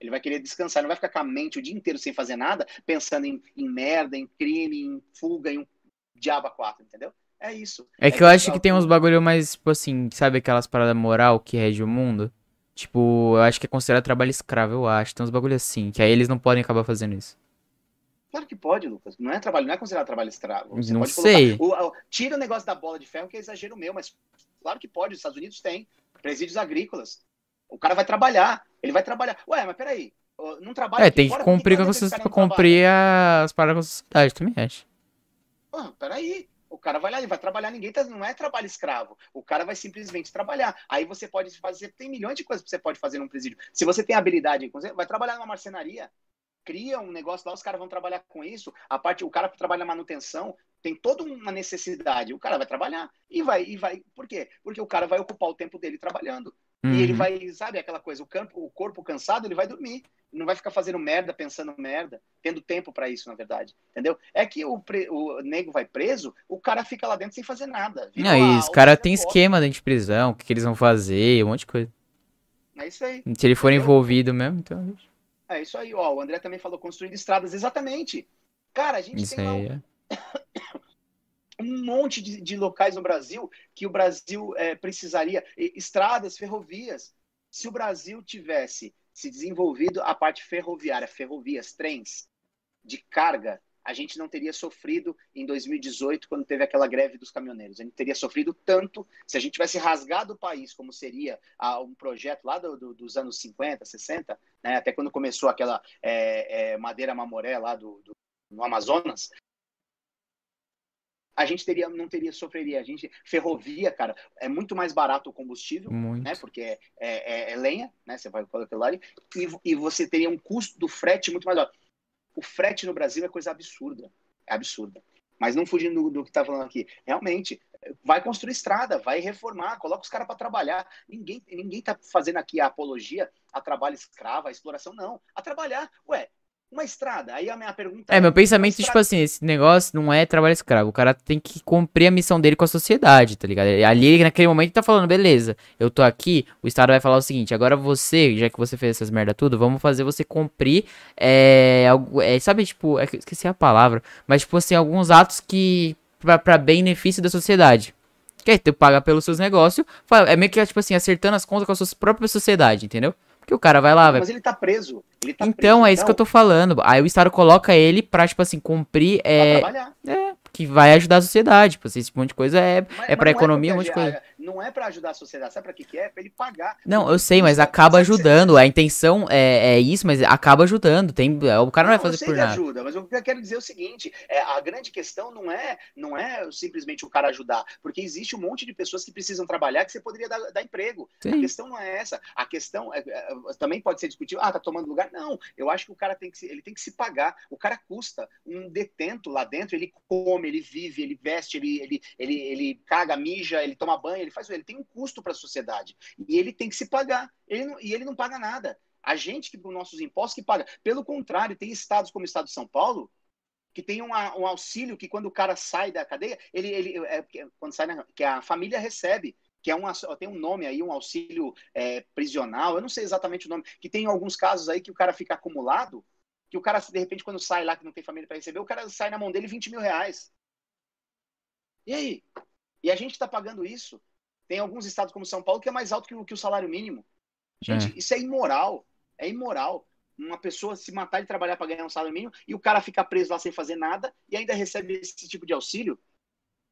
Ele vai querer descansar, ele não vai ficar com a mente o dia inteiro sem fazer nada, pensando em, em merda, em crime, em fuga, em um diabo a quatro, entendeu? É isso. É que eu acho que tem uns bagulho mais, tipo assim, sabe aquelas paradas moral que rege o mundo? Tipo, eu acho que é considerado trabalho escravo, eu acho. Tem uns bagulho assim, que aí eles não podem acabar fazendo isso. Claro que pode, Lucas. Não é trabalho, não é considerado trabalho escravo. Você Não pode sei. colocar- o- o- tira o negócio da bola de ferro, que é exagero meu, mas claro que pode. Os Estados Unidos têm presídios agrícolas. O cara vai trabalhar. Ele vai trabalhar. Ué, mas peraí. Não trabalha É, tem que cumprir com a que esse sociedade, cara não cumprir as paradas com a sociedade, também acho. Ah, peraí. O cara vai lá, ele vai trabalhar, ninguém tá, não é trabalho escravo. O cara vai simplesmente trabalhar. Aí você pode fazer, tem milhões de coisas que você pode fazer num presídio. Se você tem habilidade, vai trabalhar numa marcenaria, cria um negócio lá, os caras vão trabalhar com isso. A parte, o cara que trabalha na manutenção tem toda uma necessidade. O cara vai trabalhar e vai e vai. Por quê? Porque o cara vai ocupar o tempo dele trabalhando. E ele Uhum. vai, sabe aquela coisa, o campo, o corpo cansado, ele vai dormir. Não vai ficar fazendo merda, pensando merda, tendo tempo pra isso, na verdade. Entendeu? É que o, pre- o nego vai preso, o cara fica lá dentro sem fazer nada. Não, e os caras cara têm esquema dentro de prisão, o que, que eles vão fazer, um monte de coisa. É isso aí. Se ele for Entendeu? envolvido mesmo, então. É isso aí, ó. O André também falou construindo estradas, exatamente. Cara, a gente Isso tem aí é. um monte de, de locais no Brasil que o Brasil é, precisaria. Estradas, ferrovias. Se o Brasil tivesse se desenvolvido a parte ferroviária, ferrovias, trens de carga, a gente não teria sofrido em 2018, quando teve aquela greve dos caminhoneiros. A gente teria sofrido tanto se a gente tivesse rasgado o país, como seria ah, um projeto lá do- do- dos anos 50, 60, né, até quando começou aquela é, é, madeira mamoré lá do, do- no Amazonas, a gente teria, não teria, sofreria. A gente, ferrovia, cara, é muito mais barato o combustível, Muito. né? Porque é, é- é lenha, né? Você vai colocar lá e, e você teria um custo do frete muito mais alto. O frete no Brasil é coisa absurda. É absurda. Mas não fugindo do, do que está falando aqui. Realmente, vai construir estrada, vai reformar, coloca os caras para trabalhar. Ninguém ninguém está fazendo aqui a apologia a trabalho escravo, a exploração, não. A trabalhar. Ué, uma estrada. Aí a minha pergunta é. É, meu pensamento, tipo assim, esse negócio não é trabalho escravo. O cara tem que cumprir a missão dele com a sociedade, tá ligado? Ali, naquele momento, tá falando, beleza, eu tô aqui, o Estado vai falar o seguinte, agora você, já que você fez essas merda tudo, vamos fazer você cumprir, é, algo, é sabe, tipo, é, esqueci a palavra, mas, tipo assim, alguns atos que, pra, pra benefício da sociedade. Que aí tu paga pelos seus negócios, é meio que, tipo assim, acertando as contas com a sua própria sociedade, entendeu? Que o cara vai lá, vai. Mas ele tá preso. Ele tá então, preso, é isso então... que eu tô falando. Aí o Estado coloca ele pra, tipo assim, cumprir. É... trabalhar. É, que vai ajudar a sociedade. Tipo, assim, esse monte de coisa é, mas, é pra economia, é um monte de coisa. Não é pra ajudar a sociedade, sabe pra que, que é? Pra ele pagar. Não, eu sei, mas acaba ajudando. A intenção é, é isso, mas acaba ajudando. Tem, é, o cara não, não vai fazer por nada. ajuda, mas o que eu quero dizer é o seguinte: é, a grande questão não é, não é simplesmente o cara ajudar, porque existe um monte de pessoas que precisam trabalhar que você poderia dar, dar emprego. Sim. A questão não é essa. A questão é, é, também pode ser discutível. Ah, tá tomando lugar. Não, eu acho que o cara tem que, ele tem que se pagar. O cara custa. Um detento lá dentro, ele come, ele vive, ele veste, ele, ele, ele, ele caga, mija, ele toma banho, ele faz ele tem um custo para a sociedade e ele tem que se pagar. Ele não, e ele não paga nada. A gente que com nossos impostos que paga. Pelo contrário, tem estados como o estado de São Paulo que tem um, um auxílio que quando o cara sai da cadeia, ele, ele é, quando sai na, que a família recebe que é um, tem um nome aí, um auxílio é, prisional, eu não sei exatamente o nome, que tem alguns casos aí que o cara fica acumulado, que o cara, de repente, quando sai lá, que não tem família para receber, o cara sai na mão dele 20 mil reais. E aí? E a gente está pagando isso. Tem alguns estados como São Paulo que é mais alto que o, que o salário mínimo. Gente, é. isso é imoral. É imoral. Uma pessoa se matar de trabalhar para ganhar um salário mínimo e o cara ficar preso lá sem fazer nada e ainda recebe esse tipo de auxílio.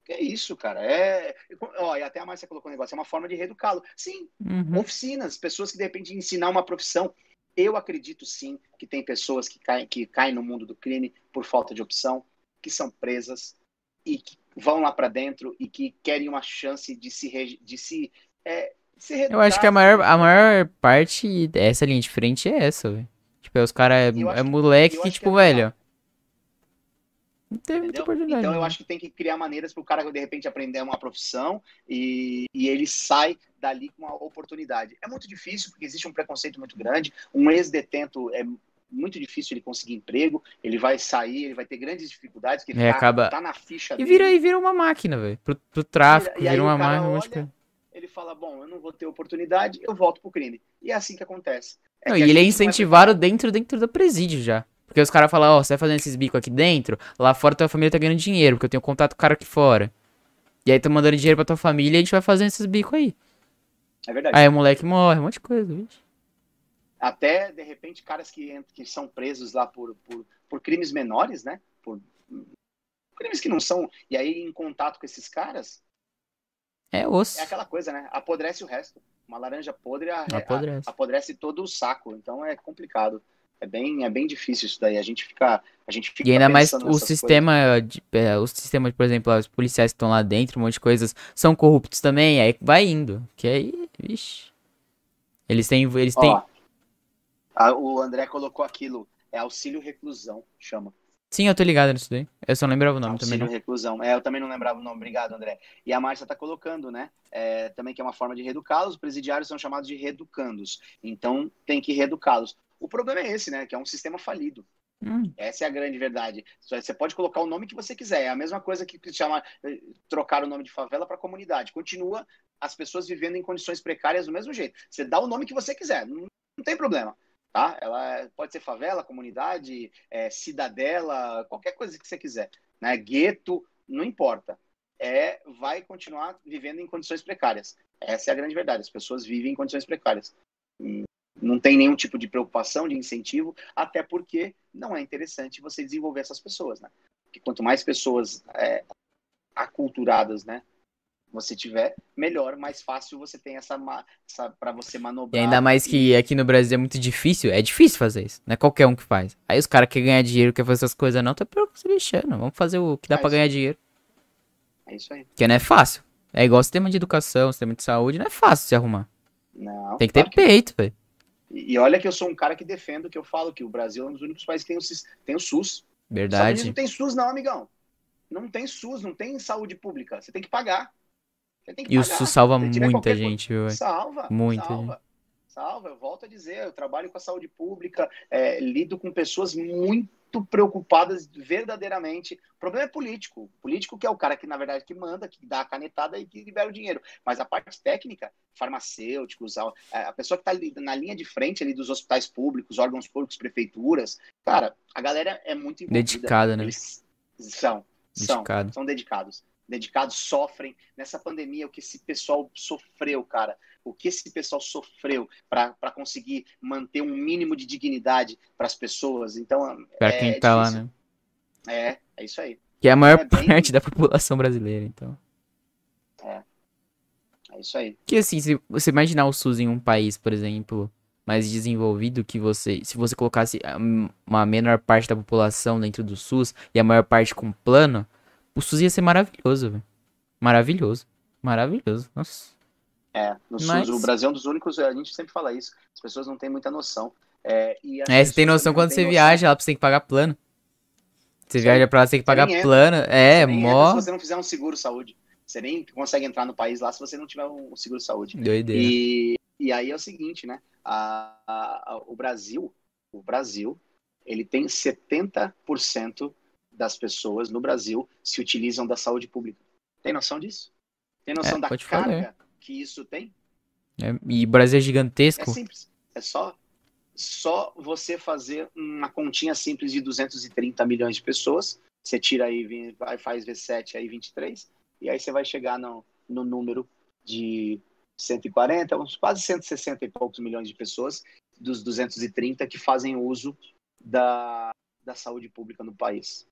Que é isso, cara. É. Ó, e até a Márcia colocou um negócio, é uma forma de reeducá-lo. Sim, uhum. oficinas, pessoas que de repente ensinar uma profissão. Eu acredito sim que tem pessoas que caem, que caem no mundo do crime por falta de opção, que são presas e que vão lá para dentro e que querem uma chance de se, de se, é, se Eu acho que a maior, a maior parte dessa linha de frente é essa, velho. Tipo, é os caras é, é moleque que, que tipo, é velho. Não teve muita oportunidade. Então eu acho que tem que criar maneiras para o cara, de repente, aprender uma profissão e, e ele sai dali com uma oportunidade. É muito difícil, porque existe um preconceito muito grande. Um ex-detento é muito difícil ele conseguir emprego, ele vai sair, ele vai ter grandes dificuldades, que ele é, tá, acaba... tá na ficha e vira E vira uma máquina, velho, pro, pro tráfico, vira, vira uma máquina. Olha, ele fala, bom, eu não vou ter oportunidade, eu volto pro crime. E é assim que acontece. É não, que e ele é incentivado vai... dentro, dentro do presídio já. Porque os caras falam, ó, oh, você vai fazendo esses bicos aqui dentro, lá fora tua família tá ganhando dinheiro, porque eu tenho contato com o cara aqui fora. E aí tá mandando dinheiro pra tua família e a gente vai fazendo esses bicos aí. É verdade. Aí o moleque morre, um monte de coisa, gente. Até, de repente, caras que, que são presos lá por, por, por crimes menores, né? Por crimes que não são. E aí, em contato com esses caras. É osso. É aquela coisa, né? Apodrece o resto. Uma laranja podre a, apodrece. A, apodrece todo o saco. Então é complicado. É bem, é bem difícil isso daí. A gente fica. A gente fica e ainda mais o sistema, de, é, o sistema, por exemplo, os policiais que estão lá dentro, um monte de coisas, são corruptos também, aí vai indo. Que aí, vixe. Eles têm. Eles têm. Ó, a, o André colocou aquilo. É auxílio reclusão, chama. Sim, eu tô ligado nisso daí. Eu só não lembrava o nome auxílio também. Auxílio reclusão. É, eu também não lembrava o nome. Obrigado, André. E a Márcia tá colocando, né? É, também que é uma forma de reeducá-los. Os presidiários são chamados de reeducandos. Então, tem que reeducá-los. O problema é esse, né? Que é um sistema falido. Hum. Essa é a grande verdade. Você pode colocar o nome que você quiser. É a mesma coisa que chama eh, trocar o nome de favela para comunidade. Continua as pessoas vivendo em condições precárias do mesmo jeito. Você dá o nome que você quiser, não, não tem problema. Tá? Ela pode ser favela, comunidade, é, cidadela, qualquer coisa que você quiser. Né? Gueto, não importa. É, vai continuar vivendo em condições precárias. Essa é a grande verdade. As pessoas vivem em condições precárias. Não tem nenhum tipo de preocupação, de incentivo, até porque não é interessante você desenvolver essas pessoas, né? Porque quanto mais pessoas é, aculturadas, né, você tiver, melhor, mais fácil você tem essa, essa para você manobrar. E ainda mais que aqui no Brasil é muito difícil, é difícil fazer isso, não é qualquer um que faz. Aí os caras querem ganhar dinheiro, quer fazer essas coisas não, tá se lixando, vamos fazer o que dá é para ganhar dinheiro. É isso aí. Que não é fácil. É igual sistema de educação, sistema de saúde, não é fácil se arrumar. Não. Tem que ter peito, velho. E, e olha que eu sou um cara que defendo que eu falo que o Brasil é um dos únicos países que tem o, tem o SUS. Verdade. não tem SUS, não, amigão. Não tem SUS, não tem saúde pública. Você tem que pagar. E pagar. o SUS salva muita gente, viu? Salva. Muita salva. Gente. Salva, eu volto a dizer, eu trabalho com a saúde pública, é, lido com pessoas muito preocupadas verdadeiramente. O problema é político. O político que é o cara que, na verdade, que manda, que dá a canetada e que libera o dinheiro. Mas a parte técnica, farmacêuticos, a, a pessoa que está na linha de frente ali dos hospitais públicos, órgãos públicos, prefeituras, cara, a galera é muito envolvida. Dedicada, né? Eles são, são, Dedicado. são dedicados dedicados sofrem. Nessa pandemia, o que esse pessoal sofreu, cara, o que esse pessoal sofreu para conseguir manter um mínimo de dignidade para as pessoas. Então, para é, quem tá lá, né? É, é isso aí. Que é a maior é bem... parte da população brasileira, então. É. É isso aí. Que assim, se você imaginar o SUS em um país, por exemplo, mais desenvolvido que você, se você colocasse uma menor parte da população dentro do SUS e a maior parte com plano, o SUS ia ser maravilhoso, velho. Maravilhoso. Maravilhoso. Nossa. É, no Mas... SUS, o Brasil é um dos únicos, a gente sempre fala isso, as pessoas não têm muita noção. É, é você tem noção quando você noção. viaja lá, você tem que pagar plano. Você Sim. viaja pra lá, você tem que pagar plano. É, você mó. se você não fizer um seguro saúde. Você nem consegue entrar no país lá se você não tiver um seguro saúde. Doideira. E, e aí é o seguinte, né? A, a, a, o Brasil, o Brasil, ele tem 70% das pessoas no Brasil se utilizam da saúde pública. Tem noção disso? Tem noção é, da carga falar. que isso tem? É, e o Brasil é gigantesco. É simples. É só, só você fazer uma continha simples de 230 milhões de pessoas. Você tira aí, faz V7 aí 23, e aí você vai chegar no, no número de 140, uns quase 160 e poucos milhões de pessoas dos 230 que fazem uso da, da saúde pública no país.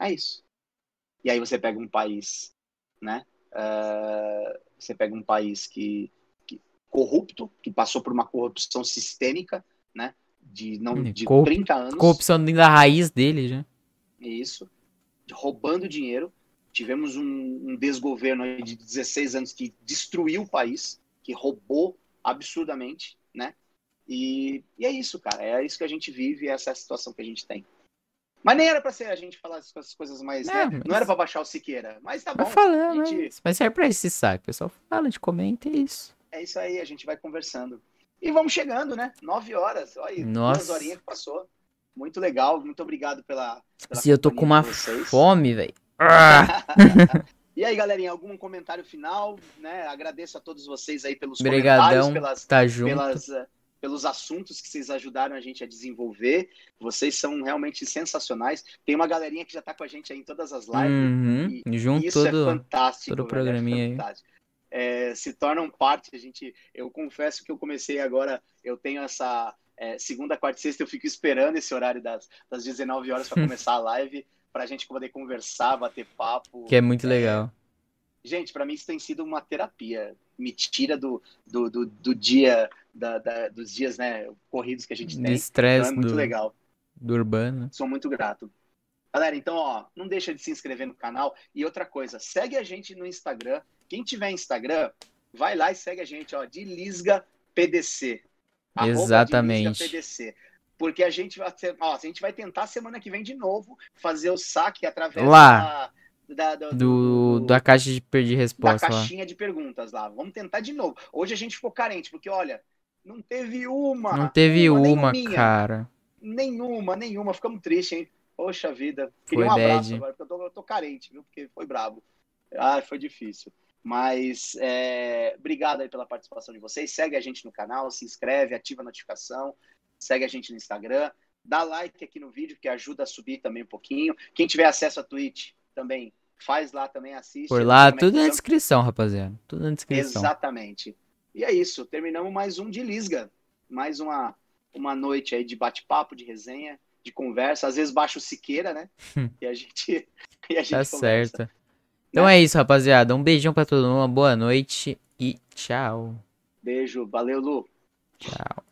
É isso. E aí você pega um país, né? Uh, você pega um país que, que, corrupto, que passou por uma corrupção sistêmica, né? De, não, hum, de Corrup 30 anos. Corrupção da raiz dele já. Isso. Roubando dinheiro. Tivemos um, um desgoverno de 16 anos que destruiu o país, que roubou absurdamente, né? E, e é isso, cara. É isso que a gente vive, essa é a situação que a gente tem. Mas nem era pra ser a gente falar essas coisas mais. É, né? mas... Não era pra baixar o Siqueira. Mas tá bom. Falando, gente... mas serve pra esse saco. O pessoal fala, a comenta e é isso. É isso aí, a gente vai conversando. E vamos chegando, né? Nove horas. Olha aí, Nossa. duas horinhas que passou. Muito legal, muito obrigado pela. pela Se eu tô com uma fome, velho. E aí, galerinha, algum comentário final, né? Agradeço a todos vocês aí pelos Obrigadão, comentários, pelas, tá junto. pelas, eh, pelos assuntos que vocês ajudaram a gente a desenvolver. Vocês são realmente sensacionais. Tem uma galerinha que já está com a gente aí em todas as lives. Uhum, e, junto isso todo, é fantástico. Todo o programinha é fantástico. É, se tornam parte, a gente. Eu confesso que eu comecei agora, eu tenho essa. É, segunda, quarta e sexta, eu fico esperando esse horário das, das 19 horas para começar a live, para a gente poder conversar, bater papo. Que é muito legal. Gente, para mim isso tem sido uma terapia. Me tira do, do, do, do dia da, da, dos dias né, corridos que a gente tem. Estresse então é muito do, legal. Do urbano. Sou muito grato. Galera, então, ó, não deixa de se inscrever no canal. E outra coisa, segue a gente no Instagram. Quem tiver Instagram, vai lá e segue a gente, ó, de Lisga PDC. Exatamente. PDC. Porque a gente vai, ó, a gente vai tentar semana que vem de novo fazer o saque através lá. Da, da, do, do, da caixa de, de resposta. Da caixinha lá. de perguntas lá. Vamos tentar de novo. Hoje a gente ficou carente, porque olha, não teve uma. Não teve uma, uma cara. Nenhuma, nenhuma. Ficamos tristes, hein? Poxa vida. Queria foi um abraço bad. agora, porque eu tô, eu tô, carente, viu? Porque foi brabo. Ah, foi difícil. Mas é, obrigado aí pela participação de vocês. Segue a gente no canal, se inscreve, ativa a notificação, segue a gente no Instagram, dá like aqui no vídeo, que ajuda a subir também um pouquinho. Quem tiver acesso a Twitch também faz lá também, assiste. Por lá, tudo na descrição, rapaziada. Tudo na descrição. Exatamente. E é isso, terminamos mais um de Lisga. Mais uma, uma noite aí de bate-papo, de resenha, de conversa. Às vezes baixa o Siqueira, né? e a gente. E a gente tá conversa. certo. Então né? é isso, rapaziada. Um beijão pra todo mundo, uma boa noite e tchau. Beijo, valeu, Lu. Tchau.